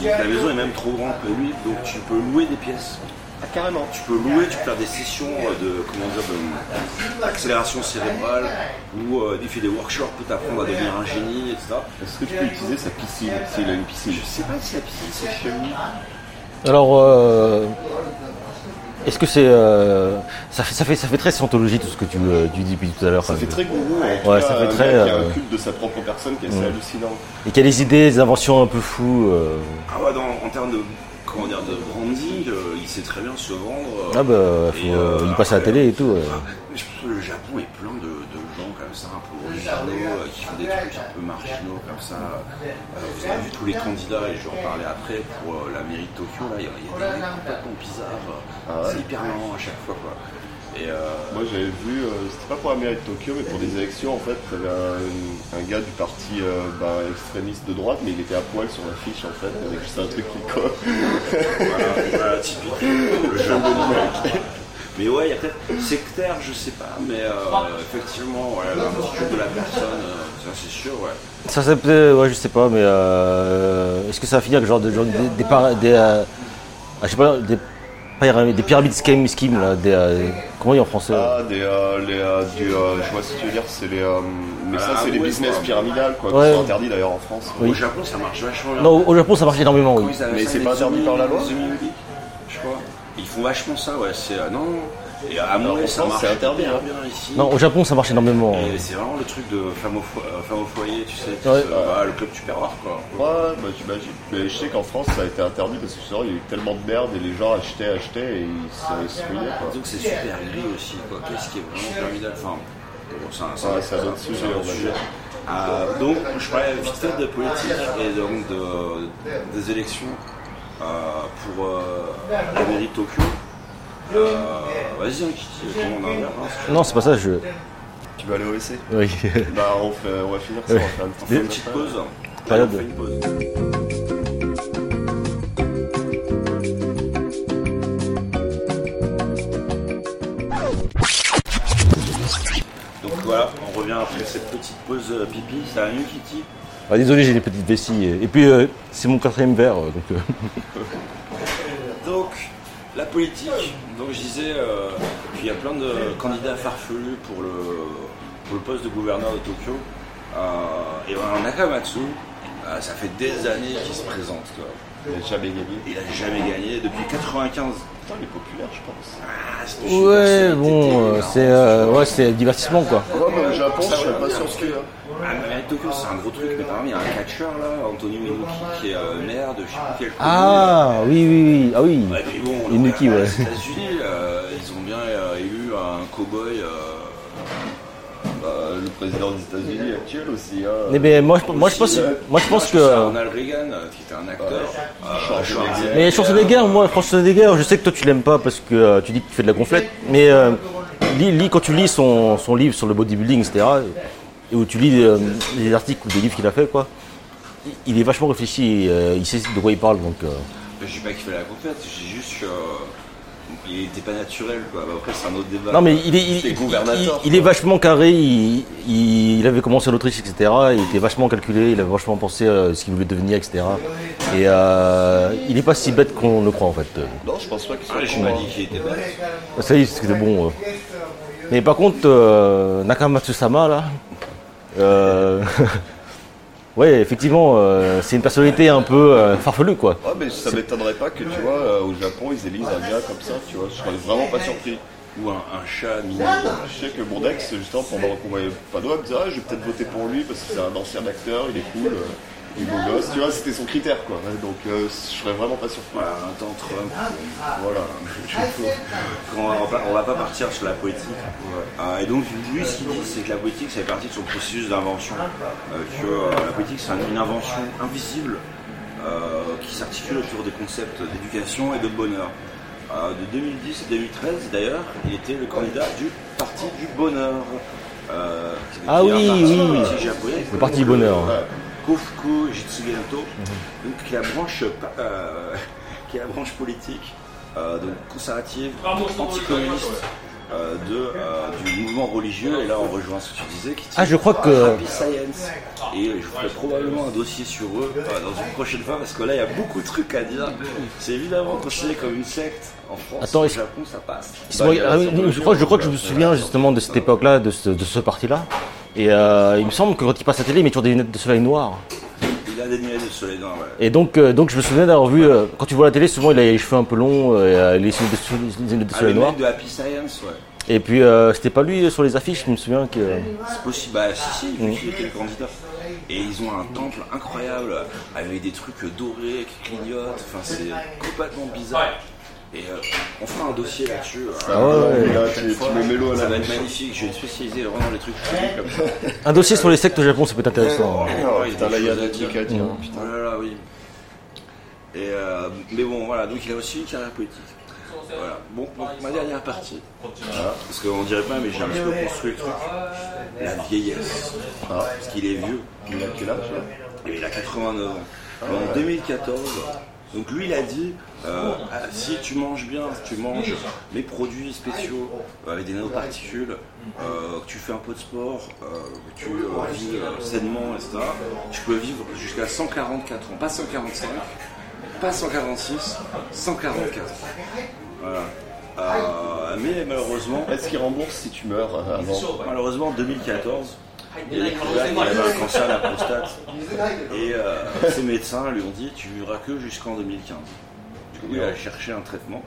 il- la maison est même trop grande pour lui, donc tu peux louer des pièces. Ah carrément. Tu peux louer, tu peux faire des sessions euh, de comment dire de- d'accélération cérébrale où euh, il fait des workshops pour t'apprendre à devenir un génie, etc. Est-ce que tu peux utiliser sa piscine s'il a une piscine? Je sais pas si la piscine c'est chez lui. Alors, euh, est-ce que c'est. euh, ça, fait, ça, fait, ça fait très scientologie tout ce que tu, euh, tu dis depuis tout à l'heure. Ça fait très gourou. Ouais, ça fait très, gars qui a euh, un culte de sa propre personne qui est assez hallucinant. Et qu'il y a des idées, des inventions un peu fous. euh, Ah ouais, dans- en termes de comment dire de branding, euh, il sait très bien se vendre. euh, Ah bah, faut, Et, euh, il passe à la télé et tout. je pense que le Japon est plein de, de gens comme ça, un peu originaux, qui font des trucs un peu marginaux comme ça. Vous avez vu tous les candidats, et je vais en parler après, pour la mairie de Tokyo, là, il y a, des mecs complètement bizarres. Ah ouais C'est hyper marrant à chaque fois, quoi. Et euh, Moi j'avais vu, euh, c'était pas pour la mairie de Tokyo, mais pour des élections en fait, il y avait un, un gars du parti euh, bah, extrémiste de droite, mais il était à poil sur la fiche en fait, avec juste un truc qui colle. voilà, voilà, typique. Le Japon. Mais ouais, il y a peut-être sectaire, je sais pas, mais euh, effectivement, ouais, l'attitude de la personne, euh, ça c'est sûr, ouais. Ça, ça peut. Ouais, je sais pas, mais. euh, Est-ce que ça va finir avec genre, de, genre des. des, par- des, euh, ah, je sais pas, des, des pyramides scheme, scheme là, des. euh, comment on dit en français Ah, des, euh, les, euh, du, euh, je vois ce que tu veux dire, c'est les, euh, mais ça Ah, c'est les business quoi. pyramidales quoi, Ouais. qui sont interdits d'ailleurs en France. Oui. Au Japon, ça marche vachement bien. Non, au Japon, ça marche énormément, oui. Ils Mais ça, c'est pas interdit par la loi Je crois. Ils font vachement ça, ouais. C'est, euh, non, Et à mon Alors, avis, ça marche c'est interdit, hein. bien ici. Non, au Japon, ça marche énormément. Et c'est vraiment le truc de femme au, fo- euh, femme au foyer, tu sais, qui Ouais. se- bah, le club tupperware quoi. Ouais, bah t'imagines. Mais je sais qu'en France, ça a été interdit parce que sinon, il y a eu tellement de merde et les gens achetaient, achetaient et ils se, se mouillaient, quoi. Donc c'est super gris aussi, quoi. Qu'est-ce qui est vraiment formidable? Enfin, bon, c'est un, c'est Ouais, un- c'est un autre sujet, on va dire. Euh, donc, je parlais vite fait de politique et donc de, des élections euh, pour euh, la mairie de Tokyo. Euh, Vas-y, hein, Kitty, comment on en verre, hein, si tu veux. Non, c'est pas ça, je. Tu veux aller au WC Oui. Bah, on, fait, on va finir ça, on va faire une On fait une petite pause. Période. On fait une pause. Donc voilà, on revient après cette petite pause euh, pipi. Ça va mieux, Kitty Ah, désolé, j'ai des petites vessies. Et puis, euh, c'est mon quatrième verre, euh, donc. euh, Donc, la politique. Donc, je disais, euh, il y a plein de candidats farfelus pour le, poste de gouverneur de Tokyo. Euh, et voilà, Nakamatsu, euh, ça fait des années qu'il se présente. Il a jamais gagné. Il a jamais gagné depuis 95. Putain, il est populaire, je pense. Ah, c'est Ouais, bon, euh, là, c'est euh, ouais, c'est divertissement, quoi. Ouais, mais au Japon, je serais pas surpris. Hein. Ah, mais à Tokyo, c'est un gros truc, mais par exemple, il y a un catcheur là, Antonio Inoki, qui est euh, maire de je sais plus quel commune. Ah, oui, oui, oui. Ah oui. Ouais, mais bon, Inoki, les ouais. États-Unis, euh, ils ont bien euh, élu un cow-boy. euh, président des États-Unis actuel aussi. Hein. Mais ben, moi, je- moi, je pense, euh, moi, je pense c'est que. Ronald Reagan, euh, qui était un acteur. euh, Schwarzenegger. Mais Schwarzenegger, moi, Schwarzenegger, je sais que toi tu l'aimes pas parce que euh, tu dis que tu fais de la gonflette, mais euh, lis, lis- quand tu lis son, son livre sur le bodybuilding, etc., et où tu lis euh, les articles ou des livres qu'il a fait, quoi, il- est vachement réfléchi, euh, il sait de quoi il parle, donc. euh, Je dis pas qu'il fait la complète, je dis juste que. Euh, il était pas naturel, quoi. Bah, après, c'est un autre débat. Non, mais il est, il, C'est il- gouvernateur, il- il est vachement carré, il, il- il avait commencé en Autriche, etc., il était vachement calculé, il avait vachement pensé à ce qu'il voulait devenir, etc. Et euh, il n'est pas si bête qu'on le croit, en fait. Non, je pense pas qu'il Ah, soit j'ai con, pas dit qu'il était bête. Ça y est, c'était bon. euh. Mais par contre, euh, Nakamatsu-sama, là, euh, ouais, effectivement, euh, c'est une personnalité un peu euh, farfelue, quoi. Ouais, mais ça m'étonnerait pas que, tu vois, euh, au Japon, ils élisent un gars comme ça, tu vois. Je serais vraiment pas surpris. Ou un, un chat mini. Je sais que mon justement, pendant qu'on voyait Padoa, me disait Ah, je vais peut-être voter pour lui parce que c'est un ancien acteur, il est cool, euh, il est beau gosse, tu vois, c'était son critère, quoi. Donc, euh, je serais vraiment pas surpris. Voilà, un temps Trump. Voilà. on, va pas, on va pas partir sur la politique. Euh, et donc, lui, ce qu'il dit, c'est que la politique, ça fait partie de son processus d'invention. Euh, que euh, la politique, c'est une invention invisible euh, qui s'articule autour des concepts d'éducation et de bonheur. Euh, de 2010 à 2013, d'ailleurs, il était le candidat du Parti du Bonheur. Euh, Ah oui, oui. japonais. Le Parti du Bonheur. Euh, Kofuku Jitsugento, donc, qui est la branche, euh, qui est la branche politique euh, donc conservative, anticommuniste euh, de, euh, du mouvement religieux. Et là, on rejoint ce que tu disais, qui Ah, je crois que- Happy Science. Et je ferai probablement un dossier sur eux euh, dans une prochaine fois, parce que là, il y a beaucoup de trucs à dire. C'est évidemment considéré comme une secte en France. Attends, au Japon, ça passe. Moi- ah oui, je, crois, je crois que je me souviens justement de cette époque-là, de ce, de ce parti-là. Et euh, il me semble que quand il passe à la télé, il met toujours des lunettes de soleil noir. Il a des nuages de soleil dans ouais. Et donc, euh, donc je me souviens d'avoir vu, euh, quand tu vois la télé, souvent il a les cheveux un peu longs, et, les lunettes de soleil- les lunettes de Ah, soleil le noir. mec de Happy Science, ouais. Et puis, euh, c'était pas lui sur les affiches, je me souviens que. C'est possible, bah si, si, qu'il était le candidat. Et ils ont un temple incroyable avec des trucs dorés qui clignotent, enfin c'est complètement bizarre. Et euh, on fera un dossier là-dessus. euh, Ah ouais, ouais. Là, tu, tu mets Mélo à Ça la va être magnifique, je vais être spécialisé vraiment dans les trucs ça. Un dossier sur les sectes au Japon, ça peut être intéressant. hein. Ouais, putain, là, il y a des à trucs dire. à dire. Putain. Oh là là, oui. Et euh, mais bon, voilà, donc il a aussi une carrière politique. Voilà. Bon, donc, ma dernière partie. Voilà. Parce qu'on dirait pas, mais j'ai un petit peu construit le truc. La vieillesse. Ah. Parce qu'il est vieux. Il a quel âge là? Et il a 89 ans. En 2014, donc lui il a dit euh, ah, si tu manges bien, si tu manges les produits spéciaux euh, avec des nanoparticules, euh, que tu fais un peu de sport, que tu vis sainement, etc., tu peux vivre jusqu'à 144 ans, pas 145, pas 146, 144. Voilà. Mais malheureusement, Est-ce qu'il rembourse si tu meurs avant? Malheureusement, en 2014, il avait un cancer de la prostate. Et euh, ses médecins lui ont dit Tu vivras que jusqu'en 2015. Du coup, il a cherché un traitement.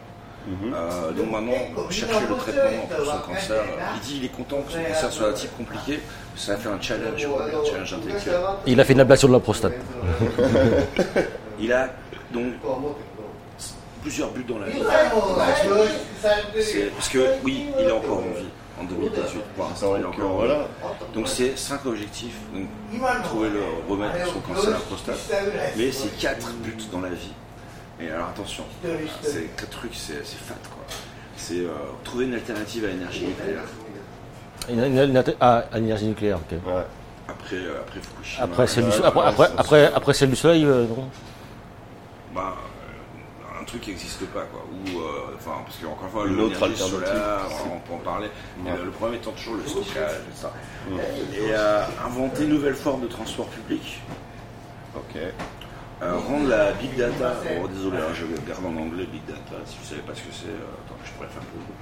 Euh, donc maintenant, chercher le traitement pour son cancer. Il dit il est content que son cancer soit un type compliqué. Ça a fait un challenge, un challenge intellectuel. Il a fait une ablation de la prostate. Il a donc plusieurs buts dans la vie. C'est- Parce que oui, il est encore en vie en 2018. Pour l'instant, il est Donc, encore en voilà. Donc c'est cinq objectifs. Donc, trouver le remède pour son cancer de la prostate. Mais c'est quatre buts dans la vie. Et alors attention, c'est quatre trucs, c'est c'est fat quoi. C'est euh, trouver une alternative à l'énergie nucléaire. Une- une- une- ah, à l'énergie nucléaire, ok. Ouais. Après, euh, après Fukushima. Après celle du, Ouais, après, ouais, après, c'est- après, après celle du soleil, euh, non bah, euh, truc qui n'existe pas quoi. Ou euh, enfin parce qu'encore une fois Une autre solaire, on peut en parler. Mais le, le problème étant toujours le stockage et ça. Et euh, inventer une nouvelle forme de transport public. Ok. Euh, rendre la big data, oh, désolé, hein, je garde en anglais big data, si vous savez pas ce que c'est, attends, je pourrais faire pour vous.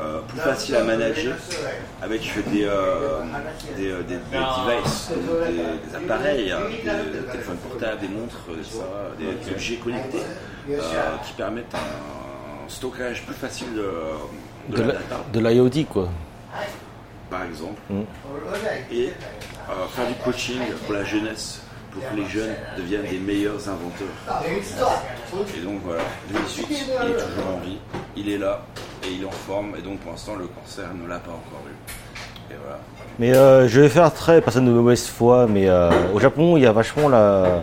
Euh, plus facile à manager avec des, euh, des, euh, des- des devices, des, des appareils, hein, des téléphones portables, des montres, des, objets connectés euh, qui permettent un stockage plus facile de, de De la la- data, de l'IoT, quoi. par exemple, Mm. et faire du coaching pour la jeunesse, pour que les jeunes deviennent des meilleurs inventeurs. Et donc voilà, 2018, il est toujours en vie, il est là, et il est en forme, et donc pour l'instant le cancer ne l'a pas encore eu. Mais euh, je vais faire très personne de mauvaise foi, mais euh, au Japon, il y a vachement la,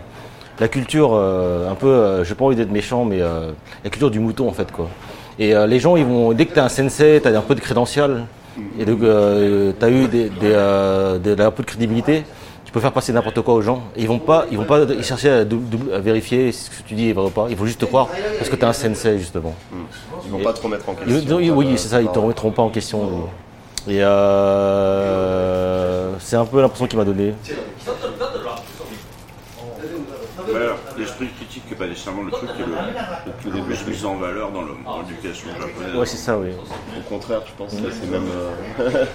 la culture, euh, un peu, euh, j'ai pas envie d'être méchant, mais la culture du mouton en fait quoi. Et les gens, ils vont, dès que tu un sensei, tu as un peu de crédential, et donc tu as eu des, des- un peu de crédibilité, tu peux faire passer n'importe quoi aux gens. Et ils vont pas, ils vont pas chercher à, vérifier si ce que tu dis est vrai ou pas. Il faut juste te croire parce que tu es un sensei justement. Ils vont pas te remettre en Ils- question. oui, c'est ça, ils ne te remettront pas en question. Et euh, c'est un peu l'impression qu'il m'a donné. Voilà, l'esprit critique n'est pas nécessairement le truc qui est le, le plus mis en valeur dans l'éducation japonaise. Ouais, c'est ça, oui. Au contraire, je pense que c'est même. euh,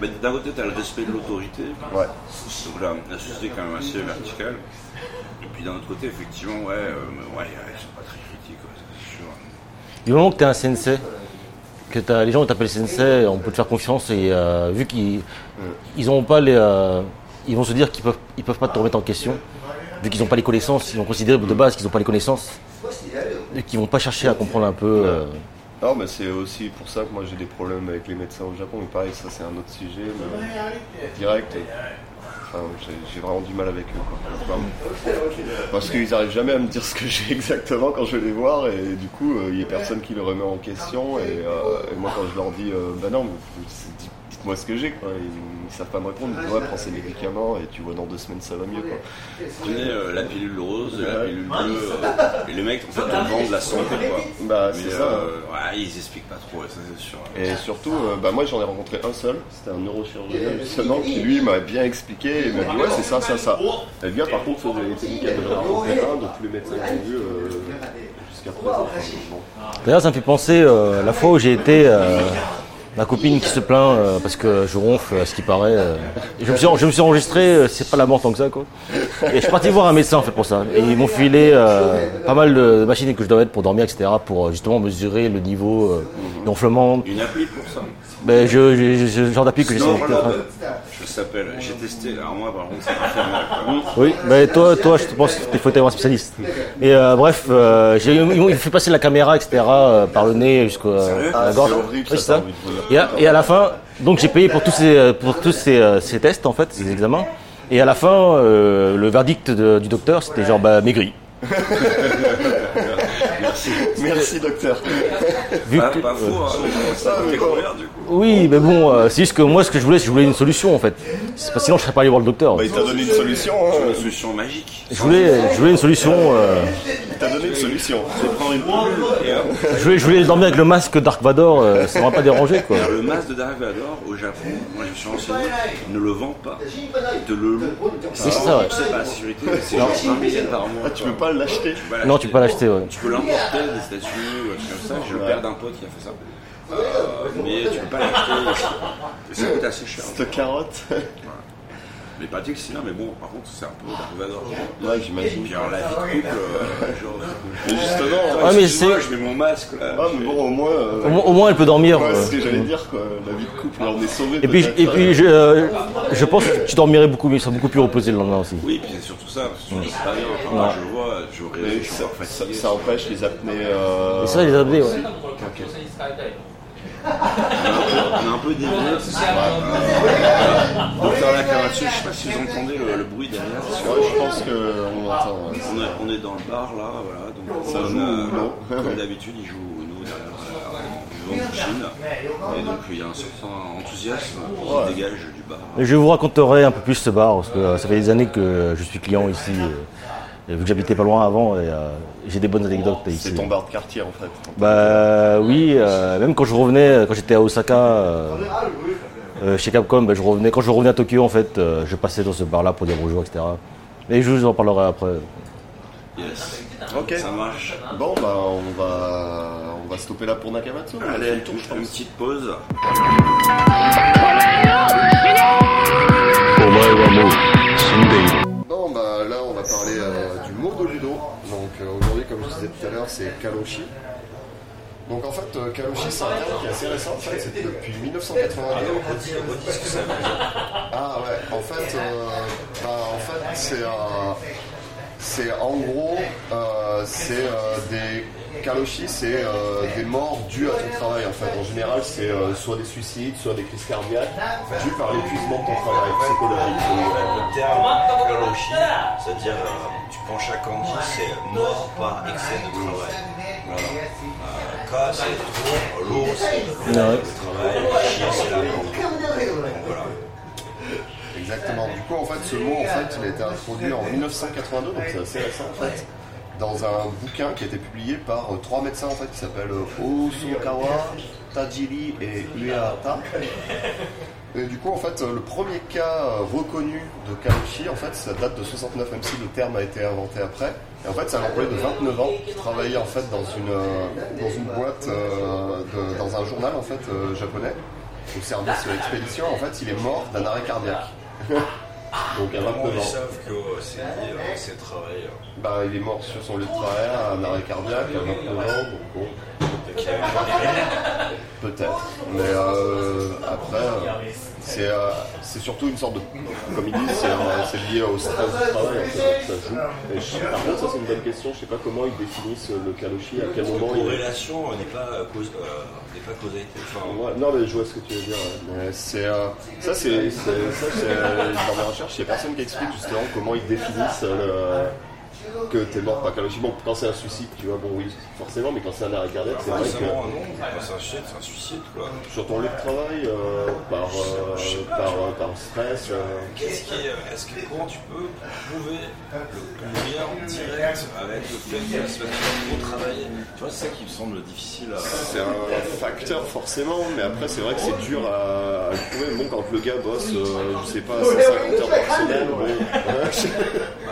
Mais d'un côté, tu as le respect de l'autorité, ouais. donc la, la société est quand même assez verticale. Et puis d'un autre côté, effectivement, ouais, euh, mais ouais, ils sont pas très critiques, ouais, c'est sûr. Du moment que tu es un sensei, que t'as- les gens t'appellent sensei, on peut te faire confiance et euh, vu qu'ils ils ont pas les, euh, ils vont se dire qu'ils peuvent, ils peuvent pas te remettre en question, vu qu'ils n'ont pas les connaissances, ils vont considérer de base qu'ils n'ont pas les connaissances et qu'ils vont pas chercher à comprendre un peu. Non, mais c'est aussi pour ça que moi j'ai des problèmes avec les médecins au Japon. Mais pareil, ça c'est un autre sujet, mais direct. et- Enfin, j'ai- vraiment du mal avec eux. Quoi. Parce qu'ils arrivent jamais à me dire ce que j'ai exactement quand je vais les voir, et du coup, euh, il y a personne qui le remet en question. Et, euh, et moi, quand je leur dis, euh, bah non, c'est- dites-moi ce que j'ai, quoi. Ils, ils savent pas me répondre. Ils disent, ouais, prends ces médicaments, et tu vois, dans deux semaines, ça va mieux, quoi. Prenez euh, la pilule rose, la pilule bleue, euh, et les mecs en fait te vendent la santé quoi. Bah, c'est ça. euh, ouais, ils expliquent pas trop, ça c'est sûr. Et surtout, euh, bah moi j'en ai rencontré un seul, c'était un neurochirurgien justement, qui lui m'a bien expliqué et m'a dit ouais c'est ça, ça, ça. Et le gars par contre faisait les techniques de un de tous les médecins que j'ai vus euh. D'ailleurs, ça me fait penser euh, la fois où j'ai été. euh, ma copine qui se plaint euh, parce que je ronfle, à ce qui paraît. euh, je, me suis, je me suis enregistré, euh, c'est pas la mort tant que ça, quoi. Et je suis parti voir un médecin, en fait, pour ça. Et ils m'ont filé pas mal de machines que je dois mettre pour dormir, etc., pour justement mesurer le niveau d'enflement. Une appli pour ça. Ben, je, je, je- genre d'appli que j'essaie Non, de voilà, je s'appelle, j'ai testé, alors moi par contre c'est infernal. quoi. Oui, mais toi, toi, je te pense qu'il faut être un spécialiste. Et euh, bref, euh, j'ai- ils m'ont fait passer la caméra, etc., euh, par le nez jusqu'à Ah, la gorge. c'est horrible, Oui, ça, c'est. Et à, et à la fin, donc j'ai payé pour tous ces, euh, pour tous ces, euh, ces tests, en fait, ces examens. Et à la fin, euh, le verdict de- du docteur, c'était genre bah, maigri. Merci docteur. Vu Pas, que- pas faux, hein, ça courir du coup. oui, mais bon, euh, c'est juste que moi, ce que je voulais, c'est que je voulais une solution, en fait. Que sinon, je serais pas allé voir le docteur. Bah, il t'a donné une solution, Une hein. solution magique. Je voulais, je voulais une solution. euh, Il t'a donné une solution. C'est prendre une pilule et hop. je, voulais, je voulais dormir avec le masque Dark Vador, euh, ça m'a pas dérangé, quoi. Alors, le masque de Dark Vador au Japon, me suis renseigné, ne le vend pas. Te le louent. c'est ça, ouais. C'est pas la sécurité, c'est genre 20 000 par mois. Ah, tu peux pas l'acheter. Non, tu peux pas l'acheter, ouais. Tu peux l'importer des États-Unis ou un truc comme ça. J'ai le père d'un pote qui a fait ça. Euh, mais tu peux pas l'acheter. Et ça coûte assez cher. Cette carotte. Les pratiques, c'est bien, mais bon, par contre, c'est un peu Dark Vador. Ouais, j'imagine. Puis alors, la vie de couple, euh, genre. Mais justement, Attends, Ouais, mais excuse-moi, Je mets mon masque là. ah, mais bon, au moins. euh, Au, moins- au moins, elle peut dormir. Ouais, euh. c'est ce que j'allais dire, quoi. La vie de couple, là, on est sauvés. Et puis, peut-être. et puis je, euh, je pense que tu dormirais beaucoup mieux, tu serais beaucoup plus reposé le lendemain aussi. Oui, puis c'est surtout ça, parce que pas. Enfin, moi, je le vois, je Mais je suis ça, encore ça, fatigué. ça empêche les apnées. Euh... Et c'est vrai, les apnées, ouais. On est un peu dévié. Euh, Docteur Nakamatsu, je sais pas si vous entendez le, le bruit derrière. Ouais, je pense qu'on entend. ouais. On est, on est dans le bar là, voilà. Donc, Ça comme, joue euh, Comme d'habitude, il joue nous derrière euh. Et donc il y a un certain enthousiasme qui dégage du bar. Je vous raconterai un peu plus ce bar, parce que euh, ça fait des années que je suis client ici. Et, et vu que j'habitais pas loin avant, et, euh, j'ai des bonnes anecdotes ici. C'est ton bar de quartier, en fait. Bah oui, euh, même quand je revenais, quand j'étais à Osaka, euh, euh, chez Capcom, bah, je revenais, quand je revenais à Tokyo, en fait, euh, je passais dans ce bar-là pour dire bonjour, etc. Et je vous en parlerai après. Yes. Ok. Ça marche. Bon, bah, on va, on va stopper là pour Nakamatsu. Allez, le tour, je une petite pause. お c'est Kaloshi. Donc en fait, euh, Kaloshi, c'est un terme qui est assez récent. En fait, c'est depuis 1982. Ah ouais, en fait, euh, bah, en fait c'est. C'est en gros, euh, c'est euh, des Kaloshi, c'est euh, des morts dues à ton travail en fait. En général, c'est euh, soit des suicides, soit des crises cardiaques, dues par l'épuisement de ton travail psychologique. Le terme Kaloshi, c'est-à-dire, euh, tu prends chaque kanji, c'est mort par excès de travail. Voilà. Euh, c'est trop, l'eau, c'est le travail, c'est la mort. Voilà. Exactement. Du coup, en fait, ce mot, en fait, il a été introduit en 1982, donc c'est assez récent, en fait, dans un bouquin qui a été publié par euh, trois médecins, en fait, qui s'appellent euh, Osokawa, Tajiri et Uehata. Et du coup, en fait, euh, le premier cas reconnu de Kaloshi, en fait, ça date de 69, même si le terme a été inventé après. Et en fait, c'est un employé de 29 ans qui travaillait, en fait, dans une, dans une boîte, dans un journal, en fait, japonais, au service de l'expédition. En fait, il est mort d'un arrêt cardiaque. Donc à Comment 29 ils ans. savent que euh, c'est lié à de travail Bah, il est mort sur son lieu de travail un arrêt cardiaque à 29 ans, donc bon, peut-être. Mais euh, après, euh, c'est euh, c'est surtout une sorte de. Comme ils disent, c'est euh, lié au stress du travail, en fait, ça joue. Et je- par contre, ça c'est une bonne question, je sais pas comment ils définissent le kaloshi, à quel moment est. corrélation euh, n'est pas, euh, cause, euh, pas causalité. Enfin, Ouais, non mais je vois ce que tu veux dire. Mais c'est euh, ça c'est c'est- ça c'est dans mes recherches, il y a personne qui explique justement comment ils définissent euh, le, que t'es mort. Bon, quand c'est un suicide, tu vois, bon oui, forcément, mais quand c'est un arrêt cardiaque, c'est vrai forcément, que non, quand c'est un suicide, c'est un suicide, quoi. sur ton lieu de travail, euh, par, euh, par, euh, par stress, euh, Qu'est-ce qui est, euh, est-ce que comment tu peux prouver le, lien direct avec le fait se trop travailler? Tu vois, c'est ça qui me semble difficile à. c'est un facteur forcément, mais après c'est vrai que c'est dur à, à le prouver. Bon, quand le gars bosse, euh, je sais pas, 150 heures par semaine, bon,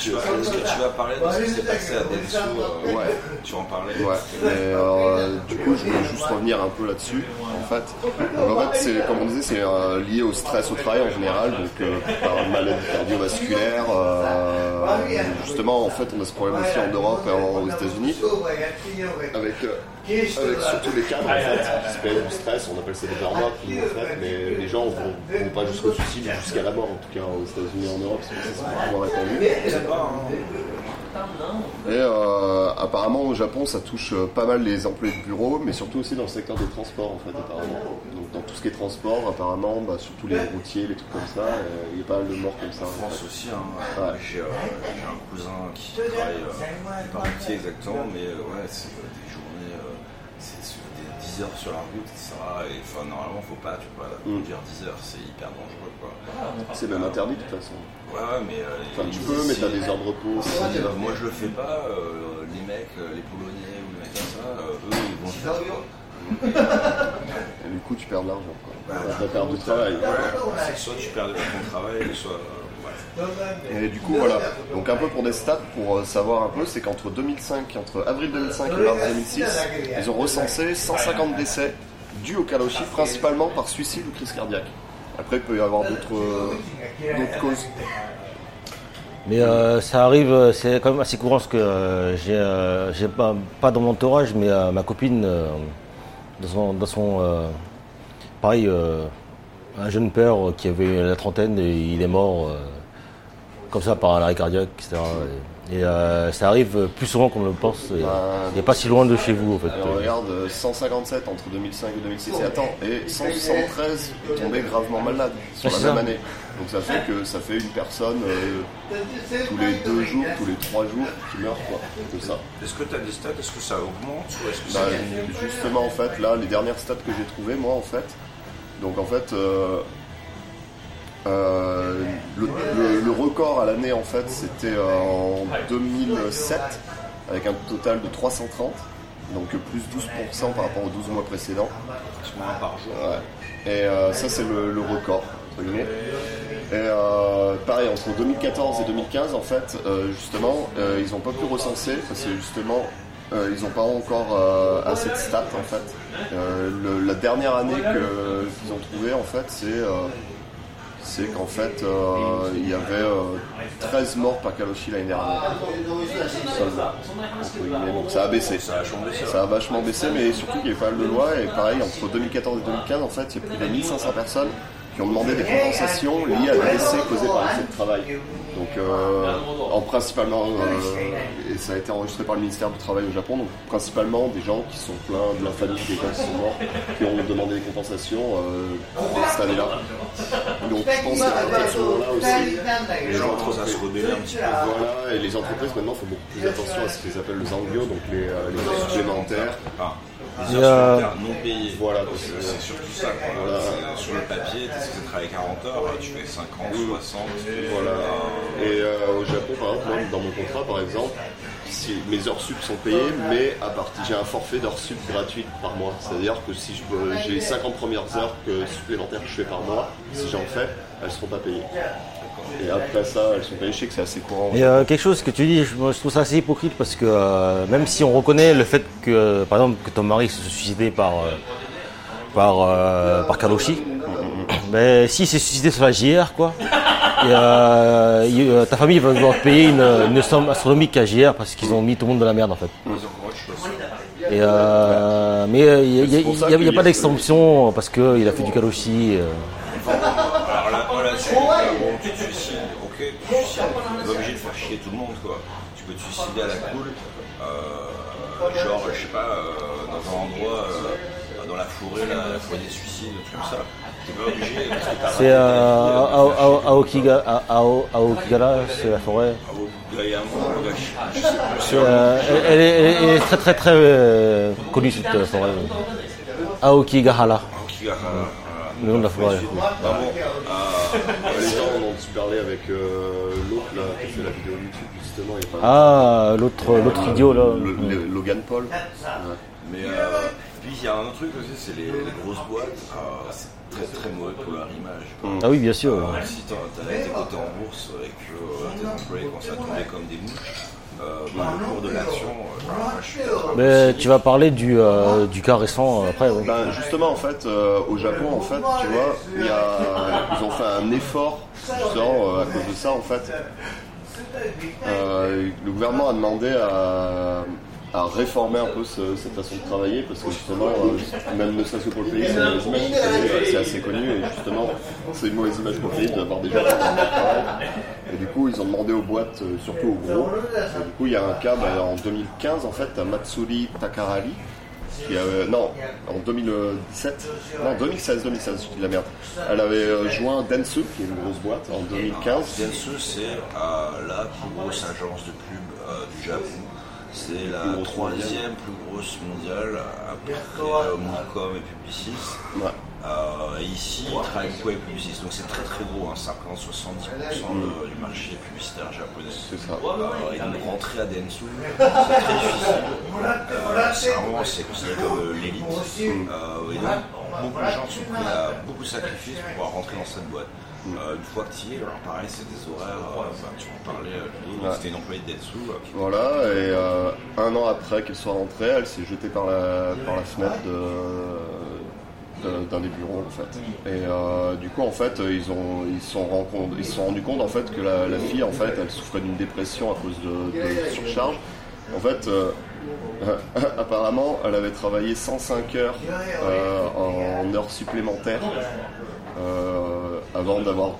Tu vas, est-ce que tu vas parler de ce qui s'est passé à Densu euh, Ouais. Tu vas en parler Ouais, mais euh, du coup, je voulais juste revenir un peu là-dessus. En fait, Donc, en fait, c'est comme on disait, c'est euh, lié au stress au travail en général, donc euh, par une maladie cardiovasculaire. euh, justement, en fait, on a ce problème aussi en Europe et en- aux États-Unis, avec, euh, avec surtout les cadres en fait, qui se plaignent du stress. On appelle ça des burn-out, en fait, mais les gens vont, vont pas jusqu'au suicide, jusqu'à la mort, en tout cas aux États-Unis et en Europe, c'est répandu. Et euh, apparemment au Japon, ça touche euh, pas mal les employés de bureau, mais surtout aussi dans le secteur des transports en fait, apparemment. Donc dans tout ce qui est transport, apparemment, bah, surtout les routiers, les trucs comme ça, euh, il y a pas mal de morts comme ça. En France aussi, hein, Ouais. j'ai, euh, j'ai un cousin qui travaille, pas routier exactement, mais ouais, c'est 10 heures sur la route, etc. Et enfin, normalement, faut pas, tu peux pas Mm. conduire 10 heures, c'est hyper dangereux, quoi. C'est même interdit de toute façon. Ouais, ouais, mais. euh, Enfin, tu peux, mais t'as des heures de repos. moi je le fais pas, euh, les mecs, euh, les Polonais ou les mecs comme ça, euh, eux ils vont le faire quoi. Et du coup, tu perds de l'argent. quoi. T'as perdu du travail. Soit tu perds de ton travail, soit. Et du coup, voilà. Donc, un peu pour des stats, pour euh, savoir un peu, c'est qu'entre 2005, entre avril 2005 et mars 2006, ils ont recensé 150 décès dus au Kaloshi, principalement par suicide ou crise cardiaque. Après, il peut y avoir d'autres euh, causes. Mais euh, ça arrive, c'est quand même assez courant parce que j'ai, pas, pas dans mon entourage, mais ma copine, dans son, dans son pareil, un jeune père qui avait la trentaine et il est mort comme ça par un arrêt cardiaque, etc. Et, euh, ça arrive plus souvent qu'on le pense. et, Ben, et pas si loin de chez vous en fait. Alors, regarde, euh, 157 entre 2005 et 2006, et attends, et 173 est tombé gravement malade sur la même ça. année. Donc ça fait que ça fait une personne euh, tous les deux jours, tous les trois jours qui meurt, quoi, de ça. Est-ce que tu as des stats? Est-ce que ça augmente ou est-ce que Bah, ça justement, en fait, là, les dernières stats que j'ai trouvées, moi, en fait, donc en fait, euh, euh, le, le- le record à l'année, en fait, c'était euh, en 2007, avec un total de 330, donc plus 12% par rapport aux 12 mois précédents. Pratiquement un par jour. Ouais. Et euh, ça, c'est le, le record. entre guillemets. Et euh, pareil, entre 2014 et 2015, en fait, justement, ils n'ont pas pu recenser parce que justement, euh, ils n'ont pas encore euh, assez de stats, en fait. Euh, le- la dernière année qu'ils ont trouvé, en fait, c'est c'est qu'en fait, euh, il y avait euh, 13 morts par Kaloshi l'année dernière. Guillemets. Donc ça a baissé. Ça a vachement baissé. Ça a vachement baissé, mais surtout qu'il y avait pas mal de lois. Et pareil, entre 2014 et 2015, en fait, il y a plus de 1500 personnes qui ont demandé des compensations liées à des décès causés par l'excès de travail. Donc, euh, en principalement, euh, et ça a été enregistré par le ministère du Travail au Japon, donc principalement des gens qui sont pleins de la famille des gens qui sont morts, qui ont demandé des compensations euh, cette année-là. Donc, je pense qu'à partir de ce moment-là aussi, Les gens commencent à se rebeller un petit peu. voilà, et les entreprises maintenant font beaucoup plus attention à ce qu'ils appellent le zangyo, donc les, euh, les heures supplémentaires. Les Il y heures a- supplémentaires non payées. Voilà, c'est surtout ça. Voilà. Sur le papier, tu travailler 40 heures, tu fais 50, 60. Voilà. Et euh, au Japon, par exemple, moi, dans mon contrat, par exemple, si mes heures sup sont payées, mais à partir j'ai un forfait d'heures sup gratuites par mois. C'est-à-dire que si j'ai les 50 premières heures que, supplémentaires que je fais par mois, si j'en fais, elles ne seront pas payées. Et après ça, elles sont sais que c'est assez courant. Et euh, quelque chose que tu dis, je, moi, je trouve ça assez hypocrite parce que euh, même si on reconnaît le fait que, euh, par exemple, que ton mari se suicidé par, euh, par, euh, par Kaloshi, mais s'il s'est suicidé sur la JR, quoi, et, ta famille va devoir payer une, une somme astronomique à JR parce qu'ils ont mis tout le monde dans la merde en fait. Et, mais il n'y a, y a- y pas d'exemption parce qu'il a fait du Kaloshi. C'est euh, à, à- Okiga- c'est la forêt. euh, elle, est, elle très très très euh, connue cette euh, forêt. Aokigahara, le nom de la forêt. Les gens en ont dû parler avec l'autre là, qui a fait la vidéo YouTube justement. A Ah, l'autre l'autre idiot là. Logan Paul. Mais euh, puis il y a un autre truc aussi, c'est les, grosses boîtes, très très mauvais pour leur image. Ah oui, bien sûr. Euh, si t'as été coté en bourse et que euh, tes employés commencent à tomber comme des mouches, euh, bah, le cours de l'action, euh, bah. Mais tu vas parler du, euh, du cas récent euh, après. oui. Ben, justement, en fait, euh, au Japon, en fait, tu vois, il y a, ils ont fait un effort, justement, euh, à cause de ça, en fait. Euh, le gouvernement a demandé à, à réformer un peu ce- cette façon de travailler, parce que justement, euh, même ne serait-ce que pour le pays, c'est une mauvaise image, c'est- assez connu, et justement, c'est une mauvaise image pour le pays d'avoir des gens qui travail. Et du coup, ils ont demandé aux boîtes, euh, surtout aux gros. Et du coup, il y a un cas ben, en 2015, en fait, à Matsuri Takarari, qui avait, non, en 2017, non, 2016, 2016, je dis de la merde. Elle avait euh, joint Dentsu, qui est une grosse boîte, en 2015. Dentsu, c'est euh, la plus grosse agence de pub euh, du Japon. C'est la troisième plus grosse mondiale après euh, Moncom et Publicis. Ouais. Euh, et ici, ils travaillent beaucoup avec Publicis, donc c'est très très gros, hein, ça représente 70% de- du marché publicitaire japonais. C'est ça. Euh, et donc rentrer à Dentsu, c'est très difficile. Euh, c'est vraiment, c'est considéré comme euh, l'élite. Euh, et donc, beaucoup de gens sont prêts à beaucoup de sacrifices pour pouvoir rentrer dans cette boîte. Euh, une fois que tu y es, alors pareil, c'est des horaires, euh, enfin, tu en parlais, euh, Ouais. c'était une employée de Dentsu. euh, Voilà, et euh, un an après qu'elle soit rentrée, elle s'est jetée par la, par la fenêtre de, de d'un des bureaux en fait. Et euh, du coup en fait ils ont ils se sont ils se sont rendus compte en fait que la, la fille en fait elle souffrait d'une dépression à cause de, de surcharge. En fait euh, apparemment elle avait travaillé 105 heures euh, en heures supplémentaires avant d'avoir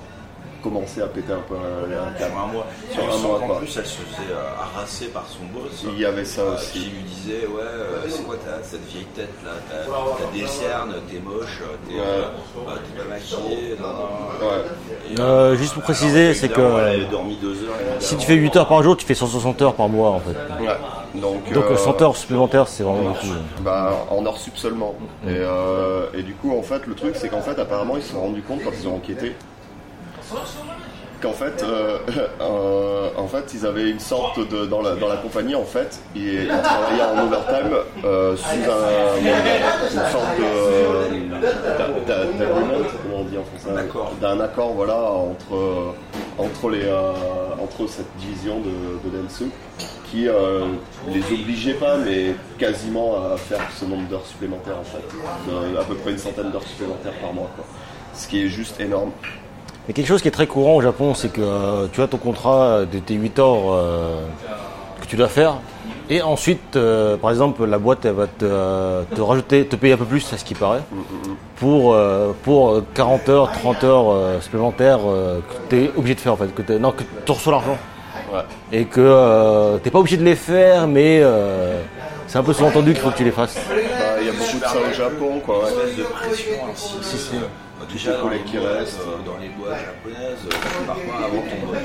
commencé à péter un peu un, un câble. Sur un mois. Sur un quoi. plus, elle se faisait euh, harasser par son boss. Il y avait ça euh, aussi. Qui lui disait Ouais, euh, c'est quoi cette vieille tête là T'as des cernes, t'es moche, t'es euh, t'es pas. Et, Euh, juste pour préciser, c'est que évidemment, Elle avait dormi deux heures. si tu fais 8 heures par jour, tu fais 160 heures par mois en fait. Ouais. Donc, Donc euh, 100 heures supplémentaires, c'est vraiment beaucoup. Bah, en hors sub seulement. Et, euh, et du coup, en fait, le truc, c'est qu'en fait, apparemment, ils se sont rendus compte quand ils ont enquêté qu'en fait, euh, euh, en fait, ils avaient une sorte de dans la, dans la compagnie, en fait, ils, travaillaient en overtime euh, sous un, une sorte de d'a- d'a- d'agreement, comment on dit en français, Un accord. d'un accord, voilà, entre entre les entre cette division de, de Dentsu qui les obligeait pas, mais quasiment à faire ce nombre d'heures supplémentaires en fait, De- à peu près une centaine d'heures supplémentaires par mois, quoi. Ce qui est juste énorme. Mais quelque chose qui est très courant au Japon, c'est que euh, tu as ton contrat de tes 8 heures euh, que tu dois faire. Et ensuite, euh, par exemple, la boîte elle va te, euh, te rajouter, te payer un peu plus, à ce qui paraît, pour, euh, pour 40 heures, 30 heures euh, supplémentaires euh, que tu es obligé de faire en fait. Que t'es- non, que tu reçois l'argent. Ouais. Et que tu n'es pas obligé de les faire, mais euh, c'est un peu sous-entendu qu'il faut que tu les fasses. Bah, Il y a beaucoup de ça au Japon, quoi. ouais. de pression. Si, si. Euh, déjà les dans les, boîtes, euh, dans les boîtes japonaises, euh, pas avant ton boss.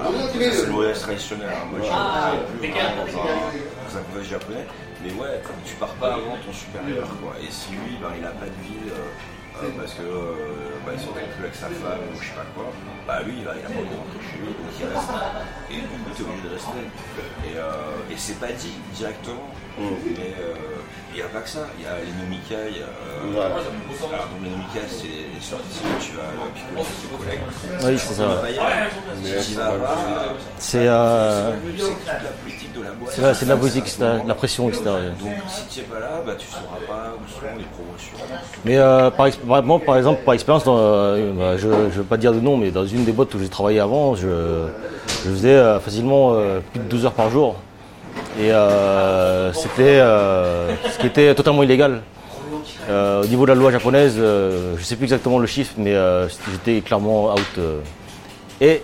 Alors, C'est modèle traditionnel. hein. Moi, travaille plus dans un, collège japonais. Mais ouais, tu pars pas avant ton supérieur. Quoi. Et si lui, ben, il a pas de vie euh, euh, parce que euh, bah, il s'entend plus avec sa femme ou je sais pas quoi, bah lui, il a, il a pas envie de rentrer chez lui, donc il reste. Et du coup, t'es obligé de rester. Et, euh, et c'est pas dit directement. Mais euh, il n'y a pas que ça. Il y a les nomikai. Euh, Ouais. alors, donc les nomikai, c'est les sorties tu vas euh, picoler avec tes collègues. Oui, c'est ça. Y. Si tu vas pas, euh, C'est euh, c'est la politique de la boîte. c'est de la politique, c'est de la- pression, etc. Donc si tu n'es pas là, bah, tu ne sauras pas où sont les promotions. Mais euh, par, ex- par- moi, par exemple, par expérience, dans, euh, bah, je ne veux pas dire de nom, mais dans une des boîtes où j'ai travaillé avant, je, je faisais euh, facilement euh, plus de 12 heures par jour. Et euh, c'était euh, ce qui était totalement illégal. Euh, au niveau de la loi japonaise, je ne sais plus exactement le chiffre, mais j'étais clairement out. Et,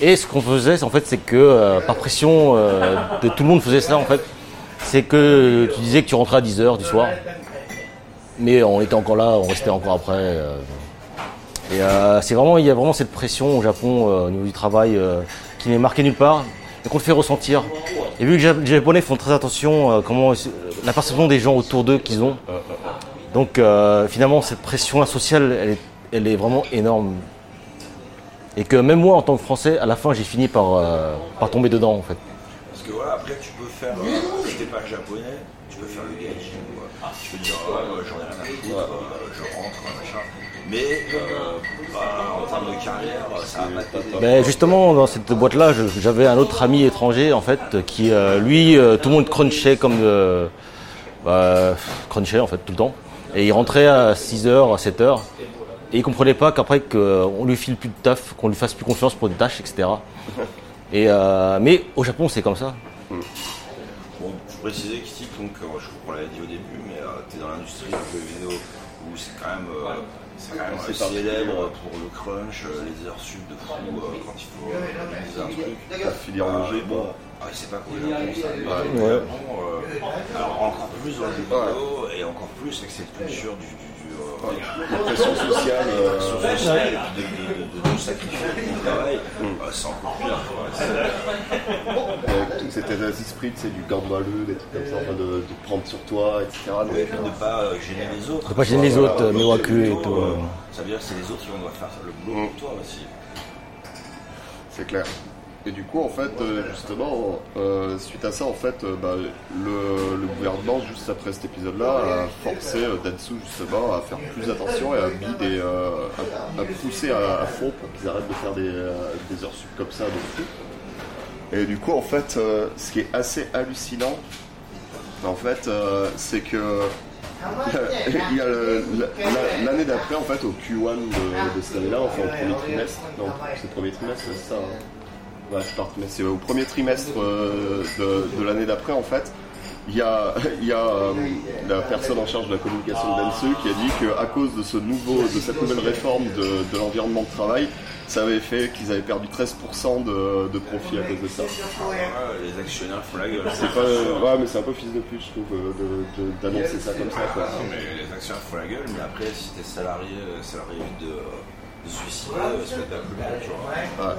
et ce qu'on faisait, en fait, c'est que par pression, de tout le monde faisait ça, en fait. C'est que tu disais que tu rentrais à 10h du soir. Mais on était encore là, on restait encore après. Et c'est vraiment, il y a vraiment cette pression au Japon au niveau du travail qui n'est marquée nulle part et qu'on te fait ressentir. Et vu que les Jap- les Japonais font très attention à comment la perception des gens autour d'eux qu'ils ont, donc euh, finalement cette pression sociale, elle est, vraiment énorme. Et que même moi, en tant que Français, à la fin, j'ai fini par, euh, par tomber dedans en fait. Parce que voilà, après tu peux faire, euh, si t'es pas japonais, tu peux faire le gaijin. quoi. Tu peux dire, j'en ai rien à foutre, euh, je rentre, machin. Mais Ben justement, dans cette boîte-là, j'avais un autre ami étranger, en fait, qui, euh, lui, euh, tout le monde crunchait comme... euh, bah, crunchait, en fait, tout le temps. Et il rentrait à 6h, à 7h. Et il comprenait pas qu'après, qu'on lui file plus de taf, qu'on lui fasse plus confiance pour des tâches, etc. Et, euh, mais au Japon, c'est comme ça. Bon, je précisais qu'ici, donc, je crois qu'on l'avait dit au début, mais tu es dans l'industrie du jeu vidéo où c'est quand même, euh, c'est quand même C'est pas célèbre pour le crunch, euh, les heures sub de fou euh, quand il faut réaliser un truc. La filière logique, bon, ah, c'est pas cool, ça. Ouais. le Japon, euh, alors encore plus dans le jeu vidéo et encore plus avec cette culture du. Euh, La pression sociale. euh, social et puis de, de, de, de sacrifier le travail, euh, c'est encore pire. cet état d'esprit, c'est du gamballeux, des trucs comme ça, enfin, de, de prendre sur toi, etc. Donc, de pas euh, gêner les autres. De pas gêner les autres, euh, voilà. Miwaku et tout, euh, euh. Ça veut dire que c'est les autres qui vont devoir faire le boulot pour toi aussi. C'est clair. Et du coup, en fait, euh, justement, euh, suite à ça, en fait, euh, bah, le, gouvernement, juste après cet épisode-là, a forcé Datsu, justement, à faire plus attention et a mis des, euh, à, à pousser à, à fond pour qu'ils arrêtent de faire des, des heures sup comme ça fou. Et du coup, en fait, ce qui est assez hallucinant, en fait, c'est que l'année d'après, en fait, au Q1 de, cette année-là, enfin au premier trimestre. Non, le premier trimestre, c'est ça. hein. Ouais, c'est par trimestre. C'est au premier trimestre euh, de, de l'année d'après, en fait. Il y a, il y a euh, la personne en charge de la communication de Dentsu qui a dit qu'à cause de ce nouveau, de cette nouvelle réforme de, de l'environnement de travail, ça avait fait qu'ils avaient perdu 13% de, de profit à cause de ça. Les actionnaires font la gueule. C'est pas, ouais, mais c'est un peu fils de pute, je trouve, euh, d'annoncer ça comme ça. Quoi. Non, mais les actionnaires font la gueule, mais après, si t'es salarié, salarié de, euh, la tu vois. Ouais.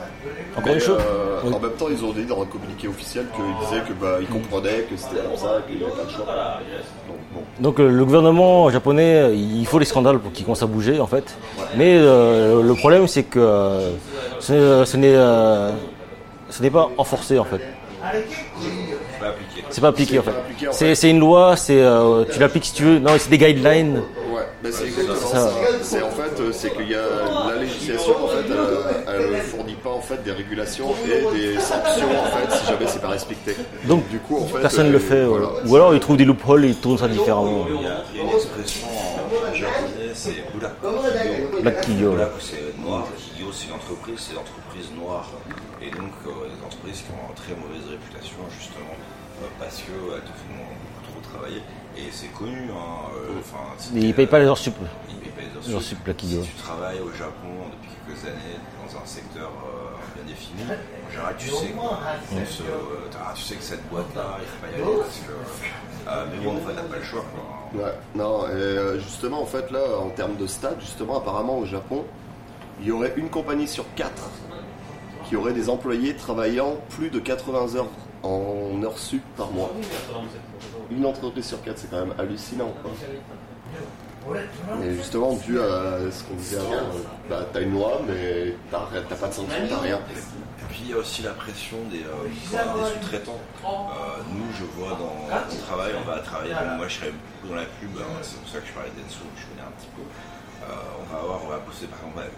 Encore une chose euh, Oui. En même temps, ils ont dit dans un communiqué officiel qu'ils disaient que bah, ils comprenaient que c'était comme ça, qu'il n'y avait pas de choix. Donc bon. Donc euh, le gouvernement japonais, il faut les scandales pour qu'il commence à bouger en fait. Mais euh, le problème c'est que euh, ce n'est- ce n'est euh, pas enforcé en fait. C'est pas appliqué. C'est pas appliqué en fait. C'est une loi, c'est euh, tu l'appliques si tu veux. Non, c'est des guidelines. Ouais, bah, c'est exactement ça. ça. C'est en fait, euh, c'est qu'il y a la législation en fait, elle, elle fournit pas en fait des régulations et des sanctions en fait si jamais c'est pas respecté. Donc Du coup, en fait, personne ne euh, le fait. voilà. voilà. Ou alors ils trouvent des loopholes et ils tournent ça différemment. Il y a, il y a une expression en japonais, c'est Black. Black c'est noir. Kigyo, c'est une entreprise, c'est l'entreprise noire. Et donc, euh, des entreprises qui ont une très mauvaise réputation, justement, euh, parce qu'elles te font beaucoup trop travailler. Et c'est connu, hein. euh, Ils t'es, payent pas les heures sup. Ils payent pas les heures Les heures sup. Si tu travailles au Japon depuis quelques années dans un secteur euh, bien défini, en général tu sais, quoi. On se- euh, tu sais que cette boîte-là, il faut pas y aller parce que. euh, mais bon, en fait, t'as pas le choix. Quoi. Ouais, non, et justement, en fait, là, en termes de stade, justement, apparemment au Japon, il y aurait une compagnie sur quatre qui aurait des employés travaillant plus de 80 heures en heures sup par mois. Une entreprise sur quatre, c'est quand même hallucinant. Et justement, dû à ce qu'on disait avant, bah, t'as une loi, mais t'as pas de sanction, t'as rien. Et puis il y a aussi la pression des, euh, sous-traitants. Euh, nous, je vois dans mon travail, on va travailler. moi, je serais beaucoup dans la pub, hein, c'est pour ça que je parlais d'Ensu, je connais un petit peu. Euh, on va avoir, on va bosser par exemple avec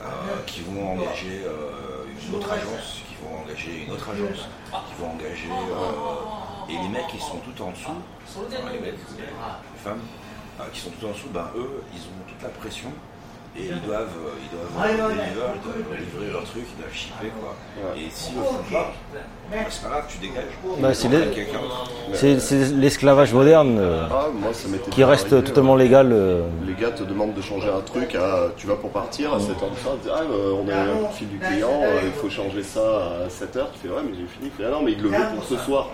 euh, qui vont engager une autre agence, vont engager une autre agence, qui vont engager. euh, et les mecs, ils sont tout en dessous, enfin, les mecs, les, femmes, euh, qui sont tout en dessous, ben eux, ils ont toute la pression. Et ils doivent, euh, ils doivent deliver, ils doivent livrer leur truc, ils doivent shipper quoi. Et s'ils le font pas, bah, c'est pas grave, tu dégages. Bah, c'est l'esclavage moderne euh, Ah, moi, ça m'était qui reste arrivé, totalement ouais. légal. euh. Les gars te demandent de changer un truc, à, tu vas pour partir à 7h du soir, ah, euh, on a eu un fil du client, euh, il faut changer ça à 7h, tu fais ouais mais j'ai fini, il fait, ah non mais il le veut pour ce soir.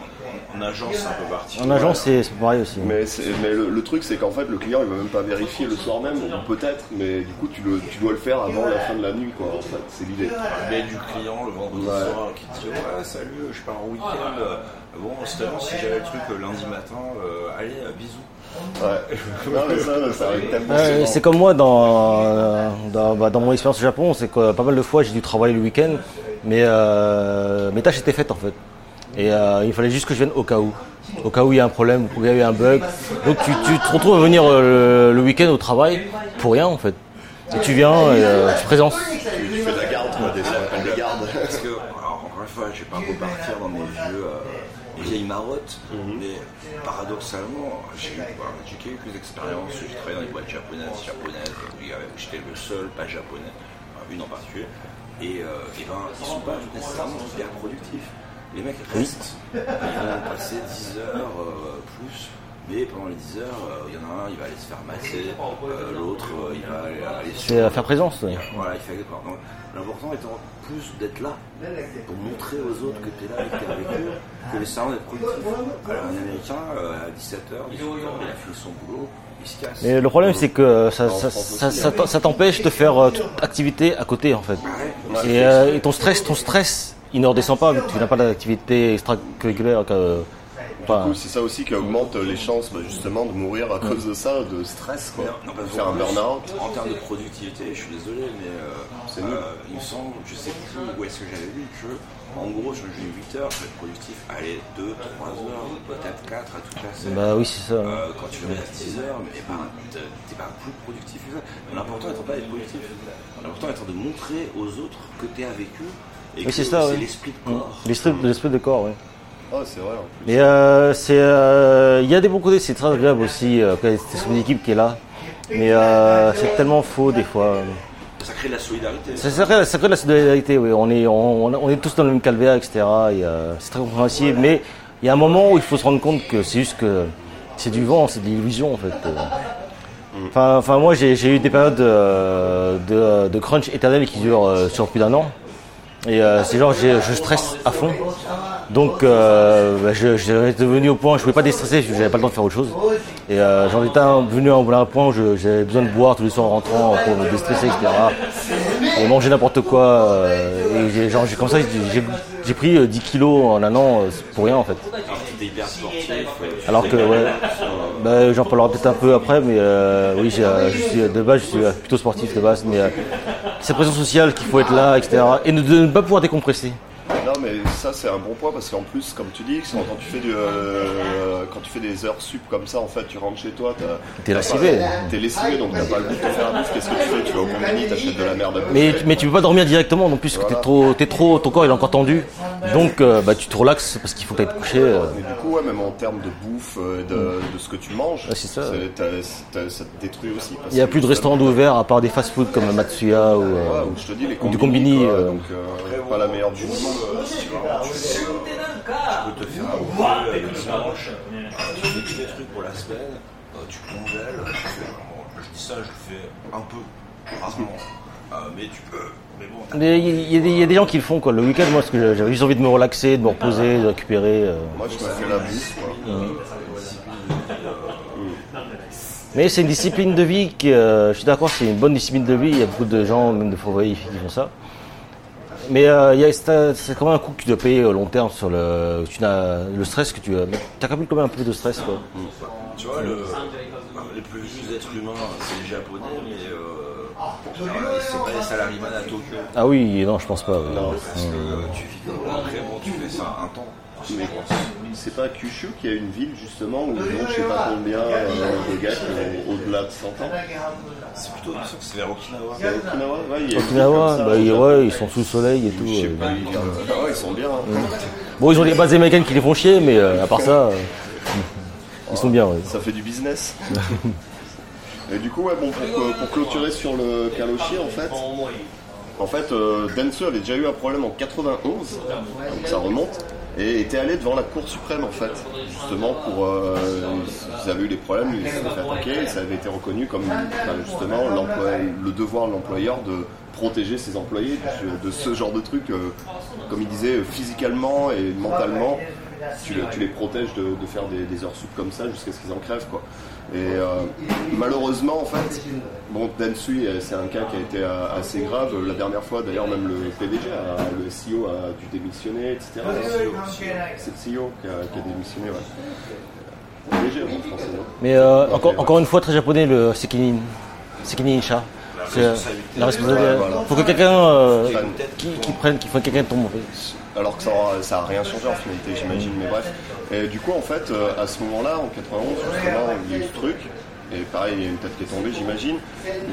En agence, c'est un peu parti. En agence, c'est c'est pareil aussi. Mais, le, le truc c'est qu'en fait le client il va même pas vérifier le soir même, ou peut-être, mais du coup tu, le, tu dois le faire avant la fin de la nuit quoi, en fait, c'est l'idée. Du client le vendredi Ouais. soir qui te dit ouais salut je pars en week-end euh, bon si j'avais le truc euh, lundi matin euh, allez euh, bisous Ouais. c'est comme moi dans, dans, bah, dans mon expérience au Japon, c'est que pas mal de fois j'ai dû travailler le week-end, mais euh, mes tâches étaient faites en fait. Et euh, il fallait juste que je vienne au cas où. Au cas où il y a un problème, où il y a eu un bug. Donc tu, tu te retrouves à venir le, le week-end au travail pour rien en fait. Et tu viens et euh, tu présentes. Tu, tu fais de la garde, quoi, des, ce qu'on appelle des gardes. parce que alors, encore une fois je vais pas repartir dans mes vieux euh, vieilles marottes mais paradoxalement j'ai eu j'ai quelques expériences j'ai travaillé dans les boîtes japonaises japonaises où où j'étais le seul pas japonais une en particulier. Et, euh, et ben ils sont pas nécessairement hyper productifs. Les mecs restent. Ils vont passer 10 heures euh, plus mais pendant les 10 heures, euh, il y en a un, il va aller se faire masser, euh, l'autre, euh, il va aller, aller C'est à faire présence. ouais. voilà, il fait. Donc, L'important étant plus d'être là pour montrer aux autres que tu es là et que tu es avec eux, que nécessairement d'être productif. Alors, un Américain, à 17h, il a fini son boulot. Mais le problème c'est que ça, ça, ça, ça t'empêche de faire toute activité à côté en fait. Et, euh, et ton stress, ton stress, il ne redescend pas vu que tu n'as pas d'activité extracurriculaire. que- C'est ça aussi qui augmente les chances bah, justement de mourir à cause de ça, de stress quoi. Non, faire un burn-out. En termes de productivité, je suis désolé, mais euh, euh, il me semble, je sais plus où est-ce que j'avais lu, que en gros, sur une 8 heures, je vais être productif, allez, 2, 3 heures, peut-être 4 à tout casser. bah oui c'est ça. Euh, quand tu restes 10 heures, mais ben, t'es t'es pas plus productif que ça. Mais L'important étant pas d'être productif. L'important étant de montrer aux autres que tu es avec eux et Oui, que c'est c'est l'esprit de corps. L'esprit l'esprit de corps, oui. Oh, c'est vrai. en plus. Mais euh, c'est, euh, il y a des bons côtés, c'est très agréable aussi euh, quand c'est une équipe qui est là. Mais euh, c'est tellement faux des fois. Ça crée de la solidarité. Ça, ça crée, ça crée de la solidarité, oui. On est, on, on est tous dans le même calvaire, etc. Et, euh, c'est très compréhensible. Mais il y a un moment où il faut se rendre compte que c'est juste que c'est du vent, c'est de l'illusion en fait. Euh, Enfin, enfin moi j'ai j'ai eu des périodes euh, de, de crunch éternel qui durent euh, sur plus d'un an. Et euh, c'est genre je stresse à fond. Donc euh, bah, je, j'étais devenu au point, je pouvais pas déstresser, j'avais pas le temps de faire autre chose. Et euh, j'en étais venu à un point où j'avais besoin de boire tous les soirs en rentrant pour me déstresser, etc. Et manger n'importe quoi. euh, et j'ai, genre, j'ai, comme ça, j'ai, pris euh, 10 kilos en un an euh, pour rien en fait. Alors que euh, Alors que ouais, bah, j'en parlerai peut-être un peu après, mais euh, oui, euh, je suis de base, je suis euh, plutôt sportif de base, mais euh, cette pression sociale qu'il faut être là, etc. Et de ne pas pouvoir décompresser. Non, mais ça, c'est un bon point parce qu'en plus, comme tu dis, quand tu fais, du, euh, quand tu fais des heures sup comme ça, en fait, tu rentres chez toi, T'es lessivé. T'es lessivé, donc t'as pas le goût de faire la bouffe. Qu'est-ce que tu fais Tu vas au combini, t'achètes de la merde à bouffer. Mais, mais tu peux pas dormir directement non plus, parce que t'es trop, t'es trop, ton corps il est encore tendu. Donc euh, bah, tu te relaxes parce qu'il faut que t'ailles te coucher. euh. Mais du coup, ouais, même en termes de bouffe, euh, de, de ce que tu manges, c'est ça. te détruit aussi. parce Il y a plus de restaurants d'ouverts à part des fast-food comme Matsuya ou. Ouais, euh, ou je te dis, les ou du combini, quoi, euh. donc euh, pas la meilleure du monde. Si vraiment tu fais, euh, tu peux te faire un euh, tu fais tous les trucs pour la semaine, euh, tu congèles, tu fais, je dis ça, je le fais un peu, rarement, euh, mais tu peux, mais bon, il y, a des- il y a des gens qui le font quoi. Le week-end, moi, parce que j'avais juste envie de me relaxer, de me reposer, de récupérer. euh. Moi, je me fais la bouffe. quoi. Mais c'est une discipline de vie qui, euh, je suis d'accord, c'est une bonne discipline de vie. Il y a beaucoup de gens, même de fourvoyés, qui font ça. Mais euh, c'est quand même un coût que tu dois payer au long terme sur le, tu n'as- le stress que tu as? Tu as quand même quand même un peu de stress. Quoi. tu vois, le, les plus vieux êtres humains, c'est les japonais, mais euh, euh, c'est pas les salariés à Tokyo. Ah oui, non, je pense pas. oui. Parce que tu vis comme après, bon, tu fais ça un temps. Mais c'est pas Kyushu qui a une ville justement où ils ont je sais pas combien euh, de gars qui ont au-delà de 100 ans. C'est plutôt c'est vers Okinawa. Okinawa, ouais, il y a une ville Okinawa, bah, ils- Japon. ouais, ils sont sous le soleil et tout. Je sais euh. pas, ils, ah ouais, ils sont bien. hein. Bon, ils ont des bases américaines qui les font chier, mais euh, à part ça, euh, ils sont bien. ouais. Ça fait du business. Et du coup, ouais, bon, pour, pour clôturer sur le Kaloshi, en fait, en fait, euh, déjà eu un problème en 91, donc ça remonte, et était allé devant la Cour suprême, en fait, justement pour, euh, ils avaient eu des problèmes, ils se fait attaquer, et ça avait été reconnu comme, justement, le devoir de l'employeur de protéger ses employés de, ce genre de truc, euh, comme il disait, physiquement et mentalement, tu, le- tu les protèges de, faire des, heures sup comme ça jusqu'à ce qu'ils en crèvent quoi. Et euh, malheureusement en fait, bon Densui euh, c'est un cas qui a été euh, assez grave. La dernière fois d'ailleurs même le PDG, a- le CEO a dû démissionner, etc. C'est le CEO qui a, qui a démissionné, ouais. PDG en français, non Mais euh, encore, encore une fois, très japonais, le Sekinin. Sekinin euh, la responsabilité. Ouais, voilà. faut que quelqu'un euh, qui, qui prenne, qu'il faut que quelqu'un tombe en fait. Alors que ça aura- ça rien changé en finalité, j'imagine, mais bref. Et du coup, en fait, euh, à ce moment-là, en 91, justement, il y a eu ce truc. Et pareil, il y a une tête qui est tombée, j'imagine.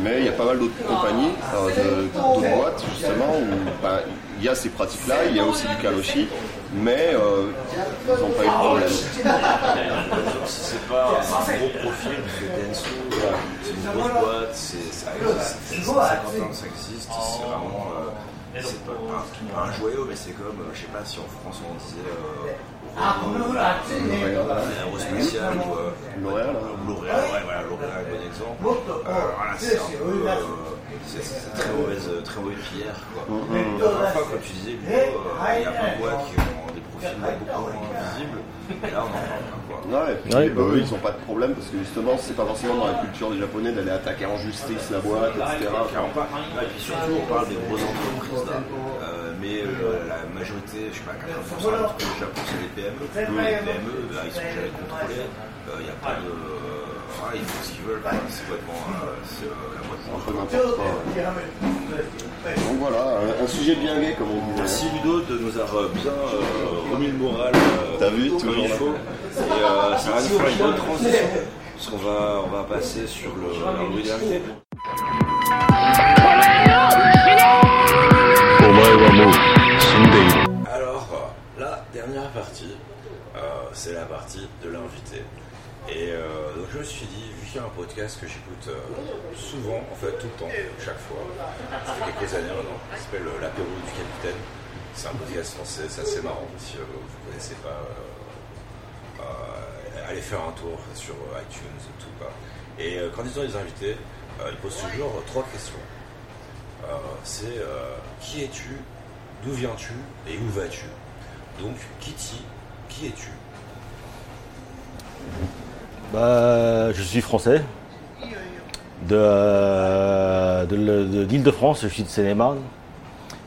Mais il y a pas mal d'autres compagnies, euh, de- d'autres boîtes, justement, où bah, il y a ces pratiques-là, il y a aussi du kaloshi, mais euh, ils n'ont pas eu de problème. Si c'est pas un gros profil, parce que Denso, c'est une grosse boîte, ça existe, ça fait 150 ans que ça existe, c'est vraiment. euh, c'est pas, pas un, pas un joyau, mais c'est comme, euh, je sais pas si en France on disait. Euh, Renault, euh, Aérospatial ou euh, L'Oréal, hein. L'Oréal, ouais, voilà, L'Oréal, bon exemple. Euh, voilà, c'est un peu. euh, c'est, très mauvaise, très mauvaise pierre. Quoi. Dernière fois, comme tu disais, euh, il y a plein de boîtes qui ont des profils beaucoup moins visibles. Et là, on en parle. Ouais, et puis Ouais, eux, bah oui. ils n'ont pas de problème parce que justement, c'est pas forcément dans la culture des Japonais d'aller attaquer en justice la boîte, etc. Et puis surtout, on parle des grosses entreprises là. Euh, mais euh, la majorité, je sais pas, 80% des entreprises du Japon, c'est les PME. Les PME, là, ils sont jamais contrôlés. Il n'y a pas de ils font ce qu'ils veulent, c'est complètement. Euh, euh Donc voilà, un sujet bien gay comme on dit. Merci Ludo de nous avoir bien euh, remis le moral. Euh, T'as vu, tout il faut. Et euh, ça va une bonne transition, parce qu'on va, passer sur le. Alors, la dernière partie, c'est la partie de l'invité. Et euh, je me suis dit, vu qu'il y a un podcast que j'écoute euh, souvent, en fait tout le temps, chaque fois, ça fait quelques années maintenant, qui s'appelle euh, L'apéro du capitaine. C'est un podcast français, c'est assez marrant si euh, vous ne connaissez pas. allez faire un tour sur iTunes et tout. Et quand ils ont des invités, ils posent toujours trois questions. C'est qui es-tu, d'où viens-tu? Et où vas-tu? Donc Kitty, qui es-tu? Bah, je suis français. De, euh, de, le- de- d'Île-de-France, je suis de Seine-et-Marne.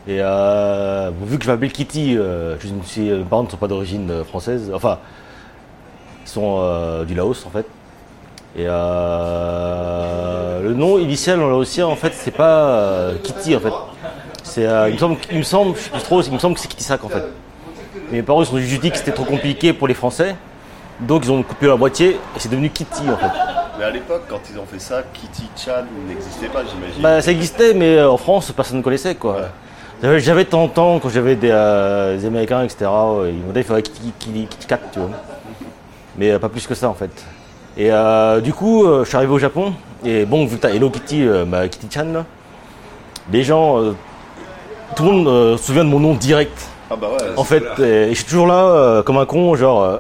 Et euh, vu que je m'appelle Kitty, euh, mes parents ne sont pas d'origine française. Enfin, ils sont euh, du Laos en fait. Et le nom initial en laotien en fait c'est pas Kitty en fait. Il me semble, trop, il me semble que c'est Kitty Sac en fait. Mais mes parents ils juste dit que c'était trop compliqué pour les Français. Donc ils ont coupé la moitié et c'est devenu Kitty en fait. Mais à l'époque, quand ils ont fait ça, Kitty Chan n'existait pas, j'imagine. Bah ça existait mais euh, en France personne ne connaissait quoi. J'avais- J'avais de temps en temps quand j'avais des, euh, des Américains etc. ouais, ils me disaient il faudrait Kitty, Kitty, Kitty Cat tu vois. Mais euh, pas plus que ça en fait. Et euh, du coup je suis arrivé au Japon et bon vu que t'as Hello Kitty, ma Kitty Chan là, les gens, tout le monde se souvient de mon nom direct. Ah bah ouais. En fait, et je suis toujours là comme un con, genre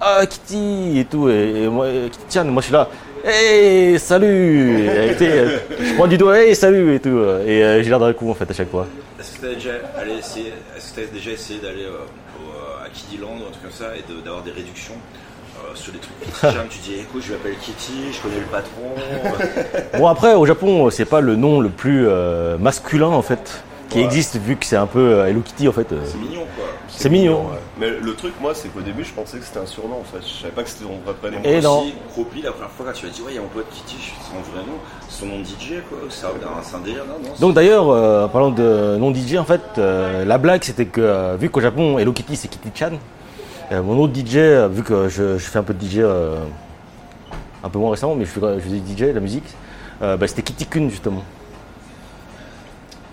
ah Kitty et tout, et, et moi Kitty Chan, moi je suis là, hey salut, et, je prends du doigt, hey salut et tout, et euh, j'ai l'air d'un coup en fait à chaque fois. Est-ce que tu as déjà allé essayer, est-ce que t'as déjà essayé d'aller euh, au, euh, à Kiddyland ou un truc comme ça et de- d'avoir des réductions euh, sur des trucs tu dis écoute je m'appelle Kitty, je connais le patron. Bon après au Japon c'est pas le nom le plus masculin en fait qui Ouais. existe vu que c'est un peu euh, Hello Kitty en fait. euh. C'est mignon quoi. C'est mignon. ouais. Mais le truc, moi, c'est qu'au début, je pensais que c'était un surnom, en fait. Je savais pas que c'était mon vrai prénom. Et non. Aussi, Cropi, la première fois quand tu m'as dit ouais il y a mon pote Kitty, je suis c'est son vrai nom, c'est son nom de DJ quoi, c'est un, un délire non, non Donc d'ailleurs, euh, en parlant de nom DJ, en fait, euh, la blague c'était que vu qu'au Japon, Hello Kitty c'est Kitty Chan, euh, mon autre DJ, vu que je, je fais un peu de DJ un peu moins récemment, mais je fais, je fais du DJ, la musique, bah, c'était Kitty Kun justement.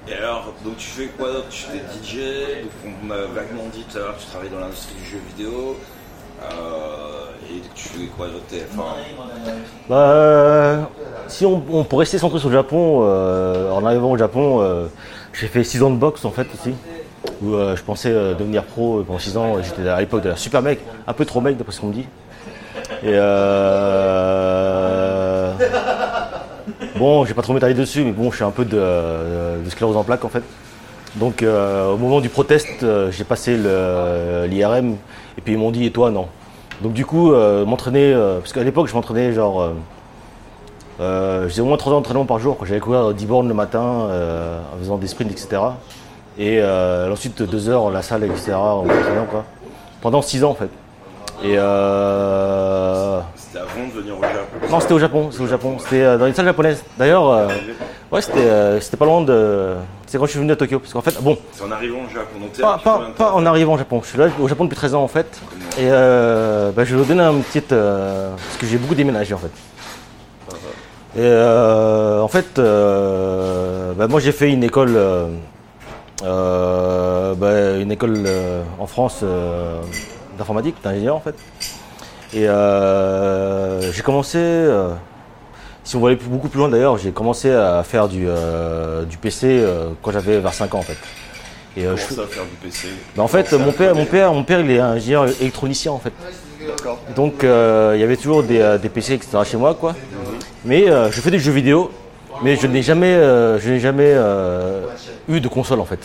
Et alors, donc tu fais quoi d'autre? Tu fais DJ, donc on m'a vaguement dit tout à l'heure tu travailles dans l'industrie du jeu vidéo. Euh, et tu fais quoi d'autre? Enfin, Bah, euh, si on, pourrait rester centré sur le Japon, euh, en arrivant au Japon, j'ai fait 6 ans de boxe en fait aussi. Où je pensais devenir pro pendant 6 ans. J'étais à l'époque de la super mec, un peu trop mec d'après ce qu'on me dit. Et bon, j'ai pas trop m'étaler dessus, mais bon, je suis un peu de, de sclérose en plaques en fait. Donc euh, au moment du protest, euh, j'ai passé l'IRM et puis ils m'ont dit et toi non. Donc du coup, euh, m'entraîner, euh, parce qu'à l'époque je m'entraînais genre, euh, euh, j'ai au moins 3 heures d'entraînement par jour j'allais courir 10 bornes le matin euh, en faisant des sprints etc. Et euh, ensuite 2 heures à la salle etc. en quoi. Pendant 6 ans en fait. Et euh, c'était avant de venir au Japon. non, c'était au Japon, c'était au Japon, c'était euh, dans une salle japonaise. D'ailleurs, euh, ouais, c'était euh, c'était pas loin de. C'est quand je suis venu à Tokyo, parce qu'en fait, bon, C'est en arrivant au Japon. Donc pas, pas, en arrivant au Japon. Je suis là au Japon depuis 13 ans en fait. Et euh, bah, je vais vous donner un petit. parce que j'ai beaucoup déménagé en fait. Et euh, en fait, euh, bah, moi j'ai fait une école. euh, bah, une école en France d'informatique, d'ingénieur en fait. Et euh, j'ai commencé. euh, si on va aller plus- beaucoup plus loin d'ailleurs, j'ai commencé à faire du, euh, du PC euh, quand j'avais vers 5 ans en fait. Et euh, je ça, faire du PC bah, en fait, mon père, mon père, mon père, il est ingénieur électronicien en fait. Donc euh, il y avait toujours des, des PC etc chez moi quoi. Mais euh, je fais des jeux vidéo, mais je n'ai jamais, euh, je n'ai jamais euh, eu de console en fait.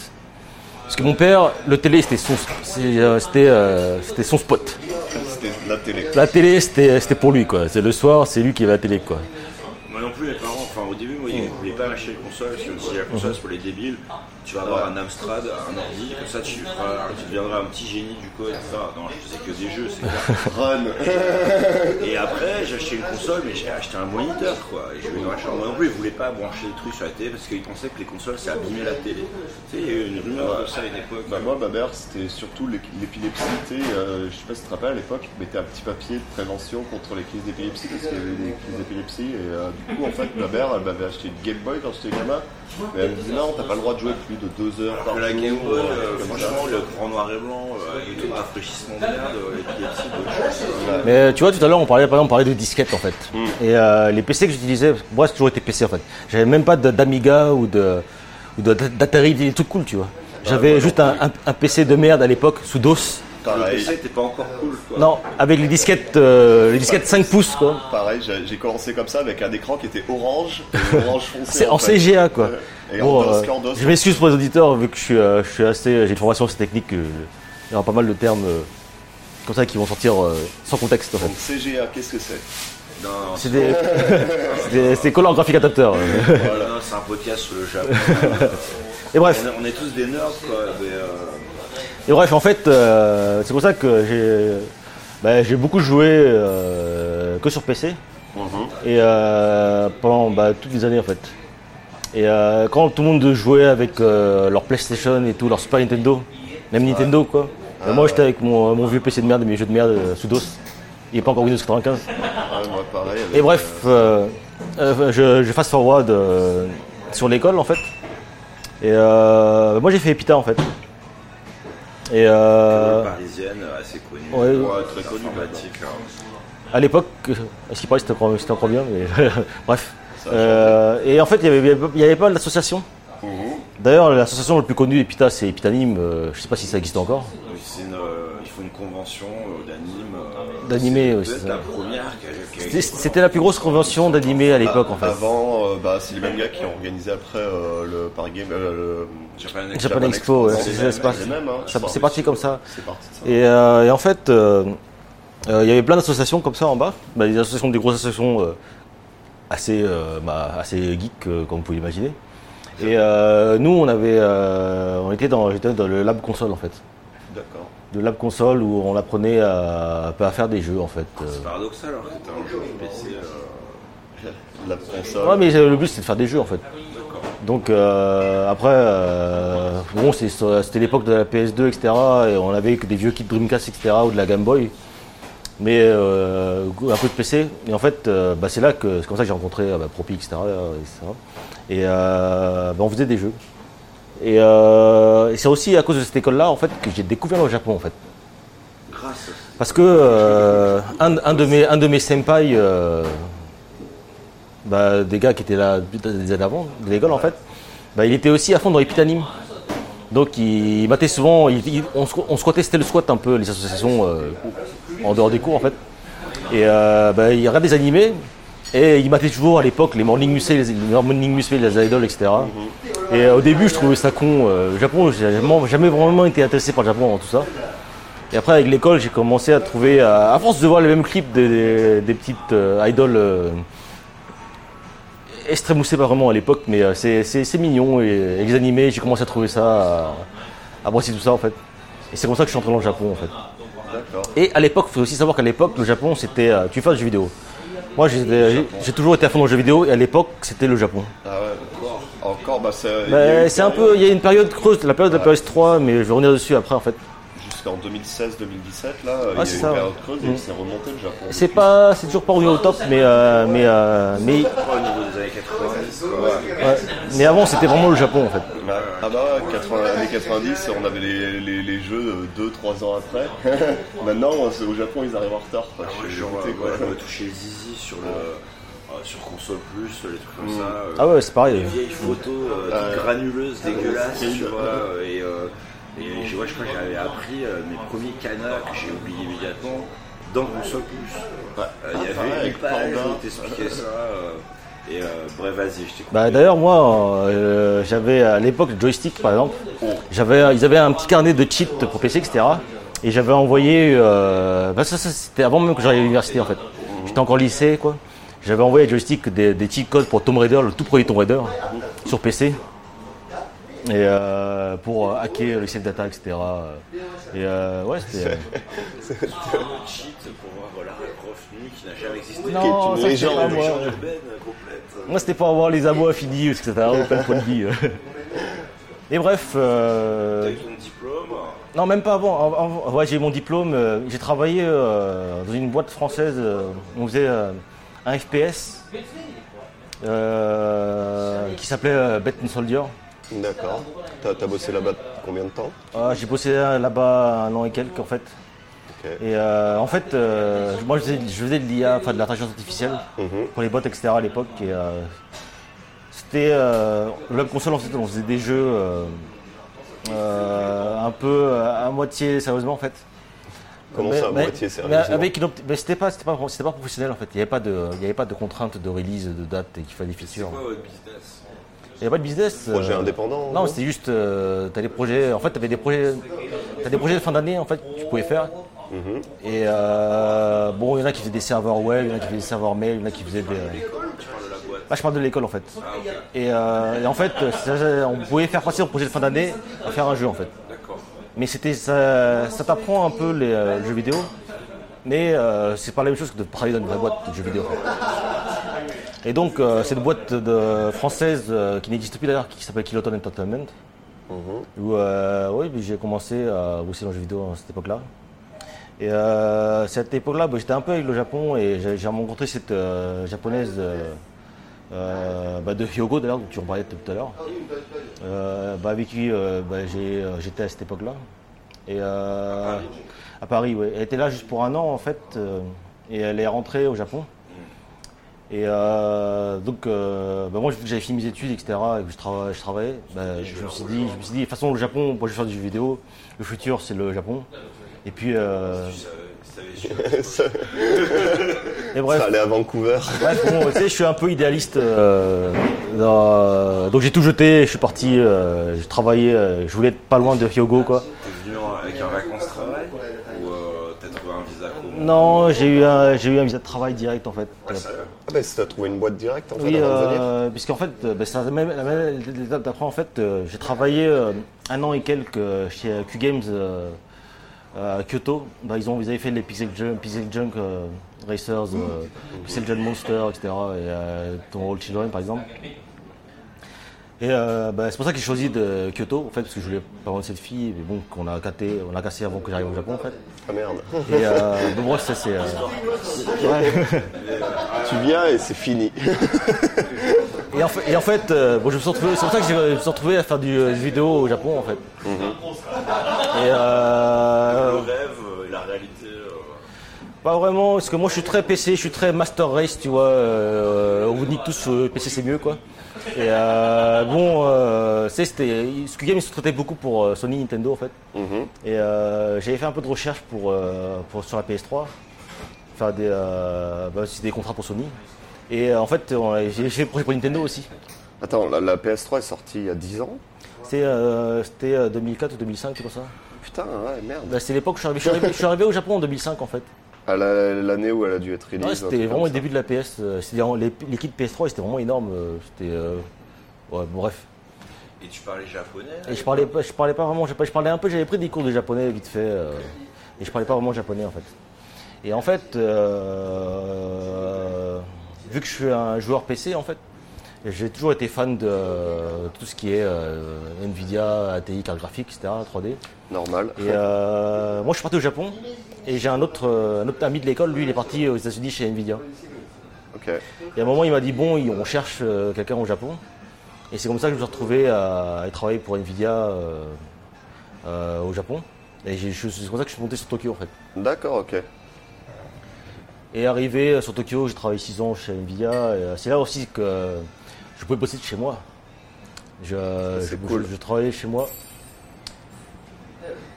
Parce que mon père, le télé c'était son, c'est, euh, c'était, euh, c'était son spot. C'était la télé. La télé c'était, c'était pour lui quoi. C'est le soir, c'est lui qui avait la télé quoi. Moi non plus, mes parents, enfin au début, moi, ils ne voulaient pas m'acheter une console, parce que si la console c'est pour les débiles, tu vas avoir un Amstrad, un ordi, comme ça tu, feras- tu deviendras un petit génie du code, etc. Non, je faisais que des jeux, c'est. Run. Et après, j'ai acheté une console, mais j'ai acheté un moniteur, quoi. Et je vais dans la chambre. Moi non plus, ils voulaient pas brancher des trucs sur la télé parce qu'ils pensaient que les consoles, ça abîmait la télé. Tu sais, il y a eu une rumeur de ça à une époque. Bah, moi, ma mère, c'était surtout l'ép- l'épilepsie. Euh, je sais pas si tu te rappelles, à l'époque, ils mettaient un petit papier de prévention contre les crises d'épilepsie parce qu'il y avait des crises d'épilepsie. Et euh, du coup, en fait, ma mère, mère, elle m'avait acheté une Game Boy quand j'étais gamin. Mais elle me dit non, t'as pas le droit de jouer plus de deux heures par La. Game Boy, euh, euh, franchement, le grand noir et blanc, euh, avec rafraîchissement de merde, euh, l'épilepsie, d'autres choses. euh, Mais tu vois, tout à l'heure, on parlait, par exemple, on parlait de disquettes en fait. Et euh, les PC que j'utilisais, moi, c'est toujours été PC en fait. J'avais même pas d'Amiga ou de ou d'Atari, des trucs cool, tu vois. J'avais juste un, un- un PC de merde à l'époque, sous DOS. Le Pareil, PC t'es pas encore cool, quoi. Non, avec les disquettes, euh, les disquettes 5 pouces, quoi. pareil, j'ai commencé comme ça avec un écran qui était orange, orange foncé. C'est en fait. CGA, quoi. Et Bon, en DOS, euh, DOS. je m'excuse pour les auditeurs, vu que je suis, euh, je suis assez, j'ai une formation assez technique. il y aura pas mal de termes euh, comme ça qui vont sortir euh, sans contexte, en fait. Donc CGA, qu'est-ce que c'est? C'est des, c'est des- c'est collant graphique adapteur. euh. voilà, c'est un podcast sur le Japon. Et bref. on, est, on est tous des nerds, quoi. Mais, euh, Et bref, en fait, euh, c'est pour ça que j'ai bah, beaucoup joué euh, que sur PC. Et euh, pendant bah, toutes les années, en fait. Et quand tout le monde jouait avec leur PlayStation et tout, leur Super Nintendo, même Nintendo, quoi. Et moi, j'étais avec mon, mon vieux PC de merde, mes jeux de merde sous DOS. Il n'est pas encore Windows 95. Ouais, moi pareil. avec, Et bref, je, je fast forward sur l'école en fait. Et euh, moi j'ai fait Epita en fait. Et euh, parisienne, euh, assez connue. ouais, Ouais, très connu. Informatique, hein. à l'époque, euh, à ce qui paraît c'était encore, c'était encore bien, mais bref. Euh, et en fait il y avait, il y avait pas d'association. Mhm. D'ailleurs l'association la plus connue Epita c'est Epitanim, euh, je sais pas si ça existe encore. Une, euh, il faut une convention euh, d'anime. euh, D'animé, c'est la première a- C'était- la plus grosse convention d'animé à l'époque en fait. Avant, euh, bah, c'est les mêmes gars qui ont organisé après euh, le Paris Game, euh, le Japan Expo. Japan Expo, ouais, C'est parti, hein, comme ça. C'est parti de ça. Et, euh, et en fait, euh, euh, il y avait plein d'associations comme ça en bas. Bah, des associations, des grosses associations euh, assez, euh, bah, assez geek, euh, comme vous pouvez l'imaginer. Et euh, nous, on avait, euh, on était dans, j'étais dans le lab console en fait. Le lab console où on apprenait à, un peu à faire des jeux en fait. C'est paradoxal t'es un jeu PC. euh, console. Ouais, mais le but c'était de faire des jeux en fait. Donc euh, après, euh, bon, c'est- c'était l'époque de la PS2, etc. Et on avait que des vieux kits Dreamcast, etc. ou de la Game Boy. Mais euh, un peu de PC. Et en fait, bah, c'est là que c'est comme ça que j'ai rencontré bah, Propi, etc. etc. Et bah, on faisait des jeux. Et, euh, et c'est aussi à cause de cette école-là en fait que j'ai découvert le Japon en fait. Grâce. Parce que euh, un, un de mes, un de mes senpai, euh, bah, des gars qui étaient là des années avant, de l'école en fait, bah, il était aussi à fond dans les pitanim. Donc il, il matait souvent, il- il- on, se- on squattait, c'était le squat un peu, les associations en dehors des cours en fait. Et bah, il regardait des animés et il matait toujours à l'époque les morning musume, les, les morning musume, les idoles, etc. Et euh, au début je trouvais ça con. euh, le Japon, j'ai jamais, vraiment été intéressé par le Japon dans tout ça. Et après, avec l'école, j'ai commencé à trouver, à, à force de voir les mêmes clips des, des- des petites euh, idoles euh, extrémoussées pas vraiment à l'époque, mais euh, c'est, mignon. Et, et les animés, j'ai commencé à trouver ça, à, à apprécier tout ça en fait. Et c'est comme ça que je suis entré dans le Japon en fait. Et à l'époque, il faut aussi savoir qu'à l'époque, le Japon, c'était. euh, tu fais des jeux vidéo. Moi, j'ai, toujours été à fond dans le jeu vidéo, et à l'époque, c'était le Japon. Ah ouais, encore. Encore, bah, c'est. Bah, un peu. Il y a une période creuse, la période de la PS3, mais je vais revenir dessus après en fait. Jusqu'en 2016-2017, là, il y Ah, a c'est eu ça, une ouais. période creuse et Mm. c'est remonté le Japon. C'est pas, c'est toujours pas revenu au top, mais euh, mais euh, mais Pas au niveau des années 90, quoi. Ouais. Mais avant, c'était vraiment le Japon en fait. Ah bah, 80, années 90, on avait les, les, les jeux 2-3 ans après. Maintenant, c'est- au Japon, ils arrivent en retard. Quoi. Moi, Je euh, me touchais Zizi sur le. euh, sur console plus, les trucs comme Mm. ça. euh, Ah ouais, c'est pareil. Des vieilles photos euh, granuleuses, dégueulasses, horrible. tu vois. euh, Et, euh, et je, vois, je crois que j'avais appris euh, mes premiers canards que j'ai oublié immédiatement dans console plus. Euh, Il y avait une page où t'expliquais ça. euh, et euh, bref, vas-y, je t'écoute. Bah d'ailleurs moi, euh, j'avais à l'époque le joystick par exemple. J'avais, ils avaient un petit carnet de cheats pour PC, etc. Et j'avais envoyé, euh, bah ça, ça, c'était avant même que j'aille à l'université en fait. J'étais encore lycée quoi. J'avais envoyé à joystick des, des cheat codes pour Tomb Raider, le tout premier Tomb Raider, sur PC. Et euh, pour euh, hacker les save data, etc. Et euh, ouais, c'était. euh, le cheat pour voir Lara Croft nue qui n'a jamais existé. Non, c'est Une légende urbaine complète. Moi, c'était pour avoir les amos infinis, etc. ou plein de vie. Et bref, euh, T'as eu ton diplôme. non, même pas avant. Avant- avant- ouais, j'ai eu mon diplôme. euh, j'ai travaillé euh, dans une boîte française. on faisait euh, un FPS. euh, qui s'appelait euh, Bet and Soldier. D'accord. T'as as bossé là-bas combien de temps? Ah, J'ai bossé là-bas un an et quelques en fait. Et euh, en fait, euh, moi je faisais, je faisais de l'IA, enfin de l'intelligence artificielle Mhm. pour les bots, etc. à l'époque. Et euh, c'était euh, le web console en fait, on faisait des jeux euh, euh, un peu à moitié sérieusement en fait. Comment Mais- ça, à mais- moitié sérieusement? avec mais c'était pas, c'était pas, c'était pas professionnel en fait. Il n'y avait pas de, il y avait pas de contraintes de release, de date et qu'il fallait des C'est quoi votre business? Il n'y avait pas de business. Projet euh, indépendant en Non, c'était juste, euh, des projets. En fait, t'avais des projets, t'as des projets de fin d'année en fait que tu pouvais faire. Mhm. Et euh, bon, il y en a qui faisaient des serveurs web, il y en a qui faisaient des serveurs mail, il y en a qui faisaient des. Ah, je parle de l'école en fait. Et, euh, et en fait, on pouvait faire passer un projet de fin d'année à faire un jeu en fait. Mais c'était ça, ça t'apprend un peu les jeux vidéo, mais c'est pas la même chose que de travailler dans une vraie boîte de jeux vidéo. en fait. Et donc, euh, c'est une boîte de, française euh, qui n'existe plus d'ailleurs, qui s'appelle Kiloton Entertainment. Où euh, oui, j'ai commencé à bosser dans le jeu vidéo à cette époque-là. Et euh, cette époque-là, bah, j'étais un peu avec le Japon et j'ai rencontré cette euh, japonaise euh, euh, bah, de Hyogo d'ailleurs, dont tu en parlais tout à l'heure. Euh, bah, avec qui euh, bah, euh, j'étais à cette époque-là. Et euh, à Paris, oui. Elle était là juste pour un an en fait, euh, et elle est rentrée au Japon. Et euh, donc, euh, bah, moi, vu que j'avais fini mes études, etc., et que je, trava- je travaillais, bah, je, me suis dit, je me suis dit, de toute façon, le Japon, moi, je vais faire du jeu vidéo. Le futur, c'est le Japon. Et puis, euh, et bref, ça allait à Vancouver. bref, bon, tu sais, je suis un peu idéaliste. euh, dans- donc, j'ai tout jeté. Je suis parti. Euh, j'ai travaillé. euh, je voulais être pas loin de Hyogo, quoi. T'es venu en- avec un vacances travail ou euh, t'as trouvé un visa comment Non, j'ai eu un, j'ai eu un visa de travail direct, en fait. Ah bah, t'as trouvé une boîte directe en fait Oui, avant de venir euh, puisqu'en fait, euh, ben, c'est la même, la même étape d'après. En fait, euh, j'ai travaillé euh, un an et quelques chez Q Games à Kyoto. Ben, ils, ont, ils avaient fait les Pixel Junk, Pixel Junk Racers, Pixel Junk Monster, etc. Et Ton All Children, par exemple. Et euh, ben, c'est pour ça que j'ai choisi de Kyoto, en fait, parce que je voulais pas voir cette fille, mais bon, qu'on a, cassé, on a cassé avant que j'arrive au Japon, en fait. Ah merde. Et euh, bref, ça c'est. euh, ouais. tu viens et c'est fini. Et en fait, et en fait, euh, bon, je me suis retrouvé, c'est pour ça que je me suis retrouvé à faire du, euh, du vidéo au Japon en fait. Et Le rêve euh, et la réalité. pas vraiment, parce que moi je suis très PC, je suis très Master Race, tu vois. on vous dit tous PC c'est mieux quoi. Et euh, bon, euh, c'était, Squid Game ils se traitaient beaucoup pour euh, Sony, Nintendo en fait. Mhm. Et euh, j'avais fait un peu de recherche pour, euh, pour sur la PS3, faire des, bah, aussi des contrats pour Sony. Et en fait, j'ai fait le projet pour Nintendo aussi. Attends, la, la PS3 est sortie il y a 10 ans? C'est, C'était euh, 2004 ou 2005, tout comme ça. Putain, ouais, merde. Bah, c'est l'époque où je suis, arrivé, je, suis arrivé, je suis arrivé au Japon en 2005 en fait. À la- l'année où elle a dû être release. Ouais, c'était vraiment le ça. début de la PS. euh, les kits PS3 c'était vraiment énorme. euh, C'était. euh, ouais, bon, bref. Et tu parlais japonais Et je parlais, pas- je parlais pas vraiment japonais. Je parlais un peu, j'avais pris des cours de japonais vite fait. euh, et je parlais pas vraiment japonais en fait. Et en fait, euh, vu que je suis un joueur PC en fait, j'ai toujours été fan de euh, tout ce qui est euh, Nvidia, ATI, carte graphique, etc., 3D. Normal. Et euh, moi, je suis parti au Japon et j'ai un autre, un autre ami de l'école, lui, il est parti aux États-Unis chez Nvidia. Ok. Et à un moment, il m'a dit Bon, on cherche quelqu'un au Japon. Et c'est comme ça que je me suis retrouvé à, à travailler pour Nvidia au Japon. Et c'est comme ça que je suis monté sur Tokyo en fait. D'accord, ok. Et arrivé sur Tokyo, j'ai travaillé 6 ans chez Nvidia. C'est là aussi que je pouvais bosser de chez moi. Je, je, cool. je- je travaillais chez moi.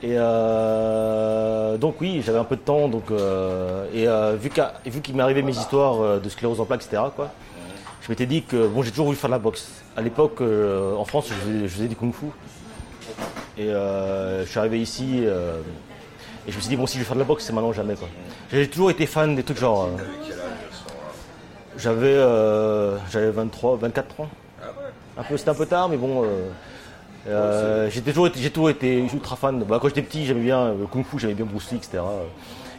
Et euh, donc oui, j'avais un peu de temps. Donc, euh, et euh, vu qu'il m'est arrivé mes histoires de sclérose en plaques, etc., quoi, je m'étais dit que bon, j'ai toujours voulu faire de la boxe. À l'époque, en France, je faisais, du kung-fu. Et je suis arrivé ici et je me suis dit bon, si je vais faire de la boxe, c'est maintenant ou jamais. J'ai toujours été fan des trucs genre. J'avais euh, j'avais 23, 24 ans. Un peu, c'était un peu tard, mais bon. euh, euh, j'ai toujours été, j'ai toujours été ultra fan. Bah, quand j'étais petit, j'aimais bien le kung fu, j'aimais bien Bruce Lee, etc.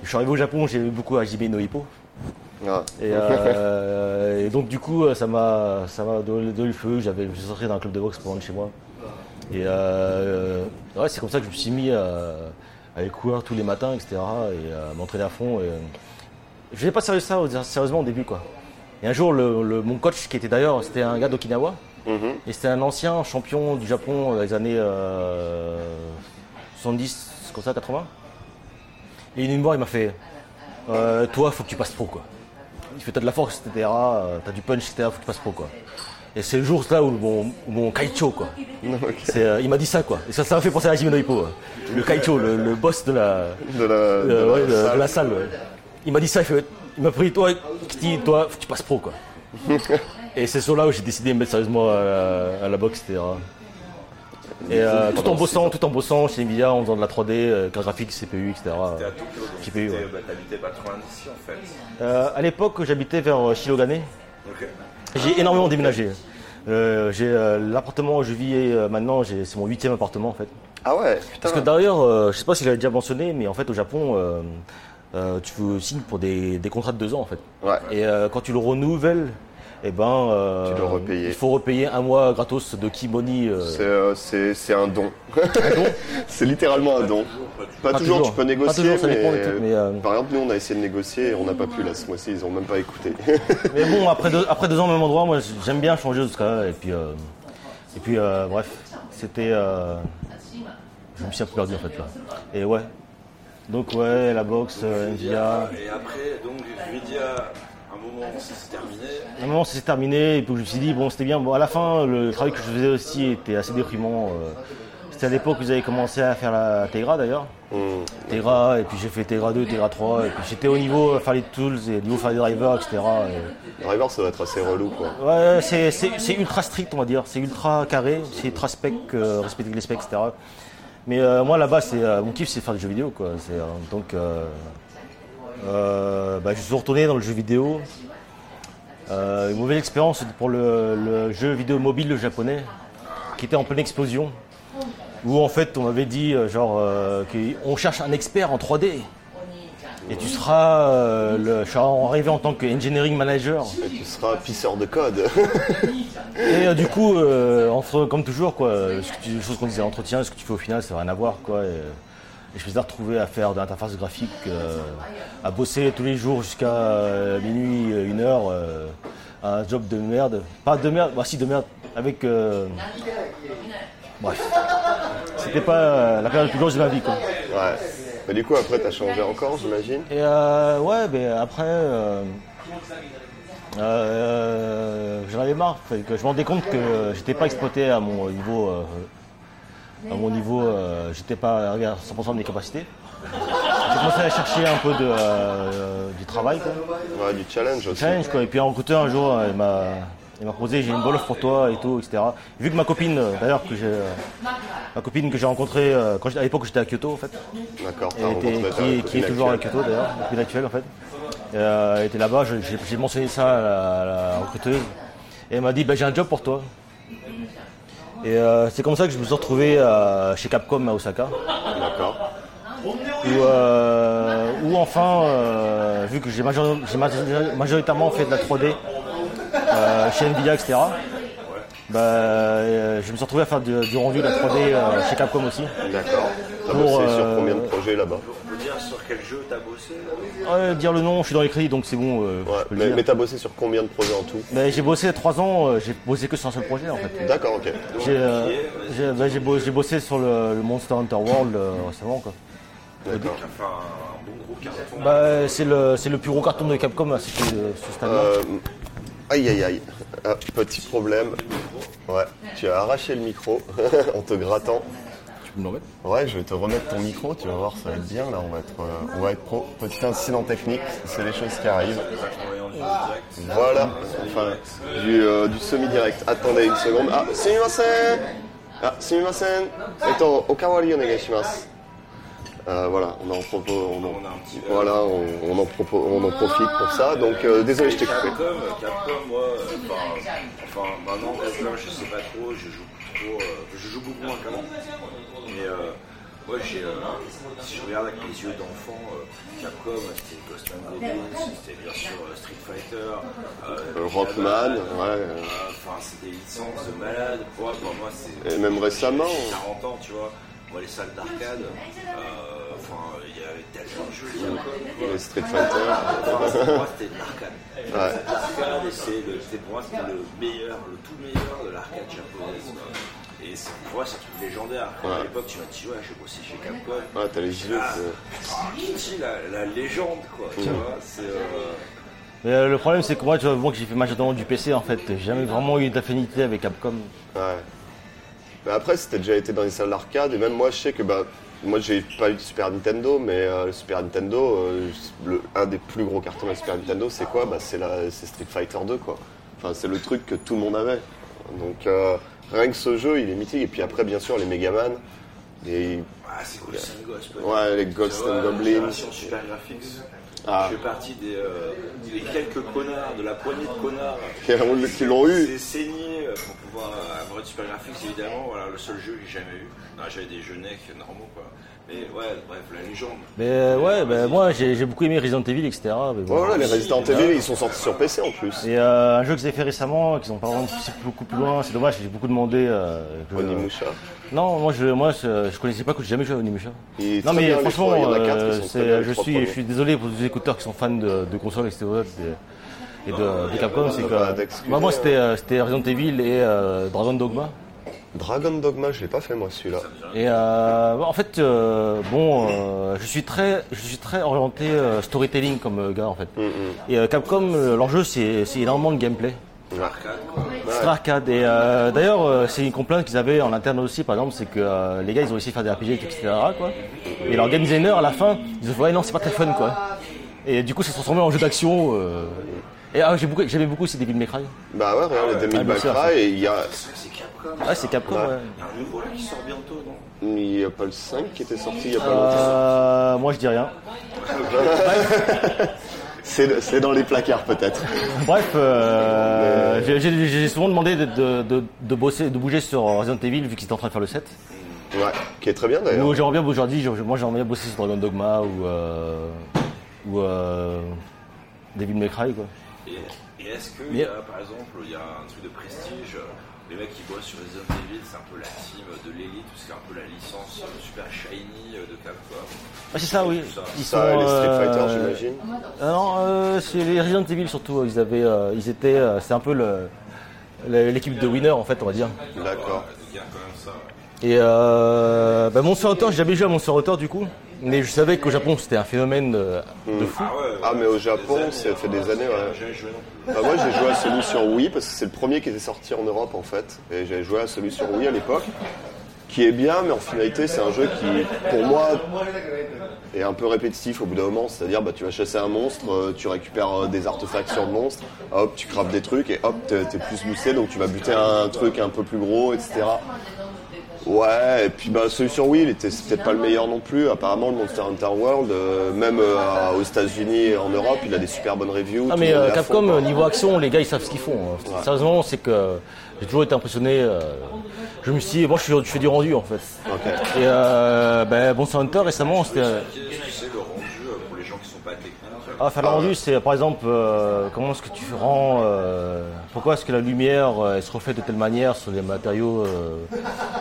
Je suis arrivé au Japon, j'ai beaucoup Hajime no Hippo. Ah. Et, euh, et donc du coup, ça m'a, ça m'a donné, le feu. J'avais, je suis sorti dans un club de boxe loin de chez moi. Et euh, ouais, c'est comme ça que je me suis mis à, à aller courir tous les matins, etc. Et à m'entraîner à fond. Et, je n'ai pas sérieux ça, sérieusement au début, quoi. Et un jour, le, le- mon coach, qui était d'ailleurs, c'était un gars d'Okinawa, Mhm. et c'était un ancien champion du Japon dans les années euh, 70, comme ça, 80. Et il est venu me voir, il m'a fait euh, Toi, faut que tu passes pro, quoi. Il fait T'as de la force, etc. euh, T'as du punch, etc. Faut que tu passes pro, quoi. Et c'est le jour là où mon, mon Kaicho, quoi. Euh, il m'a dit ça, quoi. Et ça, ça m'a fait penser à Jimeno Hippo. euh. Le Kaicho, le, le boss de la, De la, de euh, ouais, salle. la salle. ouais. Il m'a dit ça, il, fait, m'a pris, toi, Kitty, toi, faut que tu passes pro, quoi. Et c'est ce jour-là où j'ai décidé de me mettre sérieusement à la, à la boxe, etc. Et euh, tout en bossant, tout en bossant chez Nvidia, en faisant de la 3D, euh, carte graphique, CPU, etc. T'es à Tokyo, donc GPU, t'étais- ouais. bah, t'habitais pas trop loin d'ici en fait. Euh, à l'époque, j'habitais vers euh, Shilogane. J'ai énormément déménagé. Euh, j'ai euh, l'appartement où je vis euh, maintenant, c'est mon huitième appartement en fait. Ah ouais, putain. Parce que d'ailleurs, euh, je sais pas si je l'avais déjà mentionné, mais en fait au Japon, euh, tu signes pour des, des contrats de deux ans en fait. Ouais. Et euh, quand tu le renouvelles, eh ben, euh, Tu dois repayer. il faut repayer un mois gratos de Kimoni. C'est, un don. c'est littéralement un don. Pas, Pas toujours, toujours. tu peux Pas négocier, toujours, ça mais, trucs, mais, par exemple, nous on a essayé de négocier et on n'a pas pu là ce mois-ci, ils ont même pas écouté. Mais bon, après deux, après deux ans au même endroit, moi j'aime bien changer de cas. Et puis, et puis bref, c'était. je me suis un peu perdu en fait là. Et ouais. Donc ouais, la boxe, euh, Nvidia. Et après, donc, Nvidia, un moment, ça s'est terminé. À un moment, c'est terminé, et puis je me suis dit, bon, c'était bien. Bon, à la fin, le travail que je faisais aussi était assez déprimant. euh. C'était à l'époque où vous avez commencé à faire la Tegra d'ailleurs. Hum, Tegra, et puis j'ai fait Tegra 2, Tegra 3, et puis j'étais au niveau euh, faire les tools, et au niveau faire les drivers, etc. et- Driver, ça doit être assez relou quoi. Ouais, c'est, c'est, c'est ultra strict, on va dire. C'est ultra carré, c'est ultra spec, euh, respecter les specs, etc. Mais euh, moi, là-bas, c'est, euh, mon kiff, c'est faire des jeux vidéo, quoi. Euh, donc, bah, je suis retourné dans le jeu vidéo. Une mauvaise expérience pour le, jeu vidéo mobile japonais, qui était en pleine explosion. Où en fait, on m'avait dit, genre, qu'on cherche un expert en 3D. Et tu seras, euh, le, je suis arrivé en tant que engineering manager. Et tu seras pisseur de code. Et euh, du coup, euh, entre, comme toujours, quoi, ce que tu- les choses qu'on disait à l'entretien, ce que tu fais au final, ça n'a rien à voir. Quoi, et, et je me suis retrouvé à faire de l'interface graphique, euh, à bosser tous les jours jusqu'à euh, minuit, euh, une heure, euh, un job de merde. Pas de merde, bah si de merde, avec... bref. C'était pas euh, la période la plus grosse de ma vie. Quoi. ouais. Mais du coup, après, t'as changé encore, j'imagine? Et euh, ouais, ben après, euh, euh, j'en avais marre. Fait que je me rendais compte que j'étais pas exploité à mon niveau. euh, à mon niveau, euh, j'étais pas à 100% de mes capacités. J'ai commencé à chercher un peu de, du travail, quoi. Ouais, du challenge aussi. challenge, quoi. Et puis un recruteur un jour, il m'a, il m'a proposé, j'ai une bonne offre pour toi et tout, etc. Vu que ma copine, euh, d'ailleurs, que j'ai, euh, ma copine que j'ai rencontrée euh, quand à l'époque, j'étais à Kyoto, en fait. D'accord, qui, est- copine qui est toujours à actuelle. Kyoto d'ailleurs, depuis l'actuel en fait. Euh, elle était là-bas, j'ai mentionné ça à la, à la recruteuse. Et elle m'a dit bah, j'ai un job pour toi. Et euh, c'est comme ça que je me suis retrouvé euh, chez Capcom à Osaka. D'accord. Où, euh, où enfin, euh, vu que j'ai major- j'ai major- majoritairement fait de la 3D euh, chez Nvidia, etc. Bah, euh, je me suis retrouvé à faire du, du rendu de la 3D euh, chez Capcom aussi. D'accord. T'as sur euh, combien de projets là-bas On peut dire sur quel jeu t'as bossé Ouais, dire le nom, je suis dans les crédits donc c'est bon. euh, Ouais, mais, t'as bossé sur combien de projets en tout Mais j'ai bossé trois ans, euh, j'ai bossé que sur un seul projet en fait. D'accord, ok. J'ai euh, j'ai- bah, j'ai bo- j'ai bossé sur le, le Monster Hunter World euh, récemment quoi. D'accord. Qui a fait un bon gros carton. Bah, c'est le, c'est le plus gros carton de Capcom à ce, ce stade-là. Aïe aïe aïe. Ah, petit problème. Ouais, tu as arraché le micro en te grattant. Tu peux me le remettre Ouais, je vais te remettre ton micro, tu vas voir, ça va être bien là, on va être, euh, on va être pro. Petit incident technique, c'est les choses qui arrivent. Voilà, enfin, du, euh, du semi-direct. Attendez une seconde. Ah, sumimasen Ah, sumimasen Eto, onegaishimasu. Euh, voilà, on en propose, on en, On a un petit voilà, on, on en propose, on en profite pour ça. Donc, euh, désolé, je t'ai coupé. Capcom, Capcom, moi, euh, enfin, maintenant, Capcom, je sais pas trop, je joue trop, je joue beaucoup moins qu'avant. Mais euh, moi, j'ai, euh, si je regarde avec les yeux d'enfant, Capcom, c'était Ghost and c'était bien sûr Street Fighter, Rockman, ouais. Enfin, c'est des licences de malade. Pour moi, pour moi, c'est. Et même récemment. j'ai 40 ans, tu vois. Moi, les salles d'arcade, euh, enfin, il y avait tellement de jeux. Les Street Fighter. Enfin, pour moi, c'était de l'arcade. Ouais. C'était de l'arcade c'était pour moi c'était le meilleur, le tout meilleur de l'arcade japonaise. quoi. Et c'est- pour moi, c'est un truc légendaire. À l'époque, tu m'as dit, ouais, je bosser chez Capcom. Ouais, t'as les gilets. Ah, c'est- Kitty, la, la légende, quoi. Tu vois, c'est. euh, Mais euh, le problème, c'est que moi, tu vois, moi que j'ai fait majoritairement du PC, en fait, j'ai jamais vraiment eu d'affinité avec Capcom. Ouais. Mais après, si t'as déjà été dans les salles d'arcade, et même moi, je sais que bah, moi, j'ai pas eu de Super Nintendo, mais euh, le Super Nintendo, euh, le- un des plus gros cartons de la Super Nintendo, c'est quoi? Bah, C'est la- c'est Street Fighter 2, quoi. Enfin, c'est le truc que tout le monde avait. Donc, euh, rien que ce jeu, il est mythique. Et puis après, bien sûr, les Megaman. Et Ah, c'est peut-être. Ouais, les Ghost Tu vois, and Goblins. génération Super Graphics. Ah. Je fais partie des, euh, des quelques connards, de la poignée de connards qui l'ont- eu. C'est saigné euh, pour pouvoir avoir du Super Graphics, évidemment. Voilà, le seul jeu que j'ai jamais eu. J'avais des jeux NEC normaux, quoi. Mais ouais, bref, la légende. Mais euh, ouais, ben, moi, j'ai j'ai beaucoup aimé Resident Evil, etc. Mais bon. Voilà, les Resident Evil, ils sont sortis sur PC en plus. Et euh, un jeu que j'ai fait récemment, qu'ils ont pas vraiment poussé beaucoup plus loin, c'est dommage, j'ai beaucoup demandé. Euh, que- Onimusha. Non, moi je, moi je, je connaissais pas, que j'ai jamais joué à Onimusha. Il est Non très mais bien, les franchement, trois, il y en a quatre qui euh, sont très c'est- bien, les je trois suis, premiers. je suis désolé pour tous les écouteurs qui sont fans de, de consoles, etc. de- et de, de Capcom, c'est que bah, moi c'était euh, c'était Resident Evil et euh, Dragon Dogma. Dragon Dogma, je l'ai pas fait moi celui-là. Et euh, en fait, euh, bon, euh, je suis très, je suis très orienté euh, storytelling comme euh, gars en fait. Et euh, Capcom, euh, l'enjeu c'est énormément de gameplay. Arcade, quoi. C'est très arcade. Et euh, d'ailleurs, euh, c'est une complainte qu'ils avaient en interne aussi, par exemple, c'est que euh, les gars, ils ont essayé de faire des RPG, etc. Quoi. Et leur game designer, à la fin, ils ont fait, ouais, non, c'est pas très fun, quoi. Et du coup, ça se transformé en jeu d'action. Et ah, j'ai beaucoup, j'aimais beaucoup ces Devil May Cry. Bah ouais, regarde les Devil May Cry et il y a, C'est Capcom. Ah, c'est Capcom, ouais. Il y a un nouveau là qui sort bientôt, non il y a pas le 5 qui était sorti il y a pas longtemps. Euh, moi, je dis rien. C'est c'est dans les placards peut-être. Bref, euh, j'ai- souvent demandé de, de, de, de bosser, de bouger sur Resident Evil vu qu'ils étaient en train de faire le 7. Ouais, qui est très bien d'ailleurs. Ou j'aimerais bien aujourd'hui, moi j'aimerais bien bosser sur Dragon Dogma ou euh, ou euh, Devil May Cry quoi. Et, et est-ce Mais- y a, par exemple, il y a un truc de prestige euh, les mecs qui bossent sur Resident Evil, c'est un peu la team de l'élite, parce que c'est un peu la licence euh, super shiny euh, de Capcom? Ah c'est ça oui. Ils Ça, les Street euh, Fighter j'imagine. ah non, euh, c'est les Resident Evil surtout. Ils avaient, euh, ils étaient, euh, c'est un peu le l'équipe de winner en fait, on va dire. D'accord. il y a quand même ça. ouais. Et euh, bah, Monster Hunter, j'ai jamais joué à Monster Hunter du coup, mais je savais qu'au Japon c'était un phénomène de, de fou. Ah ouais, Ah mais au Japon, ça fait des euh, années, ouais. J'ai jamais joué non plus. Bah, moi j'ai joué à celui sur Wii parce que c'est le premier qui était sorti en Europe en fait. Et j'ai joué à celui sur Wii à l'époque. Qui est bien, mais en finalité c'est un jeu qui, pour moi, est un peu répétitif au bout d'un moment. C'est-à-dire, bah, tu vas chasser un monstre, euh, tu récupères euh, des artefacts sur le monstre, hop, tu craftes des trucs et hop, t'es t'es plus boosté, donc tu vas buter un truc un peu plus gros, etc. Ouais, et puis bah, celui sur Wii, il était peut-être pas le meilleur non plus. Apparemment, le Monster Hunter World, euh, même euh, aux États-Unis et en Europe, il a des super bonnes reviews. Ah mais euh, Capcom fond, euh, niveau action, les gars ils savent ce qu'ils font. hein. Ouais. Sérieusement, c'est que j'ai toujours été impressionné. je me suis, moi je, fais du rendu en fait. Et euh, ben, Monster Hunter récemment, c'était. Ah, faire le rendu, c'est par exemple euh, comment est-ce que tu rends, euh, pourquoi est-ce que la lumière euh, elle se reflète de telle manière sur les matériaux. euh,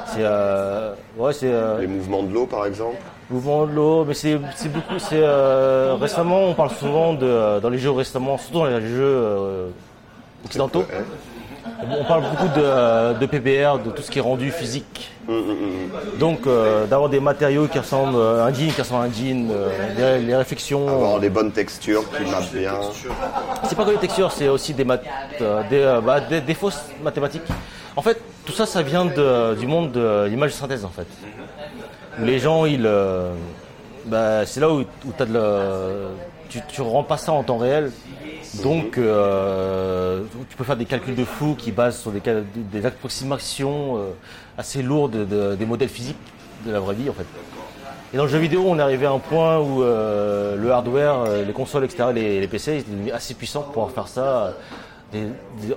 c'est euh, ouais, c'est euh, Les mouvements de l'eau, par exemple. mouvement de l'eau, mais c'est c'est beaucoup. C'est euh, récemment, on parle souvent de dans les jeux récemment, surtout dans les jeux euh, occidentaux. On parle beaucoup de, euh, de PBR, de tout ce qui est rendu physique. Donc euh, d'avoir des matériaux qui ressemblent à un jean, qui ressemblent à un jean, euh, les, les réflexions. Avoir des bonnes textures qui mappent bien. C'est pas que les textures, c'est aussi des, euh, euh, bah, des, des fausses mathématiques. En fait, tout ça, ça vient de- du monde de l'image de synthèse, en fait. Les gens, ils, euh, bah, c'est là où, où t'as de la- tu, tu rends pas ça en temps réel. Donc, euh, tu peux faire des calculs de fou qui basent sur des, des approximations euh, assez lourdes de- des modèles physiques de la vraie vie, en fait. Et dans le jeu vidéo, on est arrivé à un point où euh, le hardware, euh, les consoles, etc., les, les PC, ils étaient devenus assez puissants pour pouvoir faire ça. Des, des,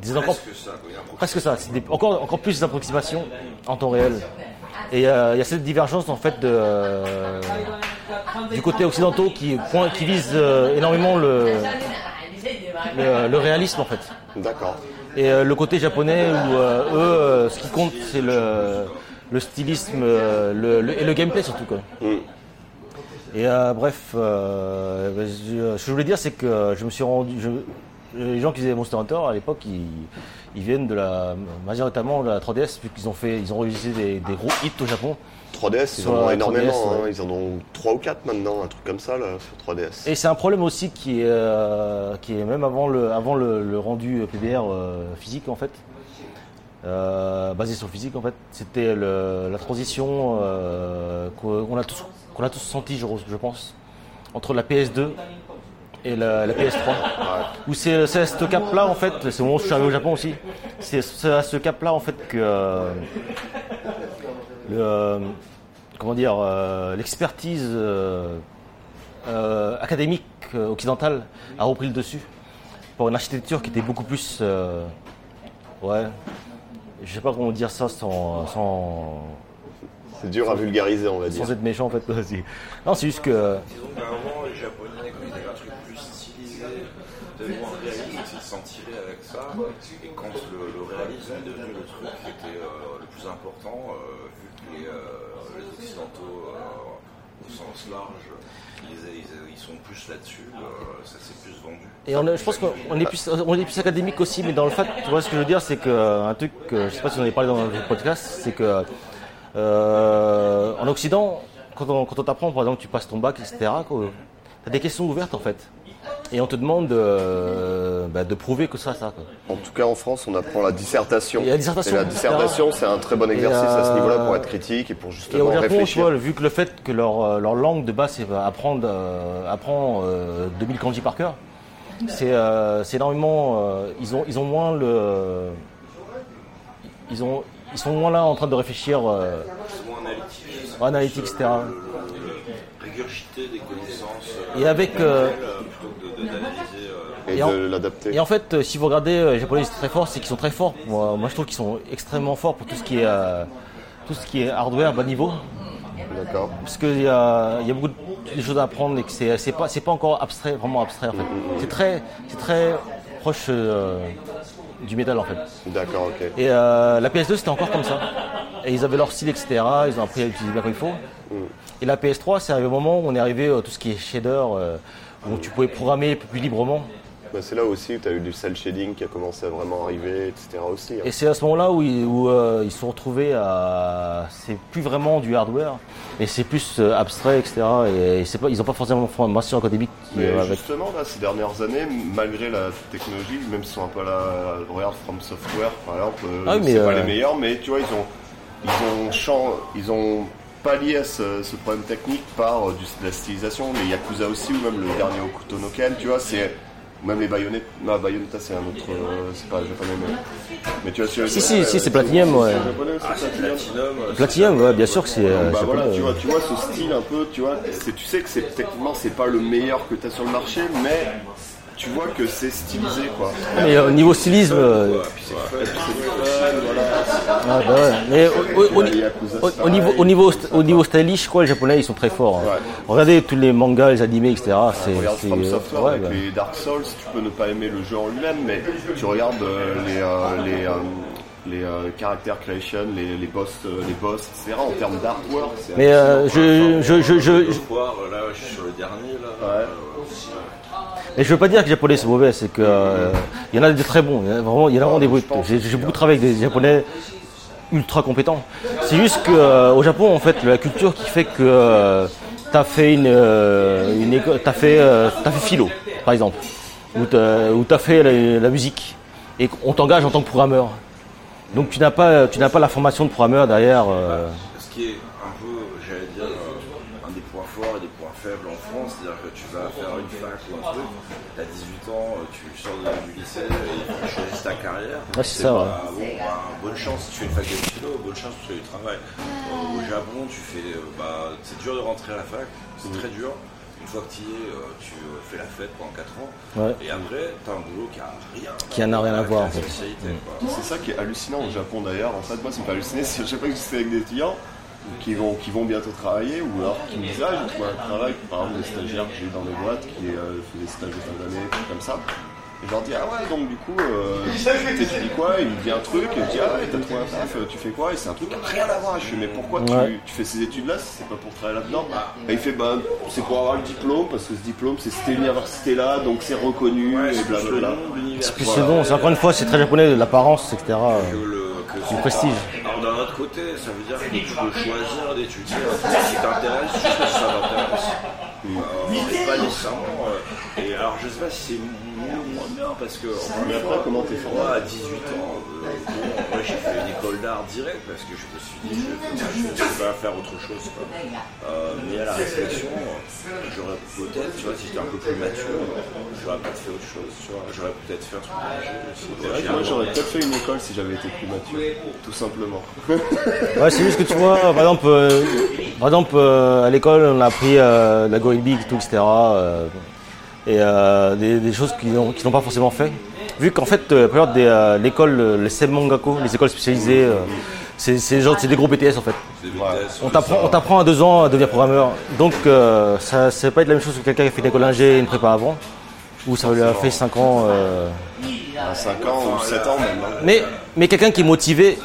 des encore, Presque ça, presque ça, c'est des- encore, encore plus d'approximations en temps réel. Et euh, il y a cette divergence en fait de, euh, du côté occidentaux qui, point, qui vise euh, énormément le, le, le réalisme en fait. D'accord. Et le côté japonais où eux, ce qui compte, c'est le, le stylisme le, et le gameplay surtout. Quoi. Mm. Et bref, je- ce que je voulais dire, c'est que je me suis rendu. je- les gens qui faisaient Monster Hunter à l'époque, ils, ils viennent de la majoritairement de la 3DS, vu qu'ils ont fait, ils ont réalisé des, des gros hits au Japon. 3DS, ils Sur en ont énormément. 3DS, hein. ouais. Ils en ont 3 ou 4 maintenant, un truc comme ça là, sur 3DS. Et c'est un problème aussi qui est, euh, qui est même avant le, avant le, le rendu PBR euh, physique en fait, euh, basé sur le physique en fait. C'était la transition euh, qu'on a tous, qu'on a tous senti, je, je pense, entre la PS2 et la, la PS3. Où c'est c'est à ce cap-là en fait, c'est au moment où je suis arrivé au Japon aussi, c'est c'est à ce cap-là en fait que euh, le, euh, comment dire, euh, l'expertise euh, euh, académique euh, occidentale a repris le dessus pour une architecture qui était beaucoup plus, euh, ouais, je sais pas comment dire ça sans, sans, C'est dur à vulgariser, on va dire. sans être méchant en fait. Non, c'est juste que Disons qu'avant, les Japonais, quand ils avaient un truc plus stylisé, s'en tiraient avec ça. Et quand le, le réalisme est devenu le truc qui était euh, le plus important, euh, vu que les, euh, Occidentaux, au sens large, ils, sont plus là-dessus, ça s'est plus vendu. Et je pense qu'on est plus, est plus académique aussi, mais dans le fait, tu vois ce que je veux dire, c'est que euh, un truc, que, je sais pas si on en avait parlé dans le podcast, c'est que en Occident, quand on, quand on t'apprend, par exemple, tu passes ton bac, etc., tu as des questions ouvertes en fait, et on te demande euh, bah, de prouver que ça, ça. Quoi. En tout cas, en France, on apprend la dissertation. Et la dissertation, la dissertation, c'est un très bon exercice à ce euh, niveau-là pour être critique et pour Et justement au Japon, tu réfléchir. vois, vu que le fait que leur, euh, leur langue de base, c'est apprendre, euh, apprend euh, 2000 kanji par cœur, c'est euh, énormément. euh, ils, ont, ils ont moins le. Ils, ont, ils sont moins là en train de réfléchir, euh, C'est moins analytique. analytique, etc. Régurgiter des connaissances euh, Et avec. euh, d'analyser. euh, Et de l'adapter. Et en fait, euh, si vous regardez euh, les Japonais, c'est très fort, c'est qu'ils sont très forts. Moi, moi, je trouve qu'ils sont extrêmement forts pour tout ce qui est, euh, tout ce qui est hardware bas niveau. D'accord. Parce qu'il y a, il y a beaucoup de choses à apprendre et que c'est, c'est pas, c'est pas encore abstrait, vraiment abstrait en fait. C'est très, c'est très proche euh, du métal en fait. D'accord, ok. Et euh, la PS2 c'était encore comme ça. Et ils avaient leur style, etc. Ils ont appris à l'utiliser bien comme il faut. Et la PS3, c'est arrivé au moment où on est arrivé à tout ce qui est shader, euh, où tu pouvais programmer un peu plus librement. Bah, c'est là aussi où tu as eu du cel shading qui a commencé à vraiment arriver, etc. aussi. hein. Et c'est à ce moment-là où, ils, où, euh, ils se sont retrouvés à. C'est plus vraiment du hardware, mais c'est plus euh, abstrait, etc. Et, c'est pas, ils n'ont pas forcément fait un master académique qui Mais va avec. justement, là, ces dernières années, malgré la technologie, même sont un peu là, regarde From Software, par exemple, euh, Ah oui, mais, c'est pas euh, les meilleurs, mais tu vois, ils ont, ils ont, chan- ils ont pallié à ce, ce problème technique par euh, du, de la stylisation, les Yakuza aussi, ou même le dernier Okuto no Ken, tu vois, c'est même les baïonnettes. Non, Bayonetta, c'est un autre, euh, c'est pas japonais, mais, mais tu vois, si, Si, si, si, c'est Platinum, ouais. Ah, c'est Platinum. Platinum. euh, ouais, bien sûr que c'est. euh, Bah voilà, tu euh. vois, tu vois ce style un peu, tu vois, tu sais que c'est techniquement c'est pas le meilleur que tu as sur le marché, mais tu vois que c'est stylisé quoi. Mais au niveau stylisme, mais au, au- au- au- au niveau, au, niveau, au niveau stylish, quoi, les japonais ils sont très forts. hein. Ouais. Regardez tous les mangas, les animés, etc. C'est, Regarde c'est- From Software ouais, avec bah. les Dark Souls, tu peux ne pas aimer le jeu en lui-même, mais tu regardes euh, les, euh, les, euh, les euh, character creation, les, les boss, euh, les boss, etc. En termes d'artwork, c'est Mais euh, je, je, je, je, God je- of War, là, je suis sur le dernier, là. Ouais. Mais je veux pas dire que les japonais c'est mauvais, c'est que euh, il y en a des très bons. Il y en a vraiment, il y en a vraiment des pense J'ai, beaucoup travaillé avec des japonais ultra compétents. C'est juste que euh, Japon, en fait, la culture qui fait que euh, t'as fait une, euh, école, t'as fait, euh, fait philo, par exemple, ou t'as, ou t'as fait la, musique, et qu'on t'engage en tant que programmeur. Donc tu n'as pas, tu pas la formation de programmeur derrière. Ouais, c'est ça, pas- bon, bah, bonne chance si tu fais une fac de philo, bonne chance pour trouver du travail. Euh, au Japon, tu fais, euh, bah, c'est dur de rentrer à la fac, c'est très dur. Une fois que tu y es, euh, tu euh, fais la fête pendant 4 ans. Ouais. Et après, t'as un boulot qui a rien, Qui en a rien à avec voir, la en fait. quoi. C'est ça qui est hallucinant au Japon d'ailleurs. En fait, moi, ça me fait halluciner. Je sais pas que c'est avec des étudiants qui vont, qui vont bientôt travailler ou alors qui me disent Ah, j'ai trouvé un travail. Par exemple, des stagiaires que j'ai dans mes boîtes qui euh, font des stages de fin d'année, comme ça. Je leur dis, ah ouais, donc du coup, euh, t'étudies quoi? Il me dit un truc, et je dis, ah ouais, t'as trouvé un taf, tu fais quoi? Et c'est un truc qui n'a rien à voir. Je fais, mais pourquoi tu, Ouais. tu fais ces études-là si c'est pas pour travailler là-dedans? Et il fait, bah, c'est pour avoir le diplôme, parce que ce diplôme, c'est cette université-là, donc c'est reconnu, Ouais, et c'est plus le blablabla. l'univers. Puis c'est bon, c'est encore une fois, c'est très japonais, l'apparence, etc. que Du c'est- prestige. Alors d'un autre côté, ça veut dire que tu peux choisir d'étudier un truc qui t'intéresse juste parce que ça t'intéresse. Euh, et pas nécessairement. euh, et alors je sais pas si c'est mieux ou moins bien parce que Mais après, comment t'es formé moi à 18 ans, euh, bon, moi j'ai fait une école d'art direct parce que je me suis dit je ne vais pas faire autre chose. quoi. Euh, mais à la réflexion, euh, j'aurais peut-être, tu vois, si j'étais un peu plus mature, j'aurais peut-être fait autre chose. Tu vois, j'aurais peut-être fait moi, j'aurais peut-être fait une école si j'avais été plus mature, tout simplement. Ouais, c'est juste que tu vois, par exemple, euh, par exemple euh, à l'école, on a appris euh, la Goembi, tout, etc. euh, et euh, des, des choses qu'ils n'ont pas forcément fait. Vu qu'en fait, euh, la plupart des euh, l'école, euh, les Semangako, les écoles spécialisées, euh, c'est des gros BTS en fait. BTS, On t'apprend, ça. on t'apprend à deux ans à devenir programmeur. Donc euh, ça, va pas être la même chose que quelqu'un qui a fait une école ingé et une prépa avant, ou ça lui a fait 5 ans. euh, À 5 ans ou 7 ans même. hein. mais, mais quelqu'un qui est motivé,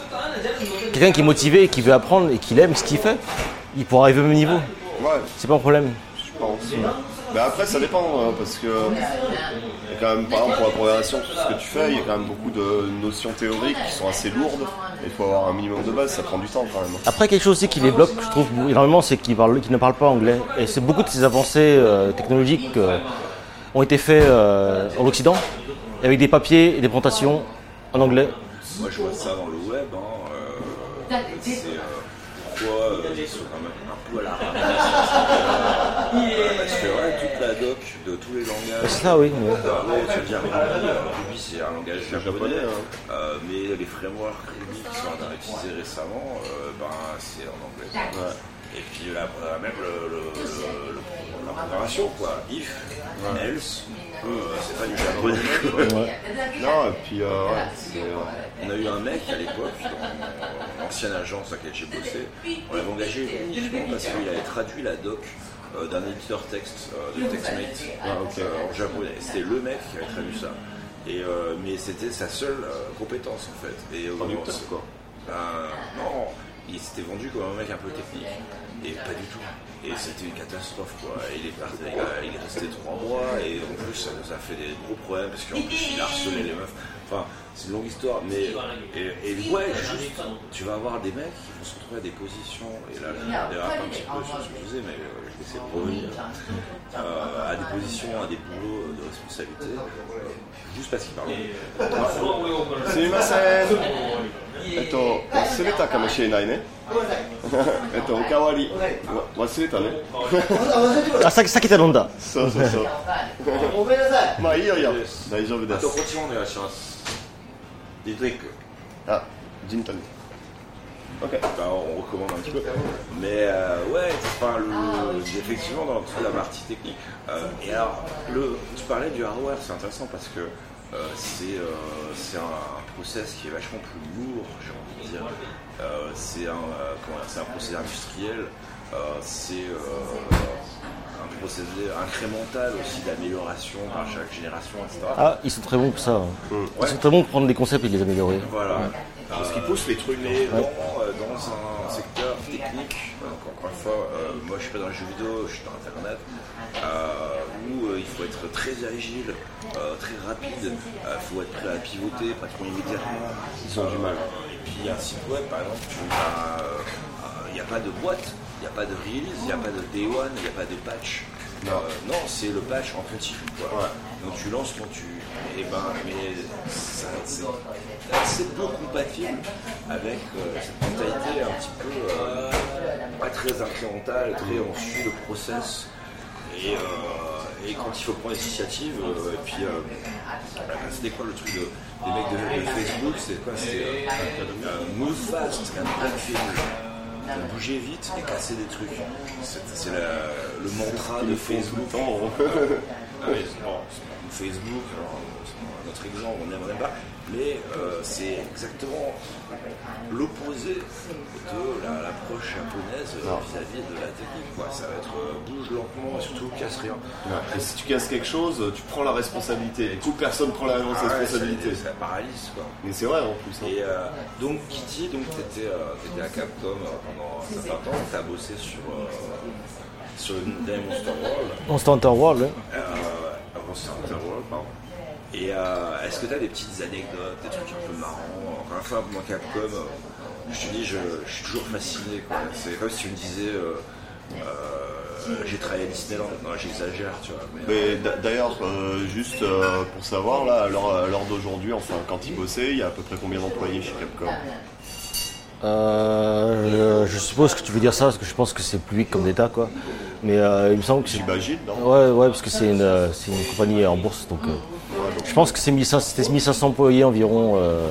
quelqu'un qui est motivé et qui veut apprendre et qui aime ce qu'il fait, il pourra arriver au même niveau. Ouais, C'est pas un problème. je pense. Mais après, ça dépend, hein, parce que il y a quand même, par exemple, pour la progression, tout ce que tu fais, il y a quand même beaucoup de notions théoriques qui sont assez lourdes. Et Il faut avoir un minimum de base, ça prend du temps quand même. Après, quelque chose aussi qui les bloque, je trouve énormément, c'est qu'ils parlent- qu'ils ne parlent pas anglais. Et c'est beaucoup de ces avancées euh, technologiques euh, ont été faites euh, en Occident, avec des papiers et des présentations en anglais. Moi, je vois ça dans le web. Hein, euh, pourquoi euh, ils sont quand même un peu à la ramasse. Parce que ouais, toute la doc de tous les langages. C'est ça, oui. mais- ouais, tu veux dire Ruby, Ruby c'est un langage japonais, japonais, hein. euh, mais les frameworks Ruby qui sont utilisés récemment, euh, ben, c'est en anglais. Et puis la, même le, le- le- le- la programmation, quoi. If, else, euh, c'est pas du japonais. quoi. Non, et puis, euh, ouais, euh, On a eu un mec à l'époque, dans l'ancienne agence à laquelle j'ai bossé, on l'avait engagé uniquement parce qu'il avait traduit la doc euh, d'un éditeur texte, euh, de TextMate, euh, en japonais. C'était le mec qui avait traduit ça. Et, euh, mais c'était sa seule euh, compétence en fait. Et, euh, quoi. Ben, non, il s'était vendu comme un mec un peu technique. Et pas du tout. Et c'était une catastrophe quoi. Il est, parti, il, est resté trois mois et en plus ça nous a fait des gros problèmes parce qu'en plus il harcelait les meufs. Enfin, c'est une longue histoire, mais et, et ouais, juste, tu vas avoir des mecs qui vont se retrouver à des positions, et là je dérape un petit peu sur ce que je disais, mais euh, essayer de revenir, euh, à des positions, à des boulots de responsabilité, euh, juste parce qu'ils parlent. すみません。えっと、忘れたかもしれないね。えっと、おかわり。わ忘れたね。あ、さっき、さっき頼んだ。そうそうそう。まあいいよいいよ。大丈夫であとこっす。ちもお願いします。ディトリック。あ、ジントニック。Ok. Bah, on recommande un petit peu. Mais euh, ouais, enfin, le, effectivement, dans toute la partie technique. Euh, et alors, le, tu parlais du hardware, c'est intéressant parce que euh, c'est euh, c'est un, un process qui est vachement plus lourd, j'ai envie de dire. Euh, c'est un, euh, un procédé industriel, euh, c'est euh, un procédé incrémental aussi d'amélioration par chaque génération, etc. Ah, ils sont très bons pour ça. hein. Ils sont très bons pour prendre des concepts et les améliorer. Voilà. Parce qu'ils poussent les trucs. Mais dans, euh, dans un secteur technique, donc encore une fois, euh, moi je suis pas dans les jeux vidéo, je suis dans Internet, euh, où il faut être très agile, euh, très rapide, il faut être prêt à pivoter pratiquement immédiatement. Ils ont du mal. Et puis un site web, par exemple, il n'y a pas de boîte, il n'y a pas de release, il n'y a pas de day one, il n'y a pas de patch. Euh, non, c'est le patch en continu. Quoi. Donc tu lances quand tu. Et ben, mais c'est assez peu compatible avec euh, cette mentalité un petit peu euh, pas très incrémentale, très on suit le process. Et, euh, et quand il faut prendre euh, et puis bah, c'était quoi le truc de- des mecs de, de Facebook C'est quoi C'était move fast and things. Bouger vite et casser des trucs. C'est le mantra de Facebook. Ah oui, bon, Facebook, alors, notre exemple, on aime, on n'aime pas, mais euh, c'est exactement l'opposé de la- l'approche japonaise euh, vis-à-vis de la technique. Quoi. Ça va être euh, bouge lentement et surtout casse rien. Et si tu casses quelque chose, tu prends la responsabilité. Et toute personne prend la Ah ouais, responsabilité. ça, ça paralyse quoi. Mais c'est vrai en plus. hein. Et euh, donc Kitty, donc t'étais euh, t'étais à Capcom euh, pendant un certain temps, t'as bossé sur euh, sur Monster World, Monster Hunter World, ouais. Monster Hunter World, pardon. Et euh, est-ce que t'as des petites anecdotes, des trucs un peu marrants Encore une fois, moi Capcom, euh, je te dis, je, je suis toujours fasciné. C'est comme si tu me disais, euh, euh, j'ai travaillé à Disneyland. Non, j'exagère, tu vois. Mais, Mais d'ailleurs, juste pour savoir, là, à l'heure d'aujourd'hui, enfin quand il bossait, il y a à peu près combien d'employés chez Capcom? Euh, je, je suppose que tu veux dire ça parce que je pense que c'est public comme d'État, quoi. Mais euh, il me semble que c'est. J'imagine, non? Ouais, ouais, parce que c'est une, euh, une compagnie en bourse, donc. euh, je pense que c'est 1500 c'était 1500 employés environ euh,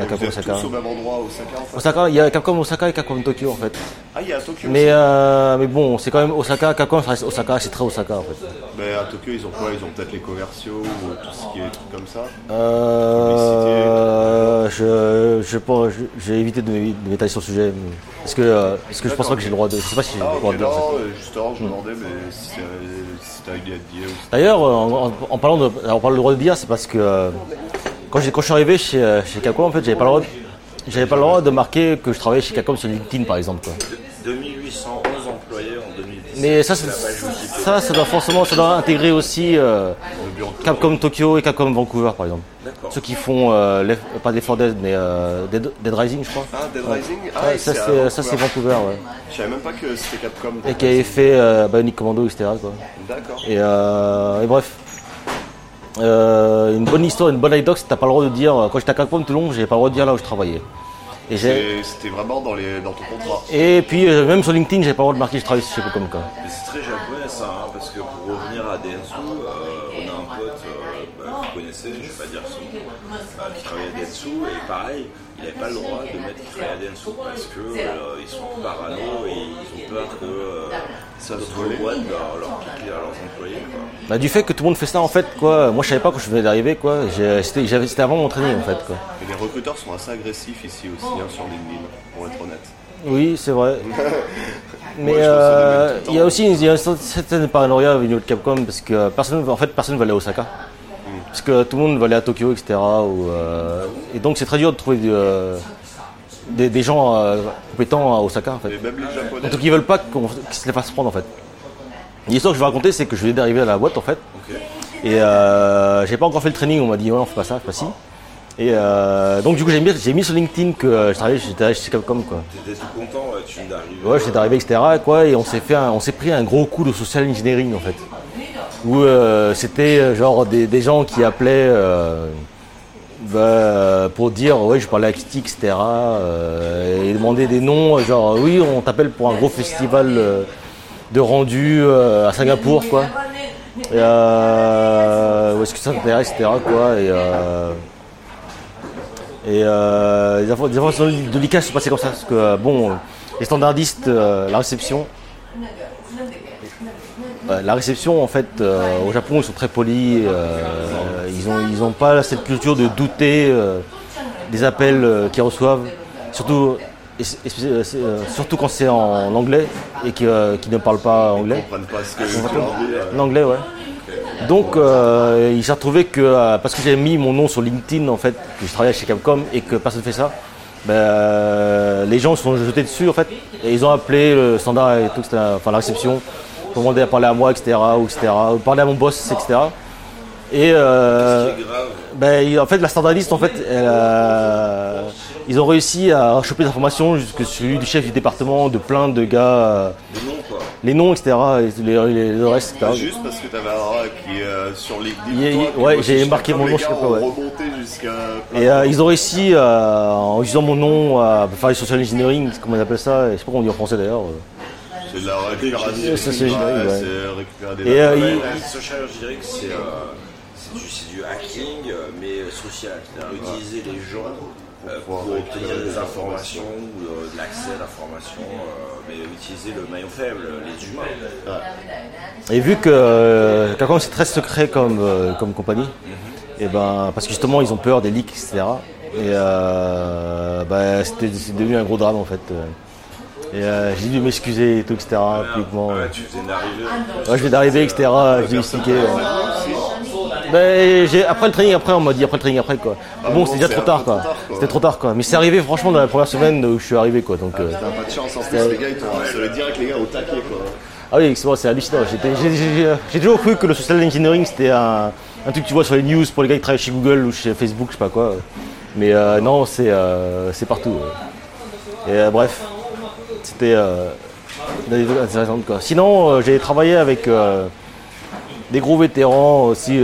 à Capcom Osaka. tous au même endroit, à Osaka en fait Osaka, il y a Capcom Osaka et Capcom Tokyo en fait. Ah, il y a Tokyo Mais, aussi. euh, mais bon, c'est quand même Osaka, Capcom, ça reste Osaka, c'est très Osaka en fait. Mais à Tokyo, ils ont quoi? Ils ont peut-être les commerciaux ou tout ce qui est trucs comme ça? Euh, je, je, pense- je- j'ai évité de m'é- de m'étaler sur le sujet. mais- Parce que, euh, parce que je pense pas que j'ai le droit de. Je sais pas si j'ai Ah, le droit ok, de non, euh, justement, je me demandais, mais si t'as une idée D'ailleurs, en, en- en parlant de, alors, on parle de droit de dire, c'est parce que euh, quand, j'ai- quand je suis arrivé chez, euh, chez Capcom, en fait, j'avais pas le droit, de- j'avais pas le droit de marquer que je travaillais chez Capcom sur LinkedIn, par exemple. Quoi. 2811 employés en 2017. Mais ça, ça, ça doit forcément, ça doit intégrer aussi euh, Capcom Tokyo et Capcom Vancouver, par exemple. Ceux qui font, euh, pas 4 Dead, mais euh, Dead, Dead Rising, je crois. Ah, Dead Rising Ah, Ouais, ça, c'est Vancouver. Ouais. Je savais même pas que c'était Capcom. Et qui avait fait Bionic Commando, etc. Quoi. D'accord. Et, et bref. Euh, une bonne histoire, une bonne anecdote, c'est que t'as pas le droit de dire, euh, quand j'étais à Capcom Toulon, j'avais pas le droit de dire là où je travaillais. Et, j'ai- C'était vraiment dans, les, dans ton contrat. et puis euh, même sur LinkedIn, j'avais pas le droit de marquer que je travaillais chez Capcom. Quoi. Mais c'est très japonais ça, hein, parce que pour revenir à Densu, euh, on a un pote euh, bah, que vous connaissez, je vais pas dire son nom, euh, qui travaille à Densu, et pareil, il n'avait pas le droit de mettre à Densu, parce que euh, ils sont parano et ils ont peur que euh, Ça se d'autres boîtes leur, leur piquent à leurs employés. Quoi. Bah, du fait que tout le monde fait ça en fait, quoi. Moi je savais pas quand je venais d'arriver, quoi. C'était avant mon training en fait, quoi. Et les recruteurs sont assez agressifs ici aussi, hein, sur LinkedIn, pour être honnête. Oui, c'est vrai. Mais euh, il y a aussi une, certaine paranoïa au niveau de Capcom parce que personne, en fait, personne va aller à Osaka. Parce que tout le monde va aller à Tokyo, etc. ou, euh, et donc c'est très dur de trouver du, euh, des, des gens euh, compétents à Osaka, en fait. Et même les Japonais. Donc ils veulent pas qu'on qu'ils se les fassent prendre, en fait. L'histoire que je vais raconter, c'est que je venais d'arriver à la boîte, en fait. Et euh, j'ai pas encore fait le training, on m'a dit, ouais, on fait pas ça, pas ci. Et euh, donc du coup, j'ai mis, sur LinkedIn que je travaillais chez Capcom, quoi. T'étais tout content, ouais, tu viens d'arriver. Ouais, j'étais arrivé, etc. Quoi, et on s'est fait, un- on s'est pris un gros coup de social engineering en fait, où euh, c'était euh, genre des, des gens qui appelaient euh, bah, pour dire ouais, je parlais à Kitty, etc. et demander des noms, genre oui, on t'appelle pour un gros festival de rendu à Singapour, quoi. Et où est-ce que ça t'intéresse, etc. Quoi, et et euh, les informations de l'ICA se passaient comme ça, parce que bon, les standardistes, la réception, la réception en fait euh, au Japon ils sont très polis, euh, ils ont ils ont pas cette culture de douter euh, des appels euh, qu'ils reçoivent, surtout et et euh, euh, surtout quand c'est en anglais et qu'ils euh, ne parlent pas anglais. Ils comprennent pas ce que euh. L'anglais, ouais. Donc, euh, il s'est retrouvé que, euh, parce que j'avais mis mon nom sur LinkedIn, en fait, que je travaillais chez Capcom et que personne ne fait ça, ben, euh, les gens se sont jetés dessus, en fait, et ils ont appelé le standard et tout, enfin, la réception, pour demander à parler à moi, etc., ou, etc., ou parler à mon boss, etc. Et, euh, ben, en fait, la standardiste, en fait, elle, euh, ils ont réussi à choper des informations jusque celui du chef du département, de plein de gars, euh, Le nom, quoi. les noms, etc., et les, les- le reste, etc. Juste parce que t'avais un rat qui est euh, sur LinkedIn. Toi, ouais, j'ai marqué mon nom, les je sais pas, ouais. Et ils ont réussi, en utilisant mon nom, à faire du social engineering, comment on appelle ça, je sais pas comment on dit en français d'ailleurs. C'est de la récupération. Ça, c'est récupérer des Et, euh, c'est euh, c'est du, c'est du hacking, euh, mais social. C'est-à-dire utiliser les gens pour obtenir des informations ou de l'accès à l'information, mais utiliser le maillon faible, les humains. Et vu que euh, Capcom c'est très secret comme, comme compagnie, et ben, parce que justement ils ont peur des leaks, etc. Et euh, bah, c'était c'est devenu un gros drame en fait. Et euh, j'ai dû m'excuser et tout, etc. publiquement. Ouais, tu faisais une arrivée. Ouais, je vais d'arriver, etc. J'ai dû expliquer. ouais. Ben, j'ai- après le training, après on m'a dit après le training, après quoi. Ah bon, bon, c'était déjà trop tard quoi. trop tard, quoi. C'était trop tard quoi. Mais c'est arrivé franchement dans la première semaine où je suis arrivé quoi. Donc, euh, T'as pas de chance en plus, les gars ils t'ont direct les gars au taquet quoi. Ah oui, c'est bon, c'est hallucinant. J'ai j'ai- j'ai toujours cru que le social engineering c'était un, un truc que tu vois sur les news pour les gars qui travaillent chez Google ou chez Facebook, je sais pas quoi. Mais euh, non, c'est euh, c'est partout. ouais. Et euh, bref, c'était euh, intéressante quoi. Sinon, euh, j'ai travaillé avec euh, des gros vétérans aussi.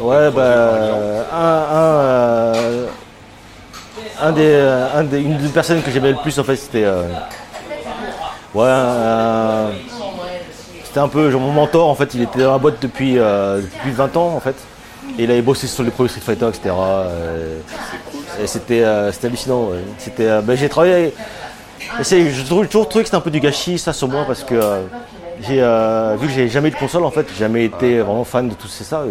Ouais, bah, un, un, des, un des- une des personnes que j'aimais le plus en fait, c'était, ouais, c'était un peu mon mentor en fait. Il était dans la boîte depuis depuis 20 ans en fait, et il avait bossé sur les premiers Street Fighter, etc. et c'était hallucinant. bah, j'ai travaillé. Je trouve toujours trouvé que c'était un peu du gâchis ça sur moi parce que euh, euh, vu que j'ai jamais eu de console en fait, j'ai jamais été vraiment fan de tout ça.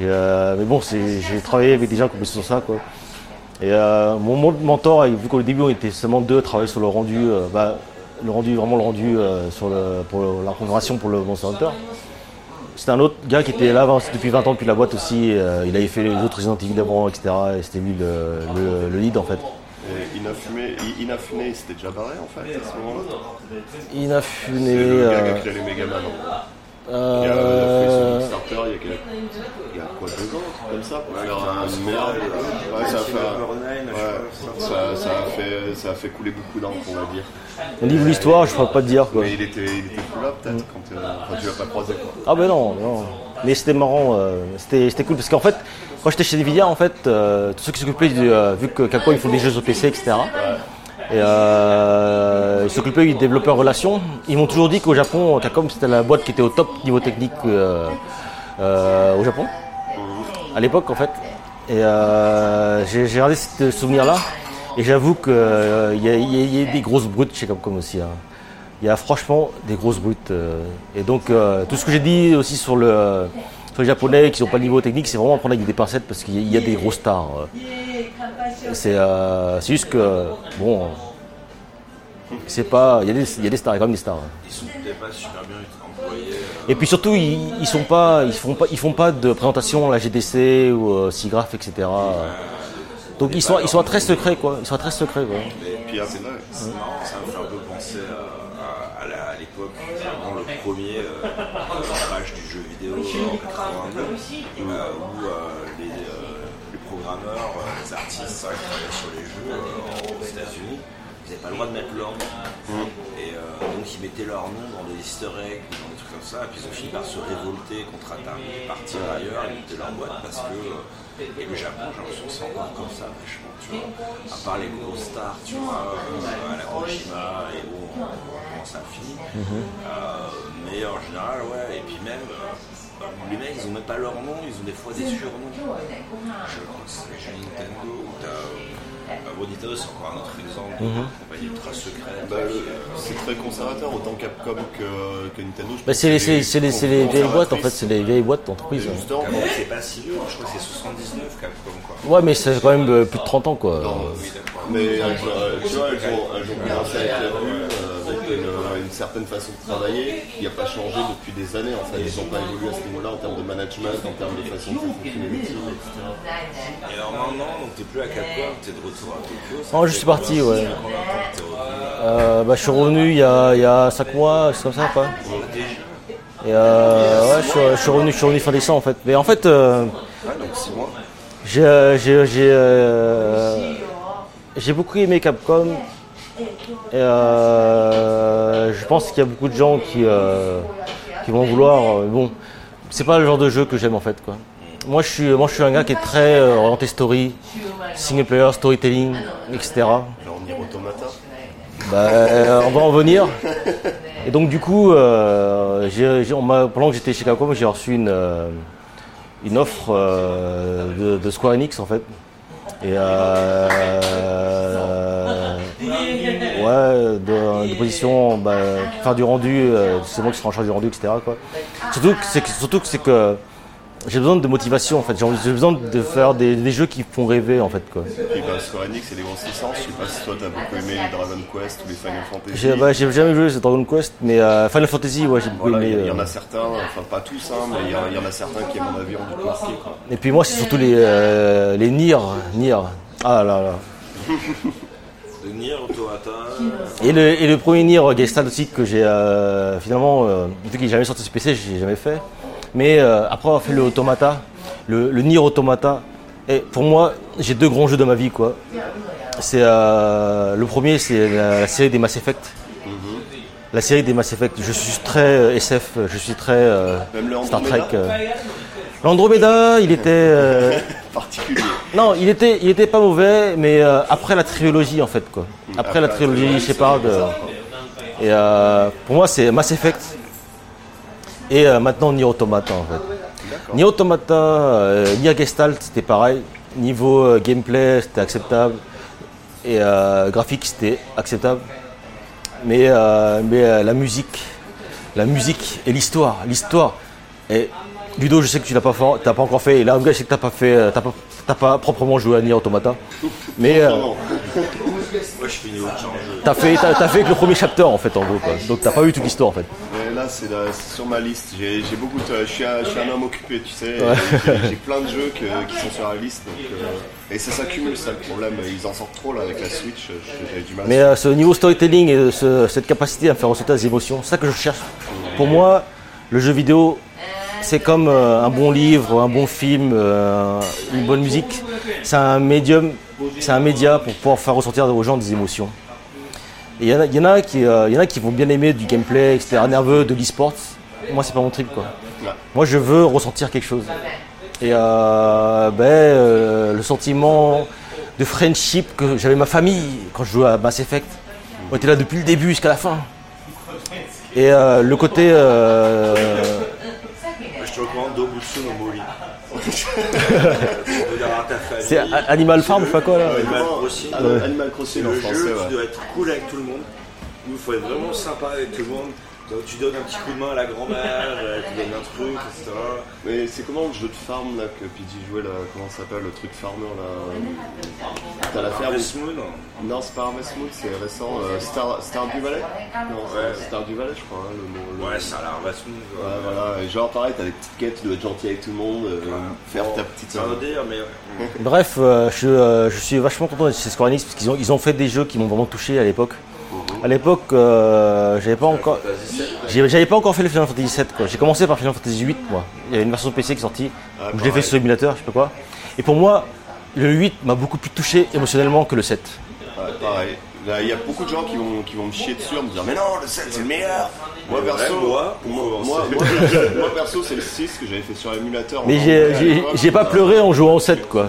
Euh, mais bon, j'ai travaillé avec des gens qui ont sur ça quoi. Et mon, mentor, vu qu'au début on était seulement deux à travailler sur le rendu, bah, le rendu vraiment le rendu sur pour la programmation pour le Monster Hunter. C'était un autre gars qui était là depuis 20 ans depuis la boîte aussi. il avait fait les autres Resident Evil d'avant, etc. Et c'était lui le lead en fait. Et Inafune, I- Inafune, il s'était déjà barré en fait à ce moment-là. Inafune. C'est le gars qui euh, a créé les Megaman. Il a, euh, il a fait son Kickstarter il y a, quel- il y a quoi, deux ans, un truc comme ça pour faire un merde. Ouais, ça a fait, ouais, ça, ça a fait, ça a fait couler beaucoup d'encre, on va dire. niveau de l'histoire, je ne pourrais pas te dire quoi. Mais il était, il était plus là peut-être quand, euh, quand tu l'as pas croisé. Quoi. Ah ben non, non. Mais c'était marrant, euh, c'était cool parce qu'en fait, quand j'étais chez Nvidia, en fait, euh, tous ceux qui s'occupaient, euh, vu que Capcom ils font des jeux sur PC, etc. Et ils s'occupaient des développeurs relations. Ils m'ont toujours dit qu'au Japon, Capcom c'était la boîte qui était au top niveau technique au Japon. À l'époque en fait. Et j'ai regardé ce souvenir-là. Et j'avoue qu'il y, y y a des grosses brutes chez Capcom aussi. hein. Il y a franchement des grosses brutes. euh, et donc, euh, tout ce que j'ai dit aussi sur, le, sur les Japonais qui n'ont pas le niveau technique, c'est vraiment à prendre avec des pincettes parce qu'il y, a- il y a des grosses stars. euh. C'est euh, c'est juste que, bon, c'est pas. Il y, a des- il y a des stars, il y a quand même des stars. hein. Ils sont peut-être pas super bien employés. euh, Et puis surtout, ils, ils sont pas, ils font pas, ils font pas de présentation à la GDC ou euh, SIGGRAPH, etc. Donc ils sont, ils sont très secrets, quoi. Ils sont très secrets, quoi. Et puis C'est marrant, fait un le droit de mettre leur nom. Et euh, donc ils mettaient leur nom dans des easter eggs, dans des trucs comme ça, et puis ils ont fini par se révolter contre Atari, partir ailleurs, et monter leur boîte parce que. euh, et le Japon, j'ai l'impression que c'est encore comme ça, vachement, tu vois. À part les gros stars, tu vois, euh, à la Kojima et bon, comment ça finit. Euh, mais en général, ouais, et puis même, les mecs, ils ont même pas leur nom, ils ont des fois des surnoms. Je crois que c'est les jeux Nintendo, où t'as. Euh, bon, Nintendo, c'est encore un autre exemple de compagnie ultra secrète. bah, qui, le- euh, c'est très conservateur, autant Capcom que, que Nintendo. je Bah, pense c'est les, vieilles boîtes, en fait. C'est les vieilles boîtes d'entreprise. hein. Justement, c'est pas si vieux, je crois que c'est 79 Capcom, quoi. Ouais, mais c'est quand même euh, plus de 30 ans, quoi. Oui, d'accord. Mais euh, tu vois, elles ont, elles euh, une, une certaine façon de travailler qui n'a pas changé depuis des années. En fait, ils n'ont pas évolué à ce niveau-là en termes de management, en termes de façon de faire fonctionner les teams, etc. Et alors maintenant, donc t'es plus à Capcom, t'es de retour à Tokyo. ça Oh, je suis parti, ouais. Euh, bah, je suis revenu il y a, il y a 5 mois, c'est comme ça, quoi. Et euh, ouais, je suis, je suis revenu, je suis revenu fin décembre, en fait. Mais en fait, euh, Ouais, donc 6 mois. j'ai, euh, j'ai, j'ai, euh, j'ai beaucoup aimé Capcom. Et euh, je pense qu'il y a beaucoup de gens qui, euh, qui vont vouloir. euh, bon, c'est pas le genre de jeu que j'aime en fait, quoi. Moi, je suis, moi, je suis un gars qui est très euh, orienté story, single player, storytelling, etc. Bah, on va en venir. Et donc du coup, j'ai- on m'a- pendant que j'étais chez Capcom, j'ai reçu une, une offre de, de Square Enix en fait. Et Ouais, de, de position, bah, faire du rendu, euh, c'est moi qui serai en charge du rendu, etc. Quoi. Surtout que c'est que, surtout que, c'est que j'ai besoin de motivation en fait. J'ai envie- j'ai besoin de faire des, des jeux qui font rêver en fait. Quoi. Puis bah, Square Enix, c'est des grosses licences. Je sais pas si toi t'as beaucoup aimé les Dragon Quest ou les Final Fantasy. J'ai bah, j'ai jamais joué à Dragon Quest, mais euh, Final Fantasy, ouais, j'ai beaucoup Voilà, il aimé. y, en euh. a certains, enfin pas tous, hein, mais il y, en- il y en a certains qui, à mon avis, ont. Quoi. Et puis moi, c'est surtout les, euh, les Nier. Nier. Ah là là. Et le, et le premier Nier Gestalt aussi que j'ai euh, finalement, euh, vu qu'il n'est jamais sorti sur PC, j'ai jamais fait. Mais euh, après avoir fait le Automata, le, le Nier Automata, et pour moi, j'ai deux grands jeux de ma vie quoi. C'est euh, le premier, c'est la, la série des Mass Effect. La série des Mass Effect. Je suis très SF, je suis très Star Trek. L'Andromeda, il était. euh, particulier. non, il était, il était pas mauvais, mais euh, après la trilogie en fait quoi. Après la trilogie Shepard. euh, et euh, pour moi c'est Mass Effect. Et maintenant Nier Automata en fait. Nier Automata, Nier Gestalt c'était pareil. Niveau gameplay c'était acceptable. Et graphique c'était acceptable. Mais, mais la musique, la musique et l'histoire, l'histoire. Et Ludo, je sais que tu l'as pas pas encore fait. Et là, je sais que t'as pas fait, euh, t'as pas, t'as pas proprement joué à Nier Automata. Mais euh, t'as fait, t'as, t'as fait que le premier chapter en fait, en gros. Quoi. Donc t'as pas eu toute l'histoire en fait. Mais là, c'est la- c'est sur ma liste. J'ai j'ai beaucoup de- je, suis un, je suis un homme occupé, tu sais. J'ai j'ai plein de jeux que- qui sont sur la liste. donc, euh, et ça s'accumule, ça le problème. Ils en sortent trop là avec la Switch. J'avais du mal. Mais euh, ce niveau storytelling et ce- cette capacité à me faire ressentir des émotions, c'est ça que je cherche. Pour moi, le jeu vidéo, c'est comme euh, un bon livre, un bon film, euh, une bonne musique. C'est un médium, c'est un média pour pouvoir faire ressentir aux gens des émotions. Et il y, en a- il y en a qui, euh, il y en a qui vont bien aimer du gameplay, etc., nerveux, de l'e-sport. Moi, c'est pas mon trip, quoi. Moi, je veux ressentir quelque chose. Et euh, ben, euh, le sentiment de friendship que j'avais ma famille quand je jouais à Mass Effect. On était là depuis le début jusqu'à la fin. Et le côté. c'est Animal Farm, je sais pas quoi là. Animal Crossing. Animal Crossing le français, jeu ouais. qui doit être cool avec tout le monde. Il faut être vraiment sympa avec tout le monde. Donc, tu donnes un petit coup de main à la grand-mère, elle te donne un truc, etc. Mais c'est comment le jeu de farm là que Pidgey jouait là Comment ça s'appelle le truc farmer là T'as la ferme Moon. Non, c'est pas Harvest Moon, c'est récent. euh, Star, Star du Valais Non, Ouais. Star du Valais, je crois. hein, le le- Ouais, ça a l'air Harvest Moon. Ouais, voilà. Et genre, pareil, t'as des petites quêtes, tu dois être gentil avec tout le monde, euh, faire ta petite. Ça veut dire, mais. Bref, euh, je, euh, je suis vachement content d'être chez Square Enix parce qu'ils ont, ils ont fait des jeux qui m'ont vraiment touché à l'époque. À l'époque, euh, j'avais pas encore, j'avais pas encore fait le Final Fantasy VII. quoi. J'ai commencé par Final Fantasy VIII, moi. Il y avait une version PC qui est sortie Ah, où je l'ai fait sur émulateur, je sais pas quoi. Et pour moi, le 8 m'a beaucoup plus touché émotionnellement que le 7. Ouais, pareil. Là, il y a beaucoup de gens qui vont, qui vont me chier dessus en me disant Mais non, le 7 c'est le meilleur Moi perso, moi, moi, moi, moi, moi, perso, c'est le 6 que j'avais fait sur émulateur. Mais j'ai pas pleuré en jouant au 7, quoi.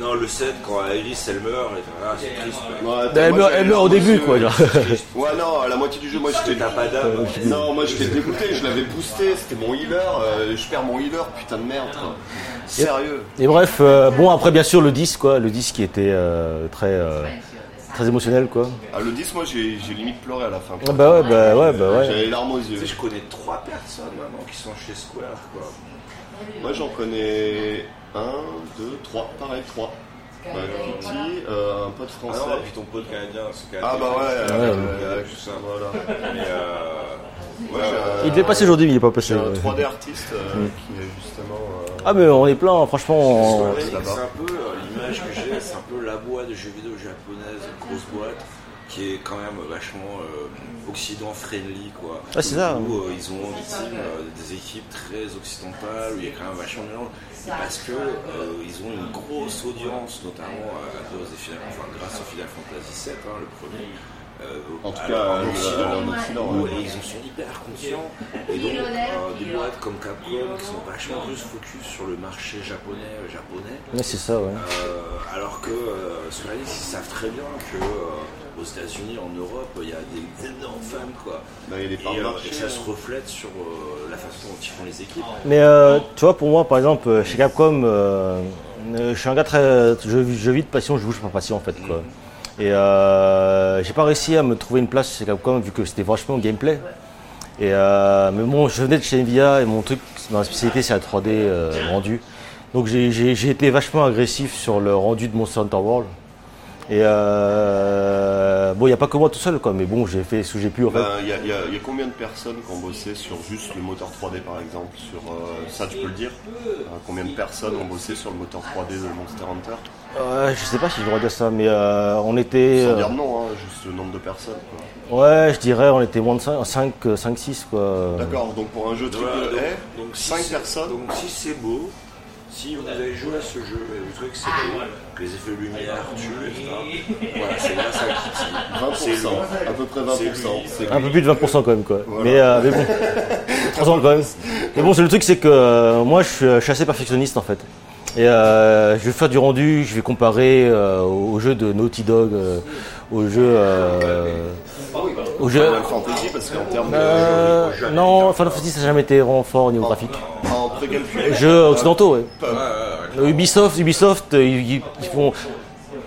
Non, le 7, quand Alice elle meurt, et ah, c'est triste. quoi. Ouais, attends, Elle moi, meurt, elle meurt au début, quoi. genre. Ouais, non, à la moitié du jeu, moi j'étais. T'as pas d'âme. Non, moi j'étais dégoûté, je l'avais boosté, c'était mon healer, euh, je perds mon healer, putain de merde. quoi. Sérieux. Et bref, euh, bon après bien sûr le 10 quoi, le 10 qui était euh, très euh, très émotionnel quoi. Ah, le 10, moi j'ai j'ai limite pleuré à la fin. Ah bah ouais bah ouais bah ouais. J'avais les larmes aux yeux. Tu sais, je connais trois personnes maintenant qui sont chez Square, quoi. Moi j'en connais un, deux, trois, pareil, trois. Ouais, Kitty, euh, un pote Ah français. non, puis ton pote canadien, c'est canadien. Ah bah ouais, Ouais, ouais. tout ça. voilà. Mais euh, Il devait passer aujourd'hui mais il est pas passé. Un ouais. 3D artiste euh, qui est justement. euh, Ah mais on est plein franchement. on- c'est un peu euh, l'image que j'ai, c'est un peu la boîte de jeux vidéo japonaise, grosse boîte, qui est quand même vachement euh, occident friendly quoi. Ah, c'est ça. Où euh, ils ont des euh, des équipes très occidentales, où il y a quand même vachement de mélange. Parce que euh, ils ont une grosse audience, notamment à cause des enfin grâce au Final Fantasy VII, hein, le premier. Euh, En tout cas, en euh, Occident, en Occident, ouais. ils en sont hyper conscients. Et donc, euh, des boîtes comme Capcom qui sont vachement plus focus sur le marché japonais, euh, japonais. Ouais, c'est ça ouais. Euh, alors que euh, Square Enix, ils savent très bien que euh, aux États-Unis, en Europe, il y a des énormes fans quoi. bah, il y a des Et, euh, et ça hein. se reflète sur euh, la façon dont ils font les équipes. Mais euh, tu vois pour moi par exemple euh, chez Capcom, euh, euh, je suis un gars très, je, je vis de passion, je bouge par passion en fait quoi. Et euh, j'ai pas réussi à me trouver une place chez Capcom vu que c'était vachement gameplay. Et euh, mais bon, je venais de chez Nvidia et mon truc, ma spécialité c'est la 3D euh, rendu. Donc j'ai été vachement agressif sur le rendu de Monster Hunter World. Et euh, bon, il n'y a pas que moi tout seul, quoi, mais bon, j'ai fait ce que j'ai pu en fait. Ben, Il y, a- il y a- il y a combien de personnes qui ont bossé sur juste le moteur 3D par exemple sur, euh, Ça tu peux le dire? Euh, Combien de personnes ont bossé sur le moteur 3D de Monster Hunter? Ouais, je sais pas si je devrais dire ça, mais euh, on était. Sans euh, dire non, hein, juste le nombre de personnes. quoi. ouais, je dirais, on était moins de 5, 5, 5 6 quoi. D'accord, donc pour un jeu triple donc, A, donc si 5 c'est- personnes Donc si c'est beau, si vous avez joué à ce jeu et vous trouvez que c'est beau, les effets de lumière tuent, etc. Voilà, c'est là ça qui C'est 20%, lui. à peu près 20%. C'est lui. C'est Un peu plus de 20% quand même, quoi. Voilà. Mais, euh, mais bon, 300 quand même. Mais bon, c'est le truc, c'est que euh, moi, je suis, je suis assez perfectionniste en fait. Et euh, je vais faire du rendu, je vais comparer euh, aux jeux de Naughty Dog, euh, aux jeux. Final Fantasy parce qu'en termes de euh, non, Final Fantasy, ça n'a jamais été vraiment fort au niveau graphique. Jeux occidentaux, ouais. Ubisoft, Ubisoft, euh, ils, font,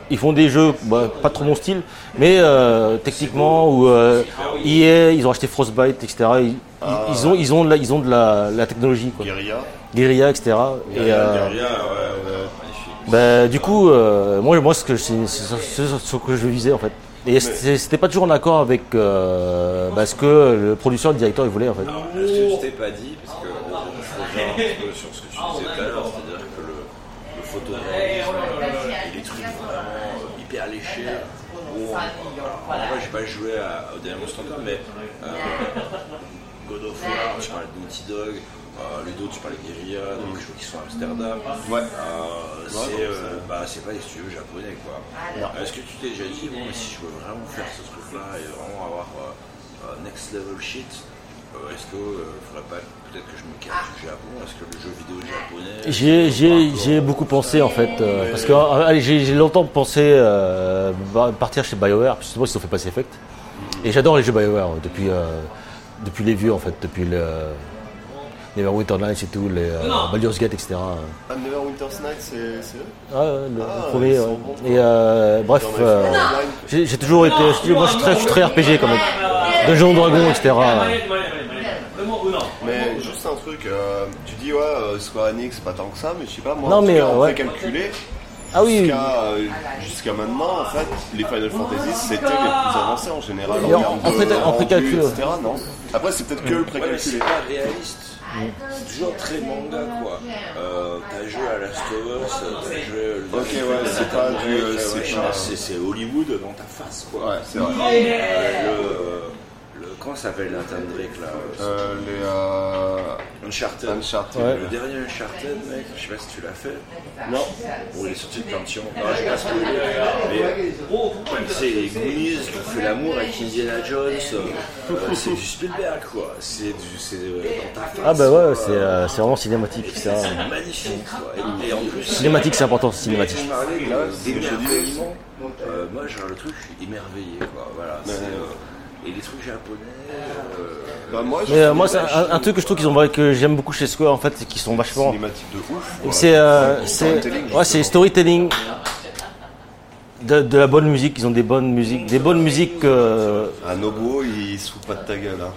ils font des jeux, bah, pas trop mon style, mais euh, techniquement ou euh, EA, ils ont acheté Frostbite, etc. Ils, ont, ils ont, de la, ils ont de la, la technologie, quoi. Guerilla, Guerilla, etc. Et, euh, Bien, ouais, ouais, magnifique. bah, du coup, moi, moi, ce que c'est ce que je visais en fait. Et c'était c'était pas toujours en accord avec euh, bah, ce que le producteur, le directeur, il voulait en fait. Alors, ce que je t'ai pas dit, parce que euh, je reviens un petit peu sur ce que tu disais tout à l'heure, c'est-à-dire que le, le photoréalisme et les trucs vraiment euh, hyper léchés. Bon, alors, moi j'ai pas joué à, au dernier Monster Hunter, mais euh, God of War, tu parlais de Naughty Dog, Amsterdam. Ouais. Euh, c'est euh, bah, c'est pas des studios japonais quoi. Est-ce que tu t'es déjà dit, bon, si je veux vraiment faire ce truc-là et vraiment avoir euh, euh, next level shit, euh, est-ce que euh, faudrait pas peut-être que je me calme du Japon? Est-ce que le jeu vidéo japonais J'ai- beaucoup pensé en fait, euh, parce que euh, j'ai longtemps pensé euh, bah, partir chez BioWare, justement ils ont fait Pass Effect. Et j'adore les jeux BioWare euh, depuis, euh, depuis les vieux en fait, depuis le Neverwinter Nights et tout, les euh, Baldur's Gate, etc. Ah, Neverwinter's Night, c'est eux Ouais, ouais, le, le Ah, premier. ouais. bons, quoi. Et euh, bref, euh, j'ai toujours été, moi je suis très, je suis très RPG quand même. Dungeons Dragons, etc. Mais juste un truc, euh, tu dis ouais, euh, Square Enix, pas tant que ça, mais je sais pas, moi, Non, en mais, cas, euh, en ouais. précalculé, Ah oui, jusqu'à euh, jusqu'à maintenant, en fait, les Final Fantasy, c'était les plus avancés en général. En- en fait, en rendu, précalculé, ouais. etc., non Après, c'est peut-être que le Ouais, mais c'est précalculé. pas réaliste. C'est toujours très manga quoi. Euh, t'as joué à Last of Us, t'as joué. Ok, ouais, c'est pas du, euh, c'est Hollywood dans ta face quoi. Ouais, c'est vrai. Euh, le, le, comment s'appelle Nathan Drake là Euh, les euh, Uncharted. Uncharted. Ouais. Le dernier Uncharted, mec, je sais pas si tu l'as fait. Non. Bon, il est sorti petit moment. Non, je vais pas spoiler. Mais c'est les Goonies qui ont fait l'amour avec Indiana Jones. euh, c'est du Spielberg, quoi. C'est du, c'est euh, dans ta face. ah bah ouais, quoi. c'est euh, c'est vraiment cinématique. C'est ça. c'est magnifique, quoi. Et, et en plus, Cinématique, c'est important, cinématique. parlais de- ce que d'émerveillement. Euh, moi, genre, le truc, je suis émerveillé, quoi. Voilà. c'est, euh, et les trucs japonais. euh, Bah, moi, je Mais euh, suis moi, c'est un, un truc que je trouve qu'ils ont que j'aime beaucoup chez Square en fait, c'est qu'ils sont vachement. cinématique de ouf. C'est euh, c'est Storytelling, ouais, c'est storytelling. De, de la bonne musique, ils ont des bonnes musiques, des bonnes musiques. euh, Ah, Nobuo, il se fout pas de ta gueule. Hein.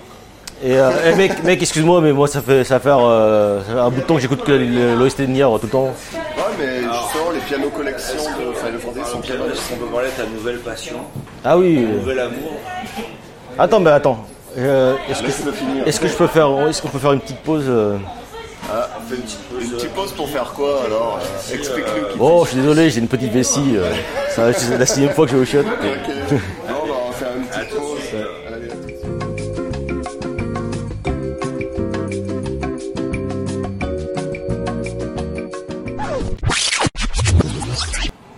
et euh, eh, mec, mec, excuse-moi, mais moi ça fait ça va faire euh, ça fait un bout de temps que j'écoute que l'OST de Nier tout le temps. Ouais, mais justement, les pianos collections de Final Fantasy sont bien Est-ce qu'on peut parler de ta nouvelle passion, Ah oui. ton nouvel amour Attends, mais attends. Euh, est-ce que Laisse-le finir. est-ce que je peux faire est-ce qu'on peut faire une petite pause euh Ah, une petite pause. Une petite pause pour faire quoi alors euh, Explique-nous. qui- Oh, je suis désolé, j'ai une petite vessie. ça, c'est la sixième fois que je vais au shot. Non, bah, on va faire une petite pause. Allez.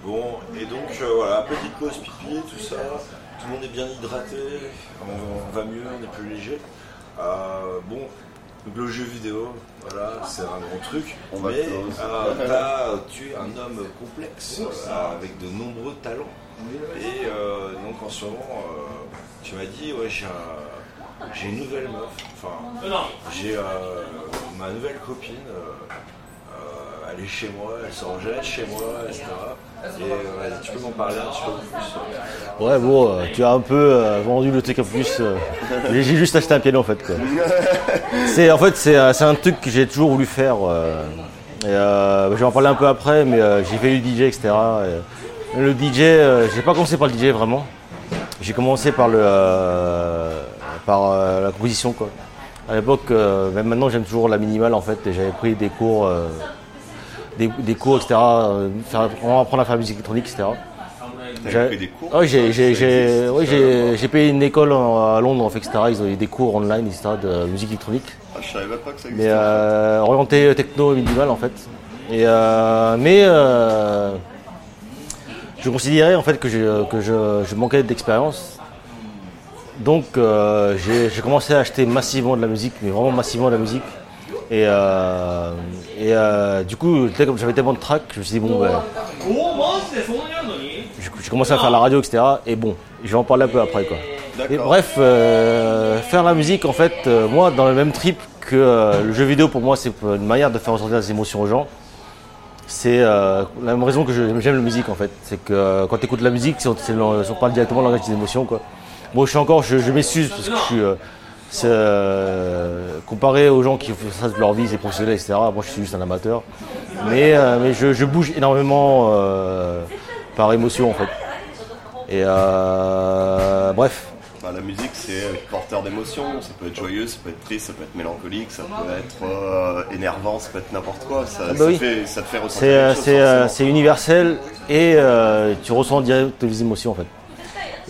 Bon, et donc euh, voilà, petite pause bien hydraté, on, on va mieux, on est plus léger. Euh, bon, donc le jeu vidéo, voilà, c'est un grand truc. On mais euh, t'as- tu es un homme complexe euh, avec de nombreux talents. Et euh, donc en ce moment, euh, tu m'as dit, ouais, j'ai un- j'ai une nouvelle meuf. Enfin, j'ai euh, ma nouvelle copine. euh, euh, elle est chez moi, elle s'enregistre chez moi, etc. Et euh, vas-y, tu peux m'en parler un petit peu plus Ouais, bon, euh, tu as un peu euh, vendu le truc en plus. euh, j'ai j'ai juste acheté un piano en fait. Quoi. C'est en fait c'est euh, c'est un truc que j'ai toujours voulu faire. euh, et, euh, je vais en parler un peu après, mais euh, j'ai fait du DJ, etc. et le DJ, euh, j'ai pas commencé par le DJ vraiment. J'ai commencé par le euh, par euh, la composition quoi. À l'époque, euh, même maintenant j'aime toujours la minimale en fait. et J'avais pris des cours, euh, des, des cours, etc. euh, faire, vraiment apprendre à faire la musique électronique, etc. J'ai- pris des cours oui, j'ai, j'ai, Ça j'ai, existe, oui, ça, j'ai, j'ai payé une école à Londres, en fait, etc. Ils ont eu des cours online, etc. de musique électronique, Ah, je savais pas que ça mais existait. euh, orienté techno et minimal en fait. Et euh, mais euh, je considérais en fait que, j'ai- que je, je manquais d'expérience. Donc euh, j'ai, j'ai commencé à acheter massivement de la musique, mais vraiment massivement de la musique. Et, euh, et euh, du coup, comme j'avais tellement de tracks, je me suis dit bon ben, j'ai commencé à faire la radio, etc. Et bon, je vais en parler un peu après, quoi. Et bref, euh, faire la musique, en fait, moi, dans le même trip que le jeu vidéo, pour moi, c'est une manière de faire ressortir des émotions aux gens. C'est la même raison que j'aime la musique, en fait. C'est que quand tu écoutes la musique, le- on parle directement le langage des émotions, quoi. Bon, je suis encore, je, je m'excuse parce que je suis. Euh, comparé aux gens qui font ça de leur vie, c'est professionnel, etc. Moi, je suis juste un amateur. Mais, euh, mais je, je bouge énormément euh, par émotion, en fait. Et bref, Bah, la musique, c'est porteur d'émotions. Ça peut être joyeux, ça peut être triste, ça peut être mélancolique, ça peut être énervant, ça peut être n'importe quoi. Ça, bah ça oui. fait, ça te fait ressentir c'est universel et tu ressens direct les émotions en fait.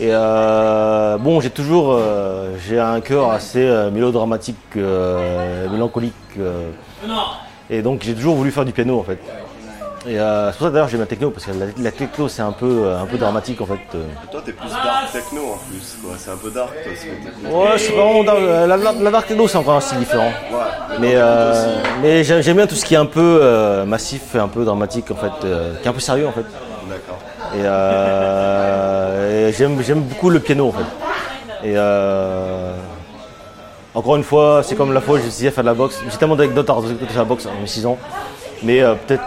Et euh, bon, j'ai toujours euh, j'ai un cœur assez euh, mélodramatique, mélancolique. et donc j'ai toujours voulu faire du piano en fait. Et c'est pour ça d'ailleurs j'aime la techno parce que la, la techno c'est un peu un peu dramatique en fait. euh. Toi, t'es plus dark techno en plus, quoi. C'est un peu dark, toi, ce que. Ouais, c'est pas vraiment dark- la, la, la dark techno c'est encore un style différent. Ouais, Mais, mais j'aime bien tout ce qui est un peu massif et un peu dramatique en fait, qui est un peu sérieux en fait. Et, euh, et j'aime beaucoup le piano en fait. Et euh, encore une fois, c'est comme la fois où j'ai essayé de faire de la boxe. J'ai tellement d'anecdotes à raconter sur la boxe à mes 6 ans. Mais euh, peut-être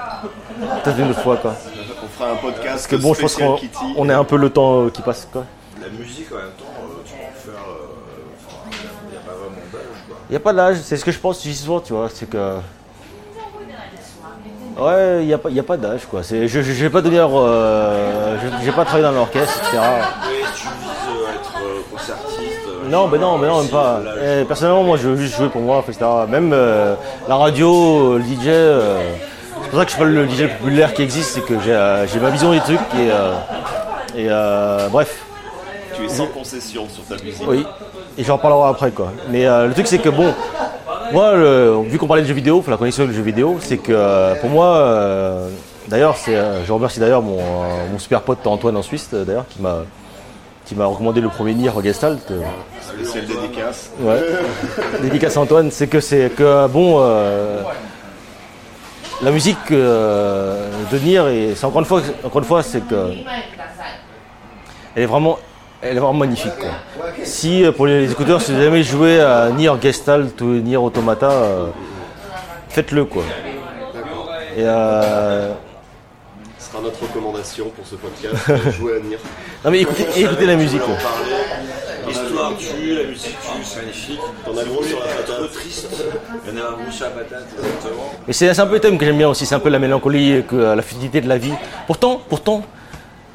peut-être une autre fois quoi. On fera un podcast Parce que bon, je pense qu'on on est un peu le temps euh, qui passe quoi. La musique en même temps, euh, tu peux en faire. euh, il n'y a pas vraiment d'âge quoi. Il n'y a pas d'âge, c'est ce que je pense, souvent, tu vois, c'est que. Ouais, il n'y a pas, y a pas d'âge, quoi. C'est- Je ne vais pas devenir. Euh, je j'ai pas travaillé dans l'orchestre, etc. Mais tu vises à être euh, concertiste. euh, Non, mais non, mais non, même pas. Eh, personnellement, moi, je veux juste jouer pour moi, etc. Même euh, la radio, euh, le DJ, euh, c'est pour ça que je suis pas le DJ le plus populaire qui existe, c'est que j'ai euh, j'ai ma vision des trucs et. euh, et euh, bref, Tu es sans concession sur ta musique. oui. Et j'en parlerai après, quoi. Mais euh, le truc, c'est que bon. Moi, le- vu qu'on parlait de jeux vidéo, faut la connexion avec le jeu vidéo, c'est que euh, pour moi, euh, d'ailleurs, c'est, euh, je remercie d'ailleurs mon, mon super pote Antoine en Suisse, d'ailleurs, qui m'a, qui m'a recommandé le premier Nier Gestalt. euh, Spécial dédicace. Ouais. Dédicace à Antoine, c'est que c'est que bon, euh, la musique euh, de Nier et c'est encore une fois, encore une fois, c'est que elle est vraiment, elle est vraiment magnifique. quoi. Si euh, pour les écouteurs, si vous avez jamais joué à Nier Gestalt ou Nier Automata, euh, faites-le quoi. Et euh, Ce sera notre recommandation pour ce podcast. jouer à Nier. non mais écoutez, écoutez la musique. quoi. L'histoire tue, la musique tue, c'est magnifique. T'en as gros sur la patate. Trop triste. Il y en a un gros sur la patate, exactement. Mais c'est un peu le thème que j'aime bien aussi, c'est un peu la mélancolie, que, la futilité de la vie. Pourtant, pourtant,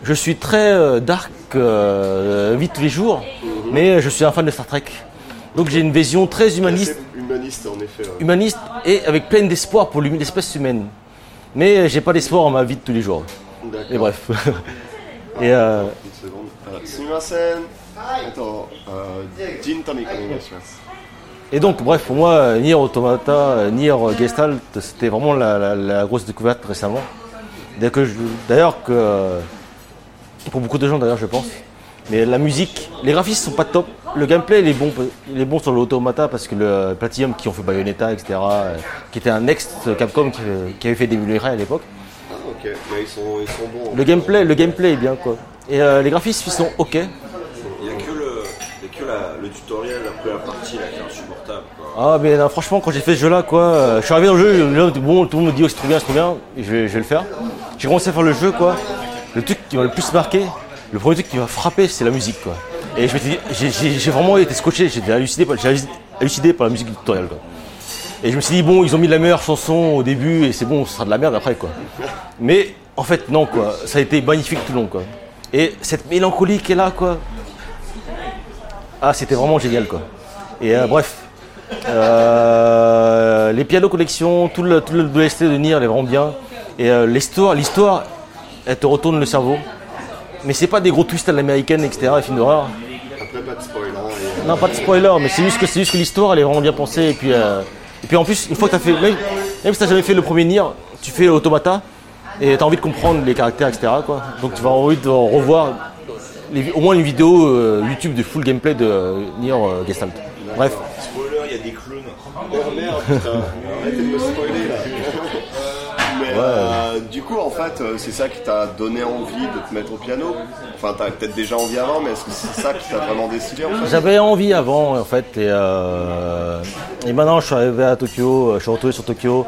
je suis très euh, dark, euh, vie de tous les jours, mais je suis un fan de Star Trek. Donc j'ai une vision très humaniste, humaniste, en effet. ouais. humaniste et avec plein d'espoir pour l'espèce humaine. Mais j'ai pas d'espoir en ma vie de tous les jours. Et bref. et euh, Une seconde. Euh, euh. Et donc, bref, pour moi, euh, Nier Automata, euh, Nier Gestalt, c'était vraiment la, la- la grosse découverte récemment. D'ailleurs, que je- D'ailleurs, que euh, pour beaucoup de gens, d'ailleurs, je pense. Mais la musique, les graphismes sont pas top. Le gameplay, il est bon, il est bon sur l'Automata parce que le Platinum qui ont fait Bayonetta, etc., euh, qui était un next Capcom qui, qui avait fait des Ray à l'époque. Ah, ok. Mais ils sont, ils sont bons. Le gameplay, le gameplay est bien, quoi. Et euh, les graphismes, ils sont ok. Il n'y a que, le, il y a que la- le tutoriel, la première partie là, qui est insupportable. Quoi. Ah mais non, franchement quand j'ai fait ce jeu là quoi, euh, je suis arrivé dans le jeu, le jeu, bon tout le monde me dit oh, c'est trop bien, c'est trop bien, et je vais, je vais le faire. J'ai commencé à faire le jeu quoi. Le truc qui m'a le plus marqué, le premier truc qui m'a frappé c'est la musique quoi. Et je j'ai- vraiment été scotché, j'étais halluciné, halluciné par la musique du tutoriel quoi. Et je me suis dit bon ils ont mis la meilleure chanson au début et c'est bon, ce sera de la merde après quoi. Mais en fait non quoi, ça a été magnifique tout le long quoi. Et cette mélancolie qui est là quoi, ah c'était vraiment génial quoi. Et euh, bref, euh, les pianos collection, tout le, tout le de Nier, elle est vraiment bien. Et euh, l'histoire, l'histoire, elle te retourne le cerveau. Mais c'est pas des gros twists à l'américaine, etc., les films d'horreur. Après, pas de spoiler. et- Non, pas de spoiler, mais c'est juste que c'est juste que l'histoire, elle est vraiment bien pensée. Et puis, euh, et puis en plus, une fois que t'as fait, même, même si t'as jamais fait le premier Nier, tu fais Automata et t'as envie de comprendre les caractères, etc. Quoi. Donc tu vas avoir envie de revoir les- au moins une vidéo euh, YouTube de full gameplay de euh, Nier euh, Gestalt. Bref. Spoiler, il y a des. Oh merde, putain. Euh, du coup, en fait, euh, c'est ça qui t'a donné envie de te mettre au piano. Enfin, t'as peut-être déjà envie avant, mais est-ce que c'est ça qui t'a vraiment décidé en fait J'avais envie avant en fait et, euh, et maintenant je suis arrivé à Tokyo, je suis retourné sur Tokyo.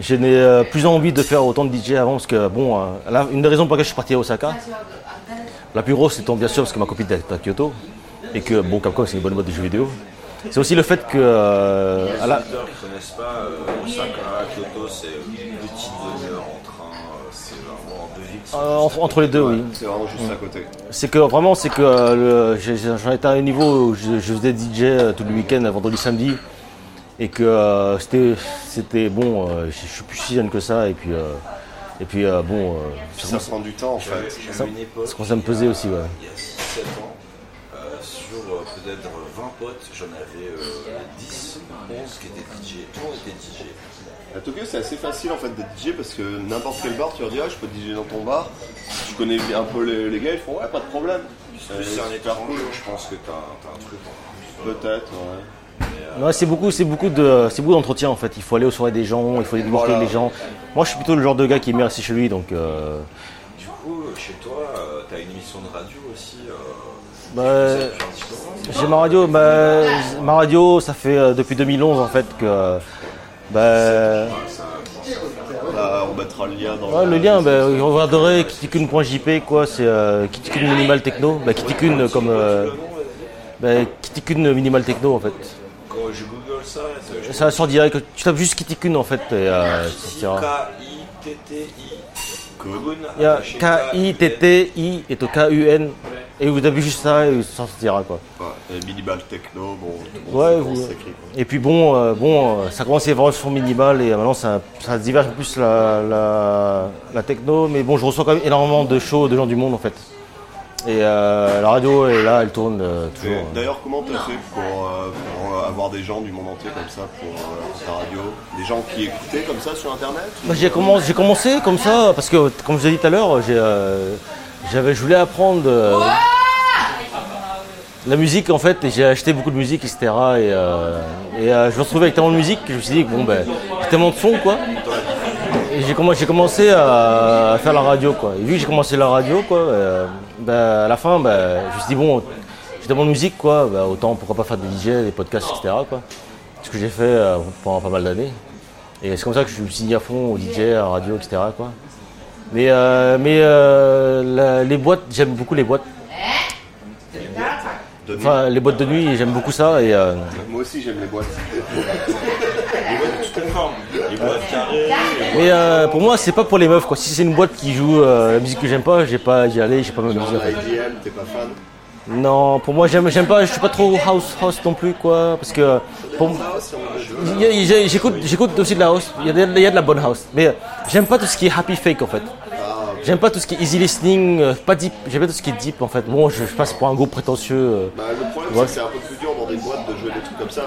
Je n'ai euh, plus envie de faire autant de DJ avant parce que bon, euh, là, une des raisons pour lesquelles je suis parti à Osaka, la plus grosse étant bien sûr parce que ma copine est à Kyoto et que bon Capcom c'est une bonne boîte de jeux vidéo. C'est aussi le fait que euh, à la- connaissent pas, euh, Osaka, euh, entre, entre les deux oui. C'est vraiment juste à côté. C'est que vraiment, c'est que euh, j'en étais à un niveau où je, je faisais DJ euh, tout le week-end, vendredi, samedi, et que euh, c'était, c'était bon. euh, je, je suis plus si jeune que ça, et puis, euh, et puis euh, bon, euh, Puis ça prend du temps en fait. ça commence à me peser aussi, ouais. il y a 7 ans, euh, sur peut-être 20 potes, j'en avais euh, 10, 11 qui étaient DJ. Tout le monde était DJ. À Tokyo, c'est assez facile en fait d'être DJ parce que n'importe quel bar, tu leur dis ah, je peux DJ dans ton bar. Je connais bien un peu les, les gars, ils font ouais, pas de problème. Plus c'est un étranger, je pense que t'as as un truc en plus. Peut-être, ouais. Non, c'est beaucoup, c'est beaucoup de, c'est beaucoup d'entretien en fait. Il faut aller aux soirées des gens, il faut aller discuter Voilà. avec les gens. Moi, je suis plutôt le genre de gars qui aime bien rester chez lui, donc. euh, Du coup, chez toi, euh, t'as une émission de radio aussi. Euh, bah. J'ai ma radio, bah, ma radio, ça fait euh, depuis 2011 en fait que. Bah, Là, on mettra le lien dans Ouais, le lien, bah, vous regarderez kitikun.jp, quoi, c'est euh, kitikun minimal techno. Bah, kitikun euh, comme. Euh, bah, kitikun minimal techno en fait. Quand je google ça, je Ça sort direct, tu tapes juste kitikun en fait. Et, euh. K-I-T-T-I. K-I-T-T-I et K-U-N. Et vous tapez juste ça et ça sortira quoi. Ouais, et minimal techno, bon, Ouais, vous- écrit. Et puis bon, euh, bon, euh, ça commençait vraiment sur minimal et maintenant ça, ça diverge plus la, la, la techno, mais bon, je reçois quand même énormément de shows de gens du monde en fait. Et euh, la radio est là, elle tourne euh, toujours. D'ailleurs, comment tu as fait pour, pour, avoir des gens du monde entier comme ça pour euh, ta radio? Des gens qui écoutaient comme ça sur internet? Bah, j'ai commencé, commencé comme ça parce que, comme je vous ai dit tout à l'heure, j'ai, j'avais, je voulais apprendre euh, la musique en fait, et j'ai acheté beaucoup de musique, etc. Et, euh, euh, je me retrouvais avec tellement de musique que je me suis dit bon ben, j'ai tellement de sons quoi. Et j'ai commencé, à, faire la radio quoi. Et vu que j'ai commencé la radio quoi, ben, à la fin, ben, je me suis dit bon, j'ai tellement de musique quoi, ben, autant pourquoi pas faire des DJ, des podcasts, etc. Quoi. Ce que j'ai fait pendant pas mal d'années. Et c'est comme ça que je me suis mis à fond au DJ, à la radio, etc. Quoi. Mais, euh, mais euh, la- les boîtes, j'aime beaucoup les boîtes. De nuit. Enfin, les boîtes de nuit, j'aime beaucoup ça. Et, euh, Moi aussi, j'aime les boîtes. Je conforme. Les boîtes carrées. mais euh, pour moi, c'est pas pour les meufs. Quoi. Si c'est une boîte qui joue euh, la musique que j'aime pas, j'ai pas d'y aller, j'ai pas. IDM, t'es pas fan Non, pour moi, j'aime, j'aime pas, je suis pas trop house, house non plus, quoi. Parce que pour, j'écoute, j'écoute aussi de la house. Il y, a de, il y a de la bonne house, mais j'aime pas tout ce qui est happy fake en fait. J'aime pas tout ce qui est easy listening, euh, pas deep. J'aime pas tout ce qui est deep en fait. Bon, je, je passe pour un gros prétentieux. euh. Bah, le problème, Ouais. c'est que c'est un peu plus dur dans des boîtes de jouer des trucs comme ça, à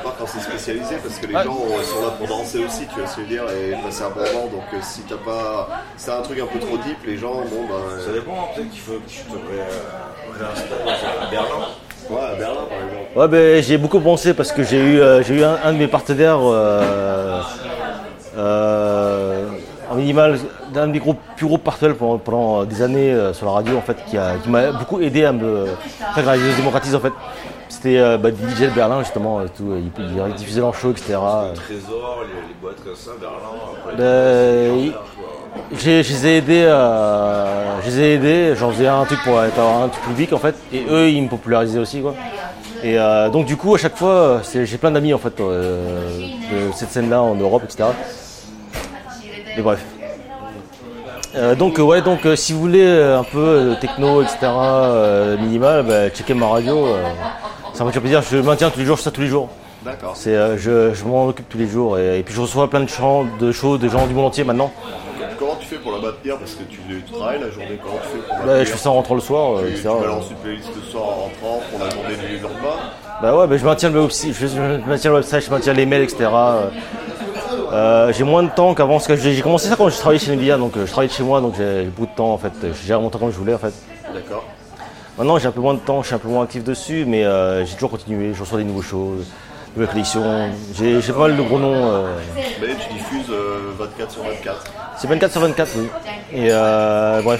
parce que les Ouais. gens euh, sont là pour danser aussi, tu vois ce que je veux dire, et passer un bon moment. Donc, euh, si t'as pas. Si t'as un truc un peu trop deep, les gens, bon, bah. Ça dépend, peut-être qu'il faut que tu te ré- réinstalles à Berlin. Ouais, à Berlin, par exemple. Ouais, ben j'ai beaucoup pensé parce que j'ai eu, euh, j'ai eu un, un de mes partenaires euh, euh, en minimal, d'un de mes gros, plus gros partenaires pendant, pendant des années euh, sur la radio en fait, qui, a- qui m'a beaucoup aidé à me faire se démocratise en fait. C'était euh, bah, DJ de Berlin justement, euh, tout, ils, ils diffusaient leurs shows, etc. Le trésor, les, les boîtes comme ça, Berlin, il- J'ai- Je les ai aidés, à- je les ai aidés, j'en faisais un truc pour être un truc public en fait, et eux ils me popularisaient aussi quoi. Et euh, donc du coup à chaque fois, j'ai plein d'amis en fait euh, de cette scène-là en Europe, etc. Et bref. Euh, donc euh, ouais, donc euh, si vous voulez euh, un peu euh, techno, etc. euh, minimal, bah, checkez ma radio. Euh, ça me fait plaisir. Je maintiens tous les jours, je fais ça tous les jours. D'accord. C'est, euh, je, je m'en occupe tous les jours et, et puis je reçois plein de chants, de shows de gens du monde entier maintenant. Comment tu fais pour la maintenir Parce que tu, tu travailles la journée, comment tu fais pour la Bah, je fais ça en rentrant le soir, euh, Tu, tu balances une playlist le soir en rentrant pour la journée du lendemain Bah ouais, bah, je maintiens le website, je, je maintiens le website, je maintiens les mails, etc. Euh, j'ai moins de temps qu'avant, parce que j'ai j'ai commencé ça quand je travaillais chez Nvidia, donc euh, je travaillais de chez moi, donc j'ai beaucoup de temps en fait. Je gère mon temps comme je voulais en fait. D'accord. Maintenant j'ai un peu moins de temps, je suis un peu moins actif dessus, mais euh, j'ai toujours continué, je reçois des nouveaux choses, nouvelles collections. J'ai pas mal de gros noms. euh, Mais tu diffuses euh, 24 sur 24. C'est 24 sur 24, oui. Et euh, bref.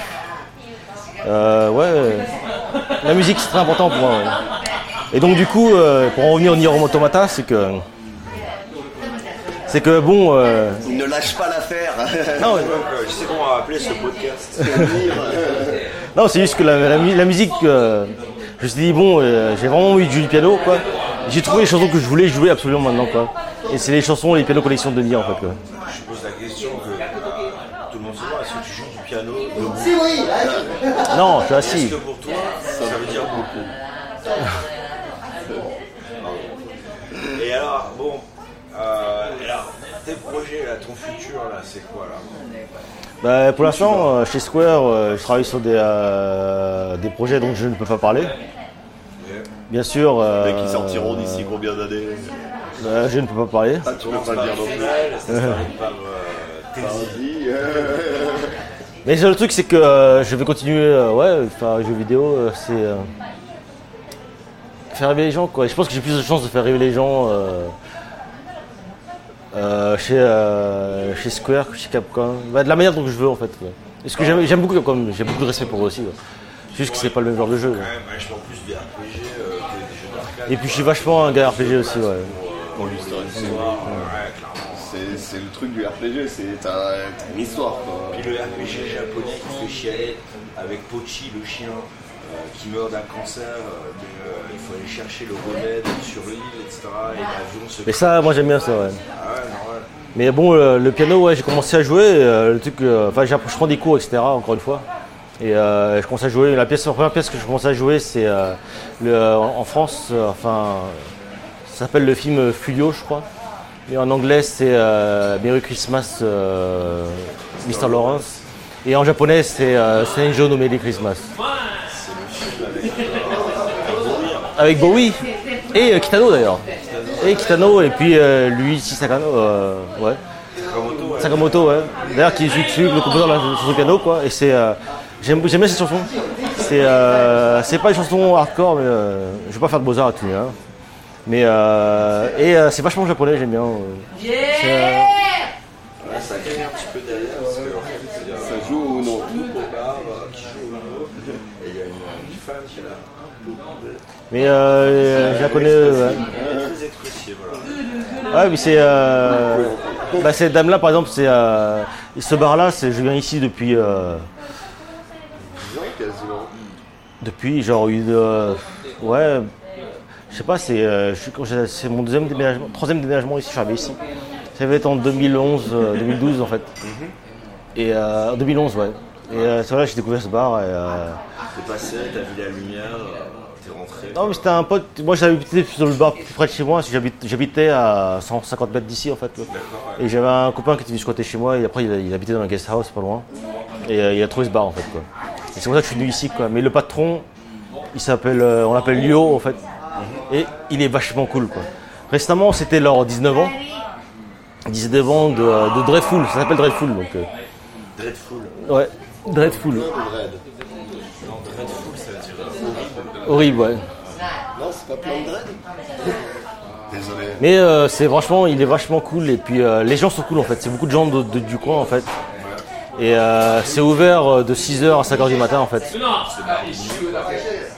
Euh, ouais, euh, la musique c'est très important pour moi. ouais. Et donc du coup, euh, pour en revenir au Nier Automata, c'est que c'est que bon, euh, Il ne lâche pas l'affaire non, euh, je sais comment on va appeler ce podcast. non, c'est juste que la, la mu- la musique, euh, je me suis dit bon, euh, j'ai vraiment envie de jouer du piano, quoi. J'ai trouvé les chansons que je voulais jouer absolument maintenant, quoi. Et c'est les chansons, les pianos collection de Nier en fait. Quoi. Je pose la question que tout le monde se voit. Est-ce que tu joues du piano debout Non, je suis Est-ce assis. que pour toi, ça veut dire beaucoup Et alors, bon, euh, alors, tes projets, là, ton futur, là, c'est quoi, là Bah, pour l'instant, euh, chez Square, euh, je travaille sur des, euh, des projets dont je ne peux pas parler. Bien sûr. euh, qui sortiront d'ici combien d'années euh, Je ne peux pas parler. Ah, tu peux pas le dire non plus. Mais le truc, c'est que je vais continuer, ouais, faire jeux vidéo, c'est faire rêver les gens, quoi. Et je pense que j'ai plus de chances de faire rêver les gens euh, chez, euh, chez Square chez Capcom. Bah, de la manière dont je veux, en fait. quoi. Parce que j'aime j'aime beaucoup Capcom, j'ai beaucoup de respect pour eux aussi. C'est juste que c'est pas le même genre de jeu. quoi. quand même vachement plus des RPG euh, que des jeux d'arcade. Et puis je suis vachement un gars RPG aussi, ouais. Pour l'histoire, c'est- Ouais, clairement. c'est le truc du RPG, c'est t'as t'as une histoire quoi. Puis le RPG japonais qui fait chialer avec Pochi, le chien, qui meurt d'un cancer, euh, mais, euh, il faut aller chercher le remède sur l'île, etc. Et l'avion se. Mais ça, moi j'aime bien ça, ouais. Ah ouais, normal. Mais bon, le, le piano, ouais, j'ai commencé à jouer. euh, le truc, euh, enfin, j'ai- je prends des cours, etc. Encore une fois. Et euh, je commence à jouer. La pièce, la première pièce que je commence à jouer, c'est euh, en France. euh, enfin, ça s'appelle le film Fulio, je crois. Et en anglais, c'est euh, Merry Christmas, euh, Mr. Lawrence. Et en japonais, c'est euh, Senjo no Merry Christmas. Avec Bowie et euh, Kitano d'ailleurs. Et Kitano et puis euh, Luigi Sakano, euh, ouais. Sakamoto, ouais. Sakamoto, ouais. D'ailleurs, qui joue dessus, le compositeur de la chanson piano, quoi. Et c'est. euh, J'aime j'aime bien cette chanson. C'est euh, c'est pas une chanson hardcore, mais euh, je vais pas faire de beaux-arts là-dessus. Hein. Mais. Euh, et euh, c'est vachement japonais, j'aime bien. euh. C'est, euh, Ouais, ça crie un petit peu derrière, parce que en fait, il y a Ça joue ou non un beau bar euh, qui joue au Uno, et il y a une, une femme qui est là. Mais euh, je la connais. voilà. Ouais, mais c'est. Euh, bah, cette dame-là, par exemple, c'est. Euh, ce bar-là, je viens ici depuis. Euh, depuis genre une. euh, ouais. Je sais pas, c'est euh, c'est mon deuxième déménagement, troisième déménagement ici, je suis arrivé ici. Ça devait être en 2011, euh, 2012 en fait. Et euh, en 2011, ouais. Et euh, c'est vrai, j'ai découvert ce bar. Et, euh, T'es passé, t'as vu la lumière, euh. Non, mais c'était un pote. Moi, j'habitais sur le bar plus près de chez moi. J'habitais à 150 mètres d'ici, en fait. Et j'avais un copain qui était venu squatter chez moi. Et après, il, habitait dans un guest house pas loin. Et euh, il a trouvé ce bar, en fait. Quoi. Et c'est pour ça que je suis venu ici, quoi. Mais le patron, il s'appelle, euh, on l'appelle Lio, en fait. Et il est vachement cool, quoi. Récemment, c'était leurs 19 ans. 19 ans de, de Dreadful. Ça s'appelle Dreadful, donc. euh, Dreadful. ouais, Dreadful. Non, Dreadful, euh, horrible. Horrible, ouais. Non, c'est pas plein de dread Désolé. Mais euh, c'est franchement, il est vachement cool et puis euh, les gens sont cool en fait. C'est beaucoup de gens de- de- du coin en fait. Et euh, c'est ouvert de 6h à 5h du matin en fait.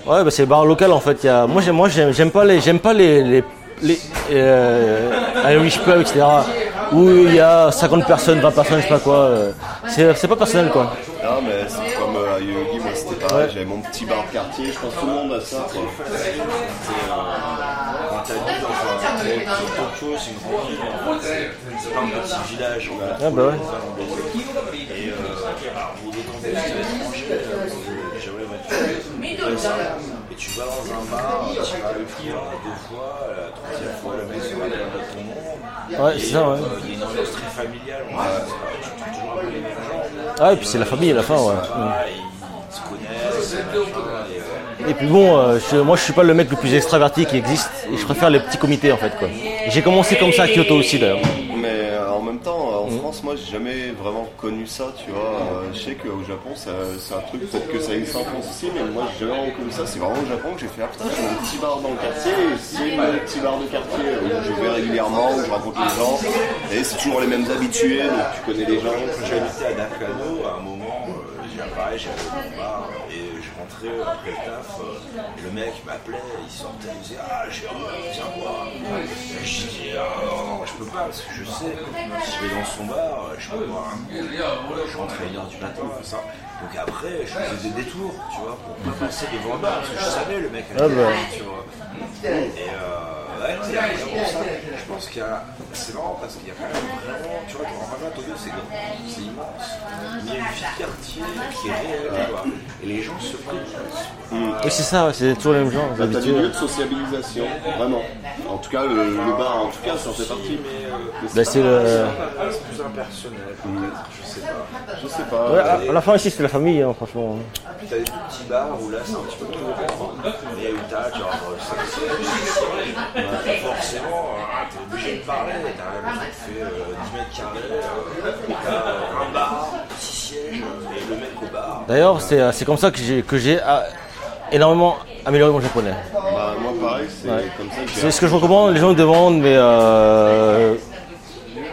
Ouais, bah, c'est le bar local en fait. Il y a... Moi, j'aime, moi j'aime, j'aime pas les, j'aime pas les, les, les euh, Irish pub, etc. Où il y a 50 personnes, 20 personnes, je sais pas quoi. C'est, c'est pas personnel quoi. Non, mais c'est comme euh, à Yogi, moi c'était pareil, j'avais mon petit bar de quartier, je pense que tout le monde a ça. quoi. Quand t'habites dans un petit Tokyo, c'est une grande ville, c'est pas un petit village. Ah bah ouais. Et euh, pour des euh, j'aimerais mettre. Et tu vas dans un bar, tu vas le client deux fois, la troisième fois, le mec se rappelle de ton nom. Ouais, c'est ça, ouais. Euh, Il y a une ambiance très familiale, tu trouves toujours un peu les mêmes gens. Ah, et puis c'est la famille à la fin, ouais. Et, puis bon, euh, je- moi je suis pas le mec le plus extraverti qui existe et je préfère les petits comités en fait quoi. J'ai commencé comme ça à Kyoto aussi d'ailleurs. Mais euh, en même temps, euh, en. France, moi j'ai jamais vraiment connu ça, tu vois. Euh, je sais qu'au Japon, c'est un truc, peut-être que ça existe en France aussi, mais moi j'ai jamais vraiment connu ça. C'est vraiment au Japon que j'ai fait, ah putain, j'ai mon petit bar dans le quartier, et c'est mon petit bar de quartier où je vais régulièrement, où je rencontre les gens, et c'est toujours les mêmes habitués, donc tu connais les gens. Quand j'habitais à Nakano, à un moment, euh, j'ai j'avais mon bar rentrais après le taf. euh, le mec m'appelait, il sortait, il disait Ah, j'ai viens voir. Et je dis Ah, non, je peux pas parce que je sais, si je vais dans son bar, euh, je peux boire un coup. Je rentrais à 1h du matin, tout ça. Donc après, je faisais des détours, tu vois, pour pas passer devant le bar parce que je savais le mec Ah allait bah. venir, tu vois. Et euh, ouais, c'est vraiment ça. Je pense qu'il y a. C'est marrant parce qu'il y a quand même vraiment. Tu vois, genre, en Tokyo, c'est grand, c'est immense. Il y a une vie de quartier qui est réelle, quoi. Et les gens se connaissent. Oui c'est ça, c'est toujours les mêmes gens, T'as des lieux de sociabilisation, vraiment. En tout cas, le, le bar, en tout cas, ça en fait partie. Mais euh, Bah, c'est le... c'est plus impersonnel, peut-être, je sais pas. Je sais pas. Ouais, à, la fin ici c'est la famille hein, franchement. Puis t'as des tout petits bars où là c'est un petit peu plus grand. Mais où t'as genre 5 sièges. Forcément, hein, t'es obligé de parler. T'as un mec qui fait euh, 10 mètres carrés. euh, T'as euh, un bar, 6 sièges, euh, et le mec au bar. D'ailleurs c'est, euh, c'est comme ça que j'ai, que j'ai ah, énormément amélioré mon japonais. Bah, moi, pareil, c'est Ouais. comme ça que j'ai C'est ce que je recommande, les gens me demandent mais euh,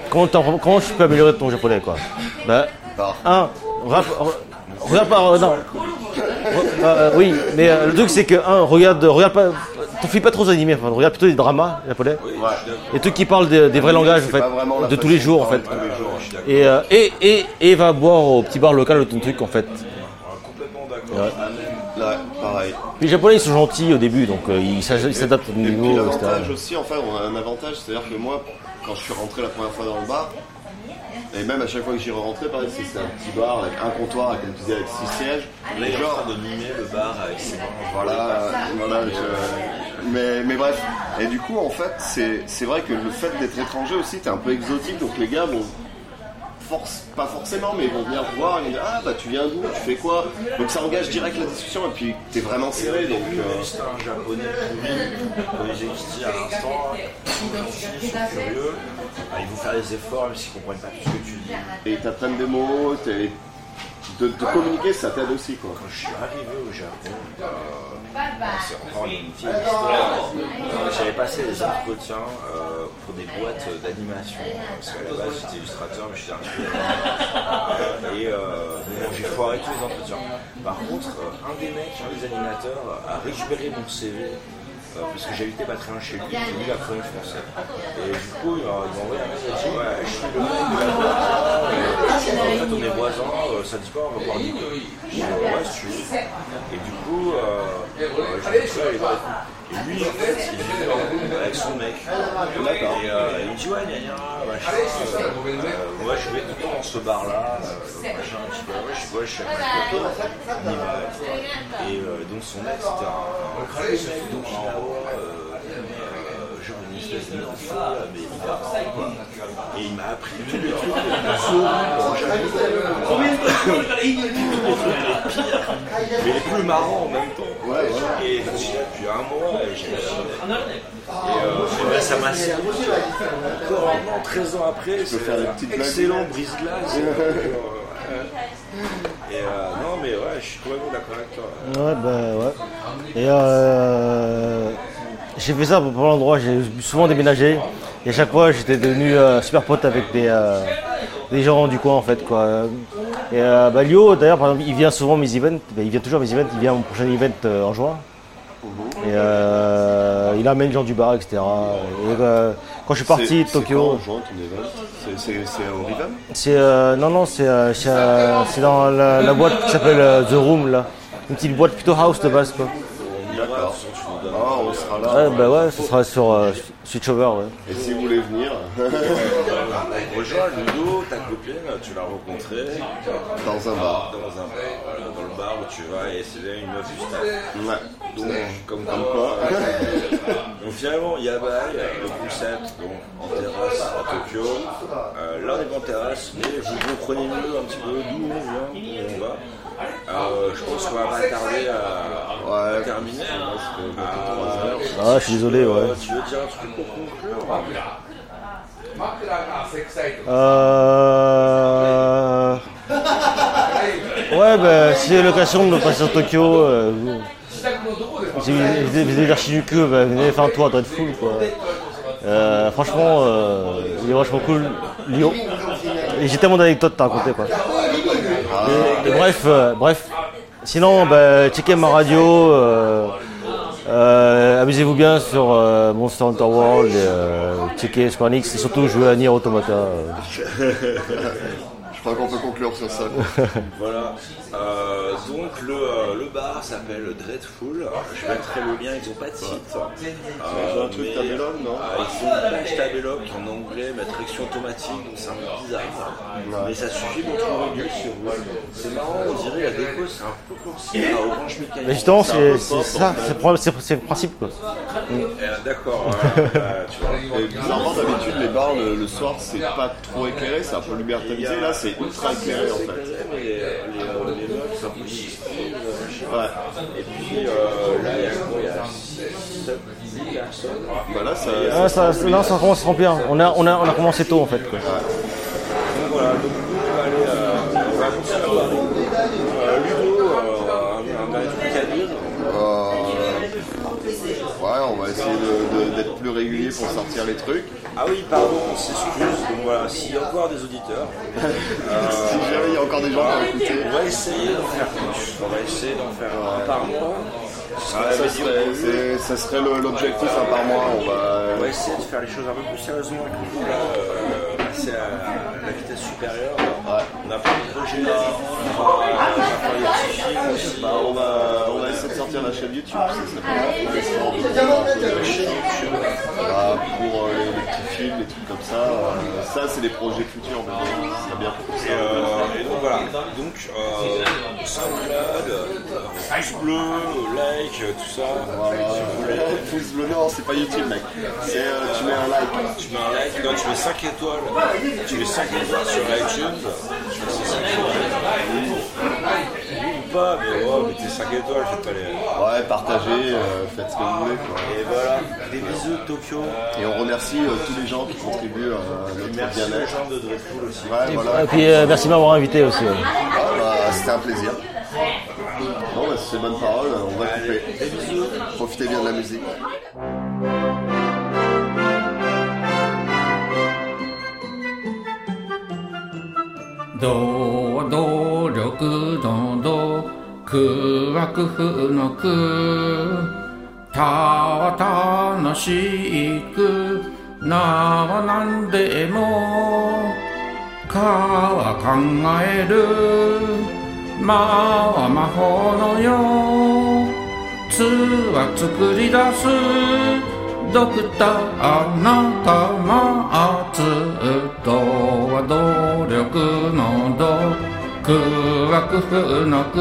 comment, comment je peux améliorer ton japonais quoi? Bah Par- un, regarde, re- regarde pas, euh, non. Euh, oui, mais euh, le truc c'est que un, regarde, regarde pas, t'en fais pas trop aux animés, enfin, regarde plutôt des dramas japonais, Ouais. des trucs qui parlent des, des vrais langages en fait, de tous les jours en fait. les. Et, euh, et, et, et va boire au petit bar local de ton truc en fait. Complètement d'accord. Ouais, pareil. Les japonais ils sont gentils au début donc euh, ils s'adaptent au Et puis niveau, l'avantage aussi, en fait, on a un avantage, c'est-à-dire que moi, quand je suis rentré la première fois dans le bar, et même à chaque fois que j'y rentré, pareil, c'est un petit bar avec un comptoir, comme tu disais, avec six sièges. Là, il Genre, de mimer le bar avec ses voilà, voilà, je- mais, mais bref. Et du coup, en fait, c'est c'est vrai que le fait d'être étranger aussi, t'es un peu exotique, donc les gars vont force, pas forcément, mais ils vont venir te voir, ils vont dire Ah bah tu viens d'où, tu fais quoi? Donc ça engage direct la discussion et puis t'es vraiment serré donc. euh, C'est un japonais pourri, comme j'ai dit à l'instant, curieux, Ah, ils vont faire des efforts même s'ils comprennent pas tout ce que tu dis. et ils t'apprennent des mots, t'es- de, de communiquer ça t'aide aussi quoi. Quand je suis arrivé au Japon, euh, c'est encore une vieille histoire. Euh, J'avais passé des entretiens euh, pour des boîtes d'animation, parce qu'à la base j'étais illustrateur, mais j'étais un Et euh, bon, j'ai foiré tous les entretiens. Par contre, un des mecs, un des animateurs, a récupéré mon CV. Euh, parce que j'habitais pas très loin chez lui, et lui il apprenait le français. Et du coup, il m'a il envoyé un message, il dit Ouais, je suis le mec de la boîte, euh, en fait on est voisins, euh, ça dit quoi, on va boire du coup. Je dis Ouais, si tu veux. Et du coup, euh, euh, je me suis allé voir et lui, en fait, il en couple avec son mec. Et euh, il dit Ouais, gna gna, machin. Euh, euh, je vais tout le temps dans ce bar-là, euh, machin. Ouais, je suis, ouais, je suis avec va. et euh, donc, son mec, c'était un, mec d'Okinawa. euh, euh, mais hyper grand, quoi. Et il m'a appris tous les trucs les pires, mais les plus marrants en même temps. Ouais, ouais. Et depuis un mois, j'ai. Et euh, et ben, ça m'a servi. Encore maintenant, 13 ans après, c'est faire des un excellent brise-glace. Et euh, non, mais ouais, je suis complètement d'accord avec toi. Ouais, bah ouais. Et euh, j'ai fait ça pour plein d'endroits, j'ai souvent déménagé. Et à chaque fois, j'étais devenu euh, super pote avec des, euh, des gens du coin en fait. Quoi. Et euh, bah, Lio, d'ailleurs, par exemple, il vient souvent à mes events, bah, il vient toujours à mes events, il vient à mon prochain event en juin. Et il amène les gens du bar, etc. Et, quand je suis parti de Tokyo, C'est- au Riven? C'est euh, non non c'est dans la, la boîte qui s'appelle The Room là, une petite boîte plutôt house de base quoi. D'accord. Ah, là. Ouais bah ouais, ce sera sur euh, Switchover ouais. Et si vous voulez venir, Rejoins Ludo, ta copine, tu l'as rencontrée dans un bar. dans un bar, voilà, dans le bar où tu vas et c'est une meuf du staff. Ouais. Donc, comme, Comme quoi Donc finalement, Yabai, le concept, donc en terrasse à Tokyo. Euh, là, on est en terrasse, mais vous comprenez mieux un petit peu d'où on vient, d'où on va. Euh, je pense qu'on va pas tarder à, à Ouais. terminer. Euh, Ah je suis désolé ouais. Euh, tu veux dire un truc pour conclure Euh... Ouais bah si j'ai l'occasion de passer sur Tokyo, euh, vous- si vous l'archi du cul, bah, venez faire un tour à Dreadful quoi. Euh, franchement, euh, il est vachement cool. Lyon. Et j'ai tellement d'anecdotes à raconter quoi. Et, et bref, euh, bref. Sinon, bah, checkez ma radio. euh, euh, Amusez-vous bien sur euh, Monster Hunter World. Et, euh, checkez Square Enix et surtout jouez à Nier Automata. Je crois qu'on peut conclure sur ça. Voilà. Euh, donc le, euh, le bar s'appelle Dreadful. Je mettrai le lien, ils ont pas de site. Euh, un truc mais, tabelloc, non euh, Ils ont une page tabelloc en anglais, mais traction automatique, donc c'est un peu bizarre. Mais ça suffit pour trouver mieux sur. C'est marrant, on dirait la déco, c'est un peu comme à Orange Mécanique. Mais justement, C'est un c'est peu c'est pop, ça, c'est le principe quoi. D'accord, euh, tu vois. Bizarrement, d'habitude, les bars le, le soir, c'est pas trop éclairé, c'est un peu libertinisé. Là, c'est ultra éclairé en fait. Mais les, les, euh, les meubles, c'est un peu chiffré, machin. Ouais. Et puis euh, là, il y a quoi? Il y a 7 10 personnes. Bah là, ça. Ah, ça, ça- commence à se remplir. On a, on a, on a commencé tôt en fait. Quoi. Donc voilà, donc nous on va aller euh, on va continuer. Euh, Ludo, euh, un, un truc à dire. Euh, Ouais, on va essayer de- de- d'être plus régulier pour sortir les trucs. Ah oui, pardon, on s'excuse. Donc voilà, s'il y a encore des auditeurs, Si jamais il y a encore des gens à écouter, on va essayer d'en faire plus. On va essayer d'en faire un par mois. Ça serait, ça serait l'objectif un par mois. On va. On va essayer de faire les choses un peu plus sérieusement avec vous là, euh, passer à la vitesse supérieure. On a plein de projets là, on va aussi. Bah, on, va, on va essayer de sortir la chaîne YouTube. Ça pour. Bah, pour euh, les, petits films, les trucs comme ça. euh, ça, c'est des projets futurs. Mais serait bien Et, ça. euh, et donc voilà, donc euh, SoundCloud, euh, pouce bleu, like, euh, tout ça. Voulez. Pouce bleu, non, c'est pas YouTube, mec. C'est euh, tu mets un like. Tu mets un like, non, tu mets 5 étoiles, tu mets 5 étoiles sur iTunes, tu mets ces 5 étoiles. Oui ou pas, mais ouais, mettez 5 étoiles, je vais pas les. Ouais, partagez, euh, faites ce que vous voulez. Quoi. Et voilà, des bisous de Tokyo. Et on remercie euh, tous les gens qui contribuent à notre Merci aux bien-être. gens de Dreadful aussi. Ouais, voilà. Et puis euh, merci de m'avoir invité aussi. ouais. Ah, bah, C'était un plaisir. Bon, bah, c'est bonne parole, on va couper. Des bisous. Profitez bien de la musique. 労働力の道苦楽不の苦たわ楽しくなはなんでもかは考えるまは魔法のようつは作り出すドクター仲間つとは努力の度苦楽不の苦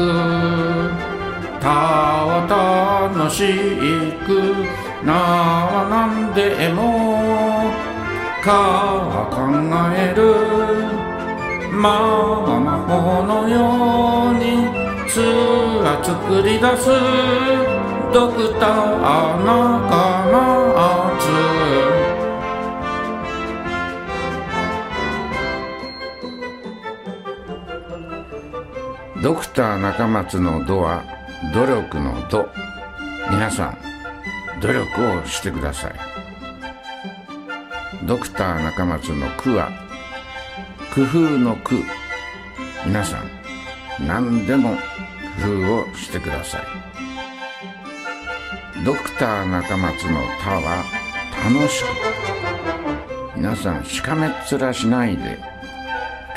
たは楽しくなはなんでも。かは考える。まあ魔法のようにつは作り出す。ドクター仲間ドクター中松の「ド」は努力の「ド」皆さん努力をしてください。ドクター中松の「苦」は工夫の「苦」皆さん何でも工夫をしてください。ドクター中松の「他」は楽しく。皆さんしかめっ面しないで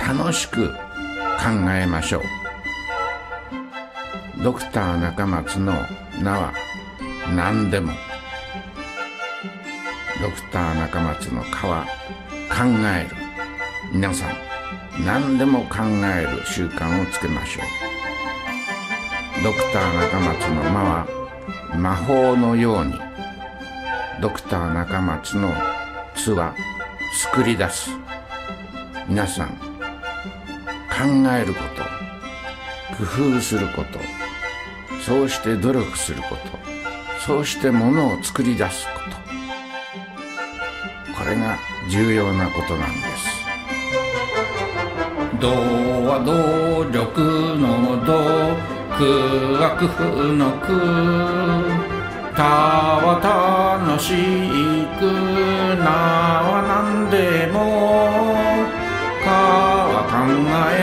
楽しく考えましょう。ドクター中松の「名は何でも。ドクター中松の「か」は考える。皆さん何でも考える習慣をつけましょう。ドクター中松の「間」は魔法のように。ドクター中松の「つ」は作り出す。皆さん考えること工夫すること。そうして努力すること。そうしてものを作り出すこと。これが重要なことなんです。道は動力の道苦は工夫の苦他は楽しくなは何でもかは考え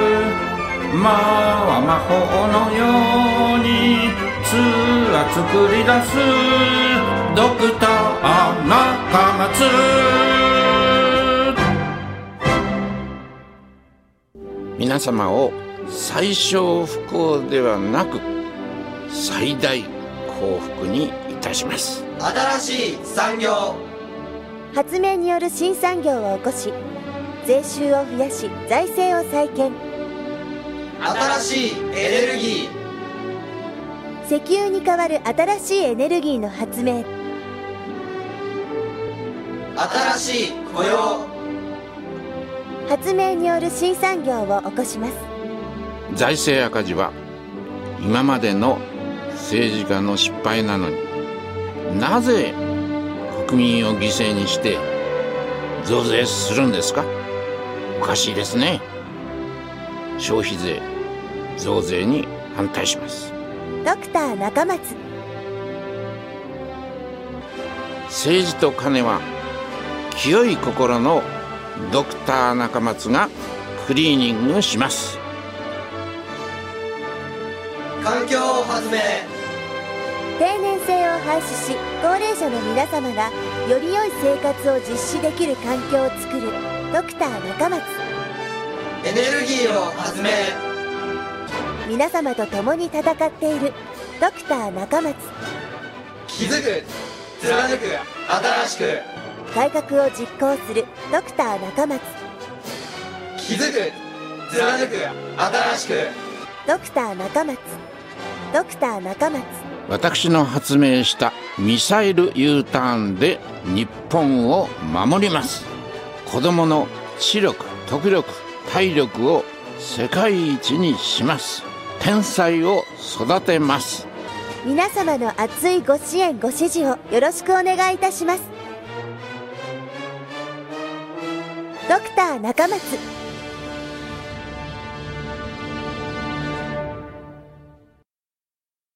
る。まは魔法のようにつは作り出すドクター中松皆様を最小不幸ではなく最大幸福にいたします。新しい産業発明による新産業を起こし税収を増やし財政を再建。新しいエネルギー。石油に代わる新しいエネルギーの発明。新しい雇用。発明による新産業を起こします。財政赤字は今までの政治家の失敗なのになぜ国民を犠牲にして増税するんですか？おかしいですね消費税増税に反対します。ドクター中松。政治と金は清い心のドクター中松がクリーニングします。環境発明定年制を廃止し高齢者の皆様がより良い生活を実施できる環境を作るドクター中松エネルギーを発明皆様と共に戦っているドクター中松。気づく貫く新しく。改革を実行するドクター中松。気づく貫く新しく。ドクター中松。ドクター中松。私の発明したミサイル U ターンで日本を守ります。子供の知力徳力体力を世界一にします。天才を育てます。皆様の熱いご支援ご支持をよろしくお願いいたします。ドクター中松。